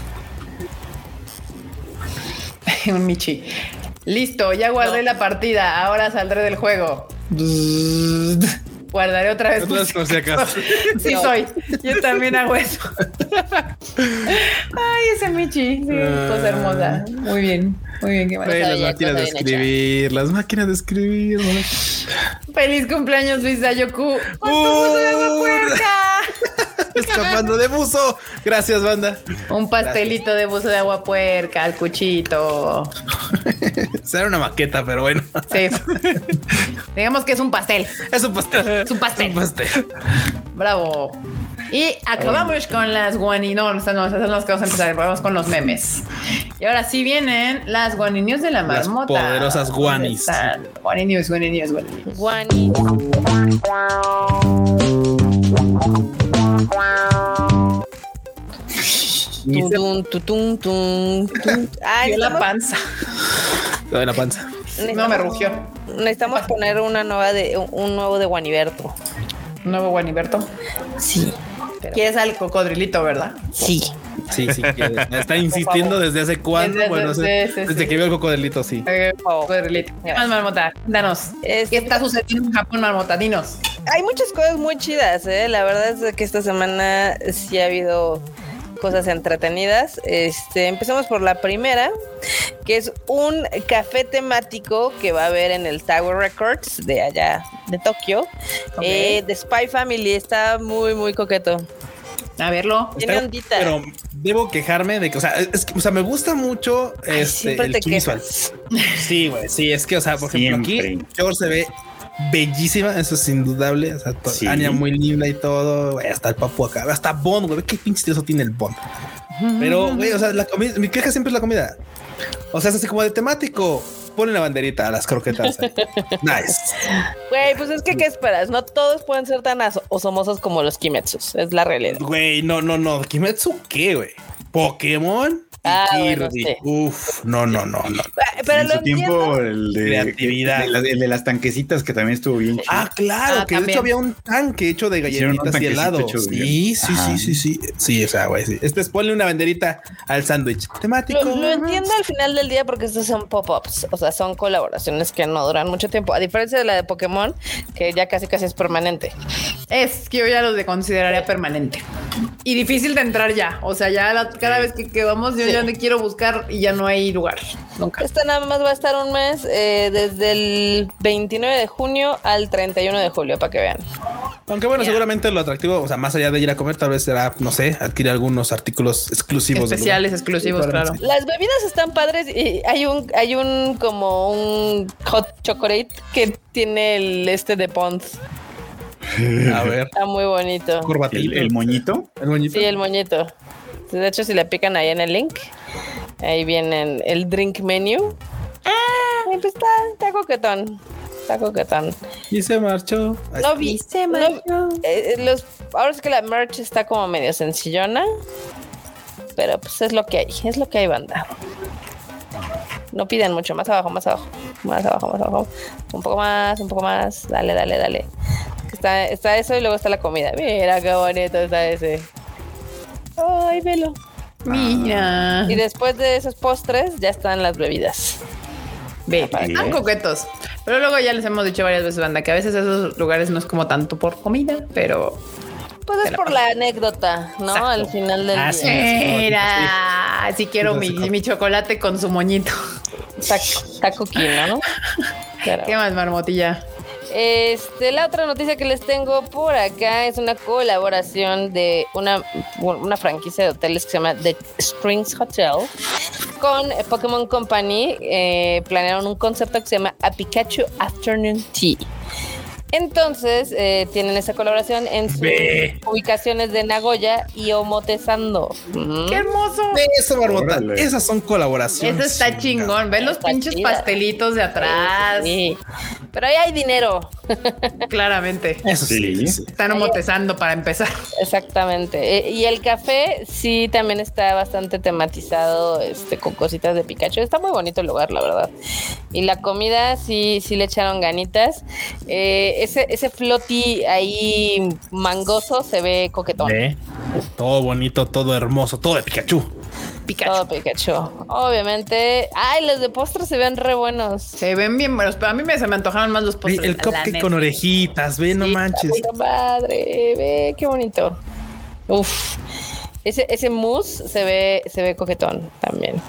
S1: Un Michi. Listo, ya guardé la partida. Ahora saldré del juego. Guardaré otra vez.
S2: Otras por si acaso.
S1: Sí,
S4: No.
S1: soy. Yo también hago eso. Ay, ese Michi. Sí, cosa hermosa. Muy bien. Muy bien. Qué
S2: las máquinas de escribir, las máquinas de escribir.
S1: Feliz cumpleaños, Luis Dayoku. ¡Os
S2: Uh.
S1: de agua puerca!
S2: Escapando de buzo. Gracias, banda.
S1: Un pastelito de buzo de agua puerca al cuchito.
S2: Será una maqueta, pero bueno.
S1: Sí. Digamos que es un pastel.
S2: Es un pastel.
S1: Es un pastel.
S2: Es un pastel.
S1: Bravo. Y acabamos con las guani. No, no, no, esas son las que vamos a empezar. Vamos con los memes. Y ahora sí vienen las guani news de la
S2: Las
S1: marmota.
S2: poderosas guanis.
S1: Guani news, guani news, guani news.
S4: Guani. Tutun, tun, tun. Ay,
S1: la panza.
S2: Lo de la panza.
S1: No me rugió.
S4: necesitamos poner una nueva de un, un nuevo de Guaniberto.
S1: Nuevo Guaniberto.
S4: Sí.
S1: Quieres al cocodrilito, ¿verdad?
S4: Sí.
S2: Sí, sí. que Está insistiendo desde hace cuándo.
S1: Desde-
S2: bueno,
S1: desde-
S2: desde
S1: sí.
S2: que vio el cocodrilito, sí.
S4: Oh.
S1: Cocodrilito. ¿Qué más, Marmota? Danos. ¿Qué está sucediendo en Japón, Marmota? Dinos.
S4: Hay muchas cosas muy chidas, ¿eh? La verdad es que esta semana sí ha habido cosas entretenidas. Este, empezamos por la primera, que es un café temático que va a haber en el Tower Records de allá de Tokio.
S1: Ok.
S4: Eh, de Spy Family está muy, muy coqueto.
S1: A verlo.
S4: Tiene
S2: Está-
S4: ondita.
S2: Pero debo quejarme de que, o sea, es que, o sea, me gusta mucho
S4: Ay,
S2: este, el visual. Sí, güey, sí, es que, o sea, por ejemplo, aquí George se ve bellísima, eso es indudable. O sea,
S3: Sí.
S2: Anya muy linda y todo, hasta el papu acá, hasta Bond, güey, qué pinche tioso tiene el Bond. Pero, güey, o sea, la comida, mi queja siempre es la comida. O sea, es así como de temático. Ponen la banderita a las croquetas. nice.
S4: Güey, pues es que, ¿qué esperas? No todos pueden ser tan osomosos como los Kimetsus. Es la realidad.
S2: Güey, no, no, no. Kimetsu, ¿qué, güey? Pokémon. Y
S4: Ah, bueno, sí.
S2: Uf, no, no, no, no.
S4: Ah, Pero
S3: en
S4: lo
S3: su tiempo, el de,
S2: Creatividad.
S3: el de, el de las tanquecitas que también estuvo bien chido.
S2: Ah, claro,
S1: Ah,
S2: que de hecho había un tanque hecho de galletitas y helado. Sí, sí,
S3: Ajá.
S2: sí, sí, sí. Sí, o sea, güey, sí. Este es ponle una banderita al sándwich. Temático.
S4: Lo, lo entiendo al final del día porque estos son pop-ups, o sea, son colaboraciones que no duran mucho tiempo, a diferencia de la de Pokémon, que ya casi casi es permanente.
S1: Es que yo ya los de consideraría permanente. Y difícil de entrar ya. O sea, ya la- cada vez que, que vamos, yo
S4: Sí.
S1: ya me quiero buscar y ya no hay lugar. Nunca.
S4: Esta nada más va a estar un mes, eh, desde el 29 de junio al 31 de julio, para que vean.
S2: Aunque bueno, seguramente lo atractivo, o sea, más allá de ir a comer, tal vez será, no sé, adquirir algunos artículos exclusivos.
S1: Especiales, exclusivos,
S2: Sí,
S1: claro.
S4: Las bebidas están padres y hay un, hay un como un hot chocolate que tiene el este de Pons.
S2: A ver,
S4: Está muy bonito.
S3: El, el moñito.
S2: El moñito.
S4: Sí, el moñito. De hecho, si le pican ahí en el link, ahí viene el drink menu. Ah, pues está, está coquetón. Está coquetón.
S2: Y se marchó.
S4: No vi. no- eh, los, ahora es que la merch está como medio sencillona. Pero pues es lo que hay. Es lo que hay, banda. No piden mucho. Más abajo, más abajo. Más abajo, más abajo. Un poco más, un poco más. Dale, dale, dale. Está, está eso y luego está la comida. Mira qué bonito está ese. Ay, velo.
S1: Mira.
S4: Y después de esos postres ya están las bebidas.
S1: Ve, están
S3: que-
S1: coquetos. Pero luego ya les hemos dicho varias veces, banda, que a veces esos lugares no es como tanto por comida, pero.
S4: Pues es por la anécdota, ¿no?
S1: Exacto.
S4: Al final del
S2: Ah,
S4: día.
S2: sí.
S1: Mira, si quiero mi, mi chocolate con su moñito.
S4: Taco, taco quino, ¿no? Claro.
S1: ¿Qué más, marmotilla?
S4: Este, la otra noticia que les tengo por acá es una colaboración de una, franquicia de hoteles que se llama The Springs Hotel con Pokémon Company. Eh, planearon un concepto que se llama A Pikachu Afternoon Tea. Entonces, eh, tienen esa colaboración en sus ubicaciones de Nagoya y Omotesando. Mm.
S1: ¡Qué hermoso!
S2: Eso, Barbota.
S3: Órale.
S2: Esas son colaboraciones.
S1: Eso está chingón. Ven los
S4: Está
S1: pinches
S4: chida.
S1: pastelitos de atrás.
S4: Sí. Pero ahí hay dinero.
S1: Claramente.
S2: Eso sí.
S3: Sí.
S1: Están homotezando para empezar.
S4: Exactamente. Eh, y el café sí también está bastante tematizado este, con cositas de Pikachu. Está muy bonito el lugar, la verdad. Y la comida sí, sí le echaron ganitas. Eh, ese, ese floti ahí mangoso se ve coquetón.
S2: Ve. Todo bonito, todo hermoso, todo de Pikachu.
S1: Pikachu.
S4: Todo Pikachu. Obviamente. Ay, los de postres se ven re buenos.
S1: Se ven bien buenos, pero a mí me, se me antojaron más los
S2: Ve,
S1: postres.
S2: el
S1: la
S2: cupcake con orejitas, ve, no manches.
S4: madre, ve qué bonito. Uf. Ese, ese mousse se ve, se ve coquetón también.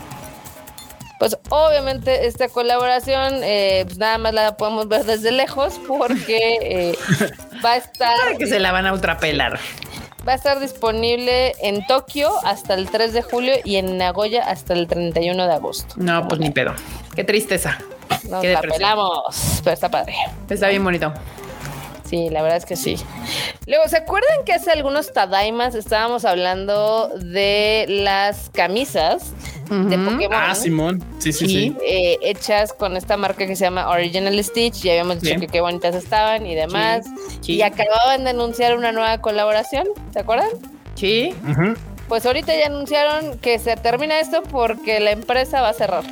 S4: Pues obviamente esta colaboración eh, pues nada más la podemos ver desde lejos porque eh, va a estar
S1: Para que se la van a ultrapelar.
S4: Va a estar disponible en Tokio hasta el 3 de julio y en Nagoya hasta el 31 de agosto.
S1: No, pues ni pedo. Qué tristeza.
S4: Nos
S1: Qué
S4: la pelamos, pero está padre.
S1: Está bien bonito.
S4: Sí, la verdad es que sí. Luego, ¿se acuerdan que hace algunos Tadaimas estábamos hablando de las camisas de. Pokémon?
S2: Ah, Simón. Sí, sí,
S1: Sí.
S2: sí.
S4: eh, hechas con esta marca que se llama Original Stitch. Ya habíamos dicho
S1: Sí.
S4: que qué bonitas estaban y demás.
S1: Sí.
S4: Y acababan de anunciar una nueva colaboración, ¿se acuerdan?
S1: Sí.
S2: Ujú.
S4: Pues ahorita ya anunciaron que se termina esto porque la empresa va a cerrar.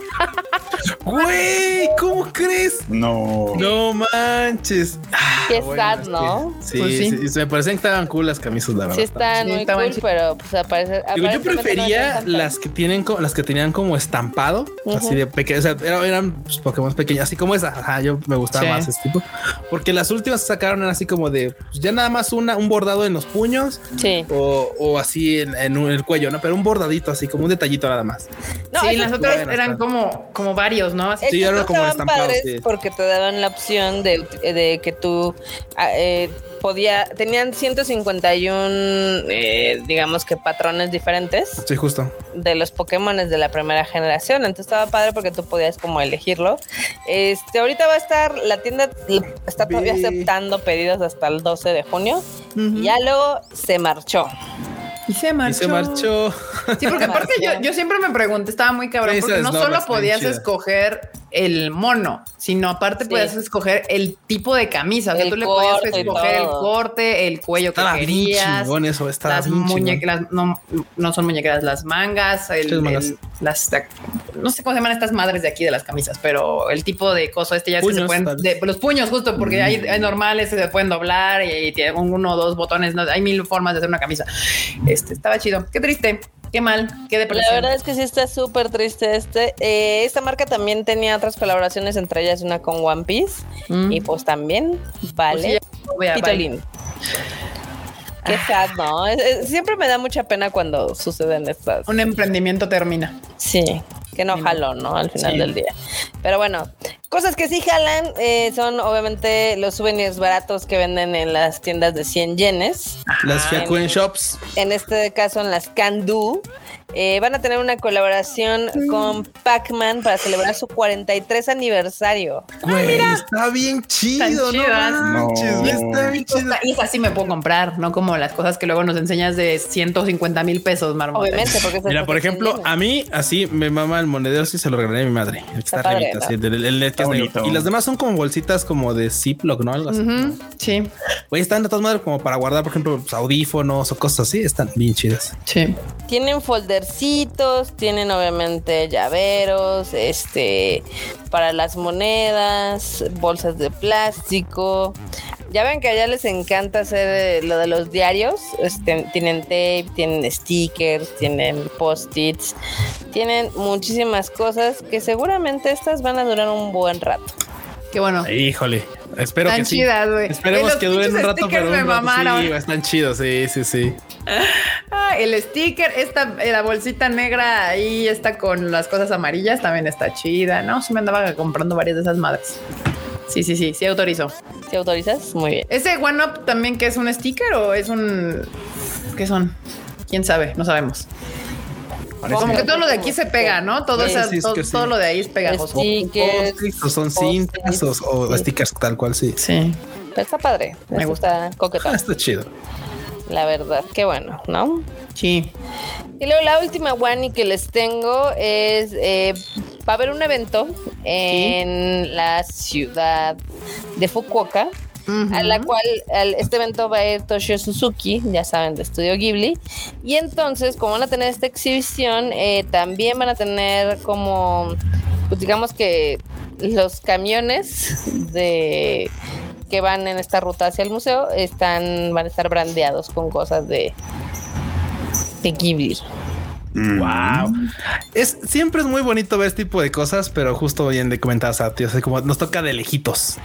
S2: Güey, ¿cómo crees?
S3: No.
S2: No manches. Ah,
S4: Qué
S2: bueno,
S4: sad,
S2: es que-
S4: ¿no?
S2: Sí,
S1: Pues sí.
S2: sí, sí, Me parecen que estaban cool las camisas, la verdad.
S4: Sí están
S1: Sí,
S4: muy cool, pero pues aparece.
S2: Digo, yo
S4: no
S2: prefería las que tienen las que tenían como estampado, así de pequeñas, o sea, eran, eran, pues, Pokémon pequeños, así como esa. Ajá, yo me gustaba
S1: Sí.
S2: más ese tipo, porque las últimas que sacaron eran así como de pues, ya nada más una, un bordado en los puños
S4: Sí.
S2: o, o así en, en el cuello, no, pero un bordadito así como un detallito nada más.
S4: No,
S1: sí, las otras eran como, como varios, ¿no? Así-
S2: Sí,
S4: Estas
S2: era como
S4: estaban
S2: estampado,
S4: padres
S2: sí.
S4: porque te daban la opción de, de que tú ah, eh, podía tenían 151 eh, digamos que patrones diferentes
S2: Sí, justo.
S4: de los Pokémones de la primera generación entonces estaba padre porque tú podías como elegirlo este ahorita va a estar la tienda está todavía aceptando pedidos hasta el 12 de junio y ya luego se marchó
S1: Y se marchó.
S2: Y se marchó.
S1: Sí, porque aparte yo, yo siempre me pregunté, estaba muy cabrón,
S2: Sí,
S1: porque no
S2: normas
S1: solo podías escoger el mono, sino aparte
S4: Sí.
S1: podías escoger el tipo de camisa. O sea,
S4: El
S1: tú le podías escoger el corte, el cuello
S2: Estaba
S1: que
S2: bien
S1: querías.
S2: chingón eso, estaba
S1: Las muñecas, no, no son muñequeras, las mangas, el-
S2: mangas.
S1: el- las, no sé cómo se llaman estas madres de aquí de las camisas, pero el tipo de coso este ya es que se
S2: Puños,
S1: pueden, de- los puños justo, porque hay, hay normales se pueden doblar y, y tiene uno o dos botones, no, hay mil formas de hacer una camisa. Este, estaba chido. Qué triste, qué mal, qué
S4: La
S1: depresión.
S4: verdad es que sí está súper triste este. Eh, esta marca también tenía otras colaboraciones, entre ellas una con One Piece.
S1: Mm.
S4: Y pues también
S1: Pues sí,
S4: vale.
S1: vea, bye.
S4: Pitolín. Qué sad, ¿no? Es- es- siempre me da mucha pena cuando suceden estas.
S1: Un emprendimiento termina.
S4: Sí, que no jaló, ¿no? Al final
S1: Sí.
S4: del día. Pero bueno, cosas que sí jalan eh, son obviamente los souvenirs baratos que venden en las tiendas de 100 yenes.
S2: Las
S4: Ah,
S2: Fiacuen
S4: en-
S2: Shops.
S4: En este caso, en las Candu. Eh, van a tener una colaboración con Pac-Man para celebrar su 43 aniversario.
S2: Güey, está bien chido, no
S1: chidas.
S2: manches,
S3: No.
S2: está bien chido.
S1: Y esa sí me puedo comprar, no como las cosas que luego nos enseñas de 150 mil pesos, Marmota.
S4: Obviamente, porque esas
S2: Mira, por ejemplo, a mí así me mama el monedero, sí se lo regalé a mi madre. El
S4: Está
S2: está,
S4: padre,
S2: arribita,
S4: ¿no?
S2: así, el,
S3: Está
S2: es negro.
S3: bonito.
S2: Y las demás son como bolsitas como de Ziploc, ¿no? Algo así.
S1: Sí,
S2: Güey, están de todas maneras como para guardar, por ejemplo, pues, audífonos o cosas así. Están bien chidas.
S1: sí.
S4: Tienen tienen obviamente llaveros, este, para las monedas, bolsas de plástico. Ya ven que allá les encanta hacer eh, lo de los diarios. Este, tienen tape, tienen stickers, tienen post-its, tienen muchísimas cosas que seguramente estas van a durar un buen rato.
S1: Qué bueno.
S2: Híjole, espero
S1: Están
S2: que sí. Esperemos que duren un rato, pero un
S1: me
S2: rato
S1: mamaron.
S2: sí, están chidos, sí, sí, sí.
S1: Ah, el sticker, esta, eh, la bolsita negra ahí está con las cosas amarillas, también está chida. No, sí me andaba comprando varias de esas madres. Sí, sí, sí, sí autorizo.
S4: ¿Te autorizas? Muy bien.
S1: ¿Ese One Up también que es un sticker o es un... ¿Qué son? ¿Quién sabe? No sabemos. Como que todo lo de aquí se pega, ¿no? Todo,
S2: Sí, es
S1: todo,
S2: que sí.
S1: todo lo de ahí es pegajoso.
S4: Stickers,
S2: o son cintas o, o stickers tal cual, sí.
S1: Sí.
S4: Pero está padre.
S1: Me gusta
S4: coquetón,
S2: Ah, está chido.
S4: la verdad. Qué bueno, ¿no?
S1: Sí.
S4: Y luego la última Wani que les tengo es eh, va a haber un evento en la ciudad de Fukuoka. A la cual al- este evento va a ir Toshio Suzuki, ya saben, de Estudio Ghibli. Y entonces, como van a tener esta exhibición, eh, también van a tener como, pues digamos que los camiones de que van en esta ruta hacia el museo están van a estar brandeados con cosas de de Ghibli.
S2: Wow. Es, siempre es muy bonito ver este tipo de cosas, pero justo bien de comentabas a ti, o sea, como nos toca de lejitos.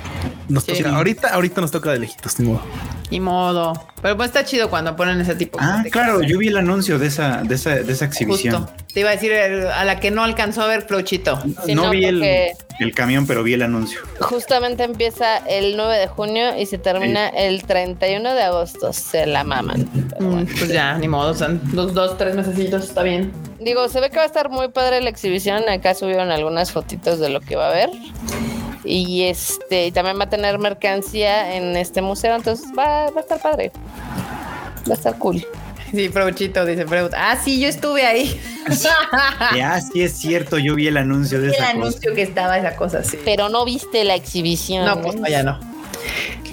S2: Nos
S1: Sí.
S2: toca, ahorita, ahorita nos toca de lejitos, ni modo.
S1: Ni modo. Pero pues está chido cuando ponen ese tipo
S3: Ah,
S1: de
S3: claro,
S1: cosas.
S3: yo vi el anuncio de esa, de esa, de esa exhibición.
S1: Justo. Te iba a decir el- a la que no alcanzó a ver Flochito.
S4: Sí,
S3: no,
S4: no,
S3: vi el, el camión, pero vi el anuncio.
S4: Justamente empieza el 9 de junio y se termina el 31 de agosto. Se la maman. Pero bueno.
S1: Mm, Pues ya, ni modo, son dos, dos, tres mesecitos, está bien.
S4: Digo, se ve que va a estar muy padre la exhibición. Acá subieron algunas fotitos de lo que va a haber. Y este, y también va a tener mercancía en este museo. Entonces va, va a estar padre. Va a estar cool.
S1: Sí, Flochito, dice Freud. Ah, sí, yo estuve ahí.
S3: Ya, sí es cierto, yo vi el anuncio de
S1: el
S3: esa cosa.
S1: anuncio que estaba esa cosa, sí.
S4: Pero no viste la exhibición.
S1: No, pues no, ya no.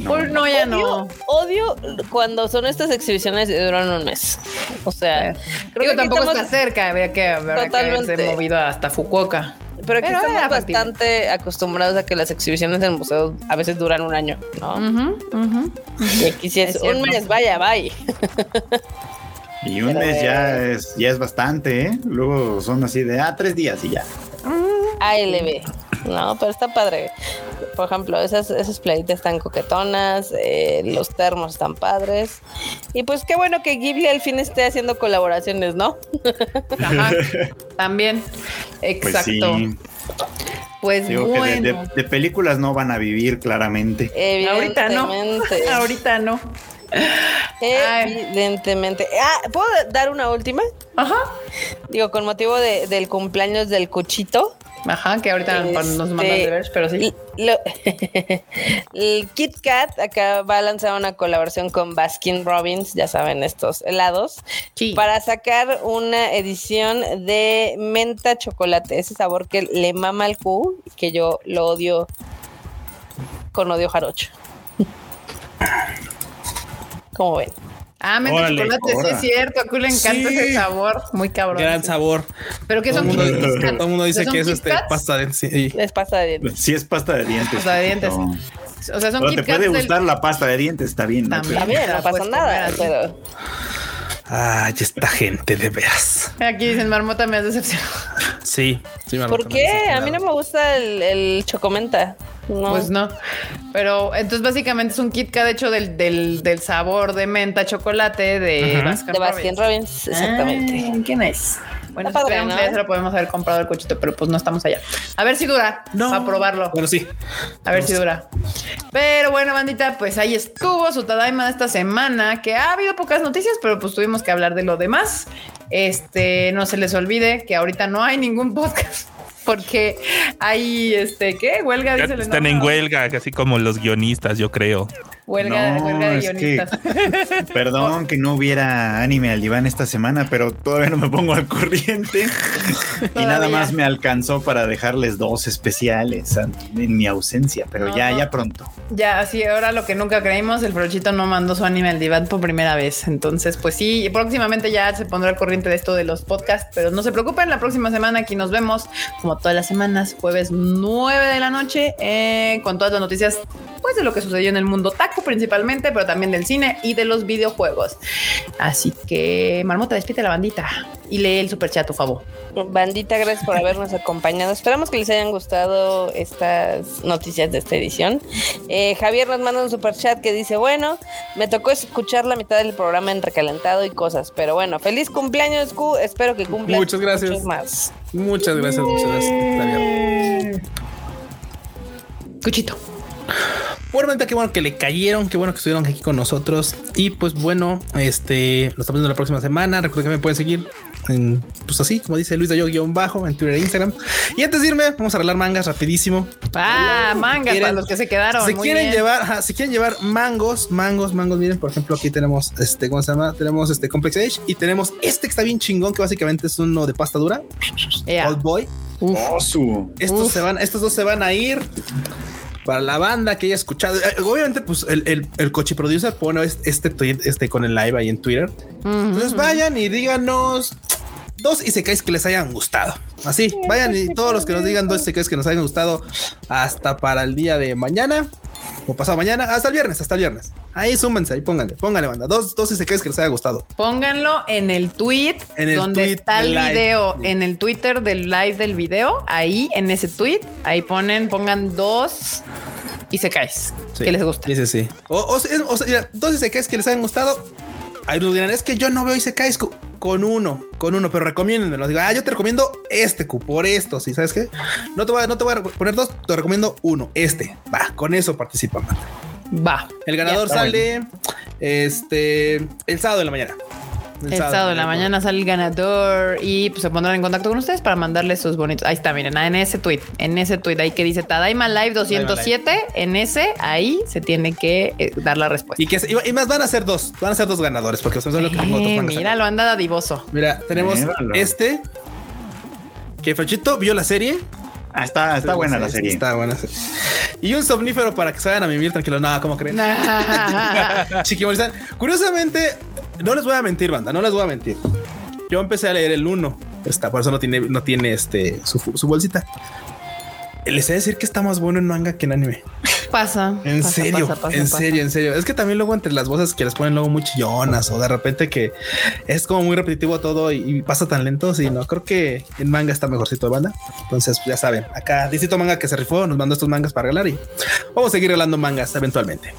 S1: Pues no, ya no.
S4: Odio cuando son estas exhibiciones y duran un mes. O sea, creo
S1: Digo,
S4: que
S1: tampoco
S4: estamos-
S1: está cerca, habría que, habría que haberse movido hasta Fukuoka.
S4: Pero aquí
S1: Pero
S4: estamos
S1: era factible.
S4: bastante acostumbrados a que las exhibiciones en museos a veces duran un año, ¿no? Y aquí sí es,
S1: Es
S4: un
S1: cierto.
S4: mes, vaya, bye.
S3: Y un
S4: Pero-
S3: mes ya es, ya es bastante, ¿eh? Luego son así de, ah, tres días y ya.
S4: ALB. No, pero está padre. Por ejemplo, esas, esas playitas están coquetonas, eh, los termos están padres. Y pues qué bueno que Ghibli al fin esté haciendo colaboraciones, ¿no?
S1: Ajá. También.
S3: Pues
S1: Exacto.
S3: sí.
S1: Pues,
S3: Digo que de, de- de películas no van a vivir claramente.
S1: Ahorita no. Ahorita no.
S4: Evidentemente. Ah, ¿puedo dar una última?
S1: Ajá.
S4: Digo, con motivo de- del cumpleaños del cochito.
S1: Ajá, que ahorita nos
S4: Este,
S1: mandan de ver, pero sí.
S4: Lo- el Kit Kat acá va a lanzar una colaboración con Baskin Robbins, ya saben, estos helados,
S1: Sí.
S4: para sacar una edición de menta chocolate, ese sabor que le mama al Q, que yo lo odio con odio jarocho. ¿Cómo ven?
S1: Ah,
S3: Órale,
S1: chocolate, sí es cierto. A Q le encanta
S2: Sí.
S1: ese sabor. Muy cabrón.
S2: Gran sabor.
S1: Pero que
S2: Todo
S1: son
S2: todo el mundo dice
S1: ¿Son
S2: que es
S1: Kit
S2: este pasta de sí.
S4: Les pasa de dientes.
S3: Sí es pasta de dientes.
S1: Pasta de dientes.
S3: No.
S1: O sea, son Kit
S3: te puede
S1: del-
S3: gustar la pasta de dientes, está bien. ¿no?
S1: También.
S4: Está bien,
S1: te la
S4: no pasa
S1: puedes
S4: nada, pero
S2: Ay, esta gente de veras.
S1: Aquí dicen, Marmota me has decepcionado.
S2: Sí, sí, me
S4: ¿por qué? A mí no me gusta el, el chocomenta. No.
S1: Pues no. Pero entonces básicamente es un Kit Kat hecho del, del, del sabor de menta chocolate de. Baskin
S4: de Baskin
S1: Robbins.
S4: Robbins, exactamente.
S1: Ah, qué nice. Bueno,
S4: Está padre,
S1: esperemos
S4: ¿no?
S1: que ya se lo podemos haber comprado el cochito, pero pues no estamos allá. A ver si dura.
S2: No.
S1: Para probarlo.
S2: Bueno, sí.
S1: A ver si dura. Pero bueno, bandita, pues ahí estuvo su Tadaima de esta semana, que ha habido pocas noticias, pero pues tuvimos que hablar de lo demás. Este, no se les olvide que ahorita no hay ningún podcast. Porque hay, este, ¿qué? Huelga, dice
S5: están en huelga, casi como los guionistas, yo creo.
S1: Huelga,
S3: No,
S1: huelga de
S3: es que-. Perdón que no hubiera anime al diván esta semana, pero todavía no me pongo al corriente. y nada más me alcanzó para dejarles dos especiales en mi ausencia, pero
S1: No,
S3: ya, ya pronto.
S1: Ya, así ahora lo que nunca creímos, el brochito no mandó su anime al diván por primera vez. Entonces, pues sí, próximamente ya se pondrá al corriente de esto de los podcasts, pero no se preocupen, la próxima semana aquí nos vemos, como todas las semanas, jueves 9 de la noche, eh, con todas las noticias, pues de lo que sucedió en el mundo taco principalmente, pero también del cine y de los videojuegos. Así que, Marmota, despide a la bandita y lee el superchat, por favor.
S4: Bandita, gracias por habernos acompañado. Esperamos que les hayan gustado estas noticias de esta edición. Eh, Javier nos manda un super chat que dice: Bueno, me tocó escuchar la mitad del programa en recalentado y cosas, pero bueno, feliz cumpleaños, Q. Espero que cumplan
S2: Muchas gracias.
S4: muchos más.
S2: Muchas gracias, muchas gracias. Javier.
S1: Cuchito.
S2: Bueno, qué bueno que le cayeron, qué bueno que estuvieron aquí con nosotros. Y pues bueno, este, nos estamos viendo la próxima semana. Recuerden que me pueden seguir en, pues así, como dice Luis Dayo guion bajo en Twitter e Instagram. Y antes de irme, vamos a arreglar mangas rapidísimo.
S1: Ah, mangas
S2: ¿Quieren-
S1: para los que se quedaron.
S2: Si quieren
S1: bien.
S2: llevar, ajá, si quieren llevar mangos, mangos, mangos, miren, por ejemplo, aquí tenemos este, ¿cómo se llama? Tenemos este Complex Age y tenemos este que está bien chingón, que básicamente es uno de pasta dura,
S1: Yeah.
S2: Old Boy.
S3: Osu.
S2: Estos
S1: Uf.
S2: se van, estos dos se van a ir para la banda que haya escuchado. Eh, Obviamente, pues el, el, el coche producer pone este, este tweet con el live ahí en Twitter. Entonces vayan y díganos dos y se caes que les hayan gustado. Así, vayan y todos los que nos digan dos y se caes que nos hayan gustado hasta para el día de mañana o pasado mañana, hasta el viernes, hasta el viernes. Ahí súmense, ahí pónganle, pónganle banda. Dos, dos y se caes que les haya gustado.
S1: Pónganlo en el tweet
S2: En el
S1: donde
S2: tweet
S1: está el
S2: live.
S1: video, en el Twitter del live del video, ahí en ese tweet, ahí ponen, pongan dos y se caes.
S2: Sí.
S1: Que les gusta.
S2: Sí, sí, sí. O, o, o sea, dos y se caes que les hayan gustado. Ahí nos dirán, es que yo no veo y se caes. con uno, con uno, pero recomiéndenmelo. Digo, ah, yo te recomiendo este Q por esto. Si sabes qué, no te voy a, no te voy a poner dos, te recomiendo uno, este. Va, con eso participa.
S1: Va.
S2: El ganador sale este el sábado de la mañana.
S1: El sábado de la mañana sale el ganador y pues, se pondrán en contacto con ustedes para mandarles sus bonitos. Ahí está, miren, ah, en ese tweet, en ese tweet ahí que dice Tadaima Live 207, en ese ahí se tiene que eh, dar la respuesta.
S2: Y que y- y más van a ser dos, van a ser dos ganadores porque son lo que tengo otros
S1: Eh, mira, lo anda dadivoso.
S2: Mira, tenemos
S3: Míralo.
S2: este que Fechito vio la serie.
S3: Ah, está, está buena la serie.
S2: Está buena. serie. Y un somnífero para que se vayan a mimir tranquilo. Nada, ¿cómo creen? Chiquimolizan. Curiosamente, no les voy a mentir, banda, no les voy a mentir. Yo empecé a leer el 1. Está, por eso no tiene, no tiene este su, su bolsita. Les he de decir que está más bueno en manga que en anime.
S1: Pasa.
S2: En
S1: pasa,
S2: serio,
S1: pasa, pasa,
S2: en
S1: pasa.
S2: serio, en serio. Es que también luego entre las voces que les ponen luego muy chillonas o de repente que es como muy repetitivo todo y, y pasa tan lento. Sí, no creo que en manga está mejorcito de banda. Entonces, ya saben, acá Distrito Manga que se rifó nos mandó estos mangas para regalar y vamos a seguir regalando mangas eventualmente.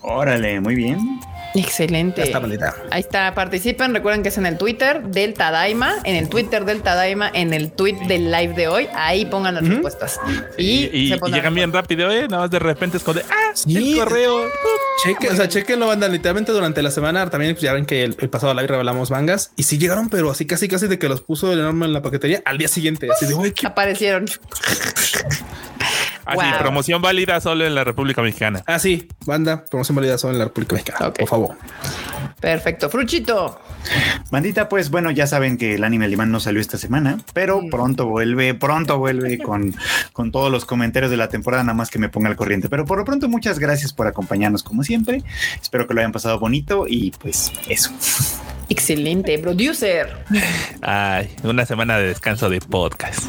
S3: Órale, muy bien.
S1: Excelente.
S2: Ya está, bandita.
S1: Ahí está, participen. Recuerden que es en el Twitter del Tadaima, en el Twitter del Tadaima, en el tweet del live de hoy. Ahí pongan las respuestas. Y, se
S5: y llegan bien rápido, ¿eh? Nada más de repente es como de, ah,
S2: Sí.
S5: el correo.
S2: Cheque, o sea, chequenlo, banda. Literalmente durante la semana también pues, ya ven que el, el pasado live revelamos mangas y sí llegaron, pero así casi, casi de que los puso el enorme en la paquetería al día siguiente. Así de,
S1: Aparecieron.
S5: Así,
S1: Wow.
S5: promoción válida solo en la República Mexicana.
S2: Ah, sí, banda, promoción válida solo en la República Mexicana. Por favor.
S1: Perfecto. Fruchito.
S3: Bandita, pues bueno, ya saben que el anime alemán no salió esta semana, pero pronto vuelve, pronto vuelve con, con todos los comentarios de la temporada, nada más que me ponga al corriente. Pero por lo pronto, muchas gracias por acompañarnos como siempre. Espero que lo hayan pasado bonito y pues eso.
S1: Excelente. Producer.
S5: Ay, una semana de descanso de podcast.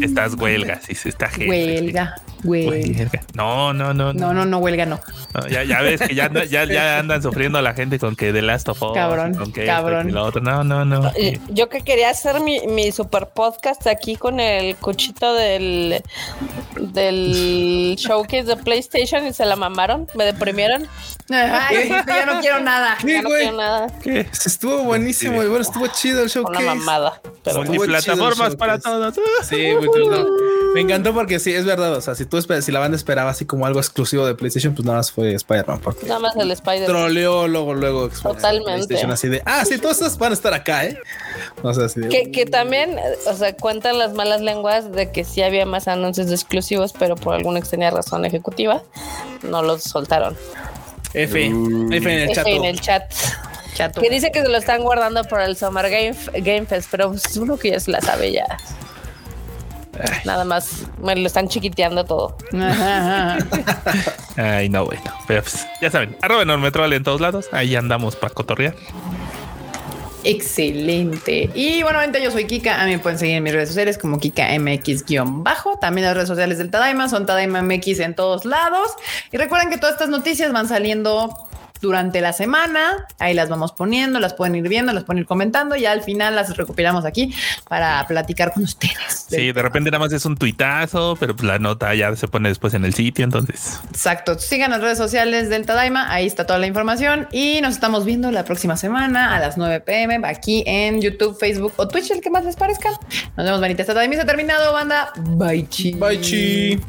S5: Estás huelga, sí, sí, está gente.
S1: Huelga. Huelga.
S5: Huelga. No, no, no,
S1: No, no, no, huelga, no.
S5: No, ya, ya ves que ya, anda- ya, ya andan sufriendo la gente con que The Last of Us.
S1: Cabrón,
S5: con que
S1: cabrón.
S5: esto y lo otro. No, no, no.
S4: Eh, Yo que quería hacer mi, mi super podcast aquí con el cuchito del, del showcase de PlayStation y se la mamaron, me deprimieron.
S1: Ay, ya no quiero nada.
S2: Sí,
S4: Ya no quiero nada.
S5: ¿Qué?
S2: Estuvo buenísimo y bueno, estuvo chido el show.
S4: Una mamada. Pero
S5: Multiplataformas para
S2: showcase.
S5: todos.
S2: Sí, no. me encantó porque sí, es verdad. O sea, si tú esperas, si la banda esperaba así como algo exclusivo de PlayStation, pues nada más fue Spider-Man. Porque
S4: Nada más el Spider.
S2: troleó luego, luego
S4: Totalmente.
S2: PlayStation así de ah, sí, todos estos van a estar acá, eh. O sea, así de,
S4: Que, que también, o sea, cuentan las malas lenguas de que sí había más anuncios de exclusivos, pero por alguna extraña razón ejecutiva no los soltaron.
S2: F, F en el chat.
S4: F en el chat.
S1: Chato.
S4: Que dice que se lo están guardando para el Summer Game, Game Fest, pero pues, uno que ya se la sabe ya. Nada más me lo están chiquiteando todo.
S5: Ay, no, bueno. Pero pues, ya saben, arroba enormetrol en todos lados. Ahí andamos para cotorrear.
S1: Excelente. Y bueno, ahorita yo soy Kika. A mí me pueden seguir en mis redes sociales como Kika MX-bajo. También las redes sociales del Tadaima son Tadaima MX en todos lados. Y recuerden que todas estas noticias van saliendo durante la semana. Ahí las vamos poniendo, las pueden ir viendo, las pueden ir comentando y al final las recopilamos aquí para platicar con ustedes.
S5: Sí, de repente nada más es un tuitazo, pero pues la nota ya se pone después en el sitio. Entonces,
S1: Exacto. Sigan las redes sociales del Tadaima. Ahí está toda la información. Y nos estamos viendo la próxima semana a las 9 pm aquí en YouTube, Facebook o Twitch, el que más les parezca. Nos vemos, manita. Esta Tadaima se ha terminado, banda. Bye, chi.
S2: Bye, chi.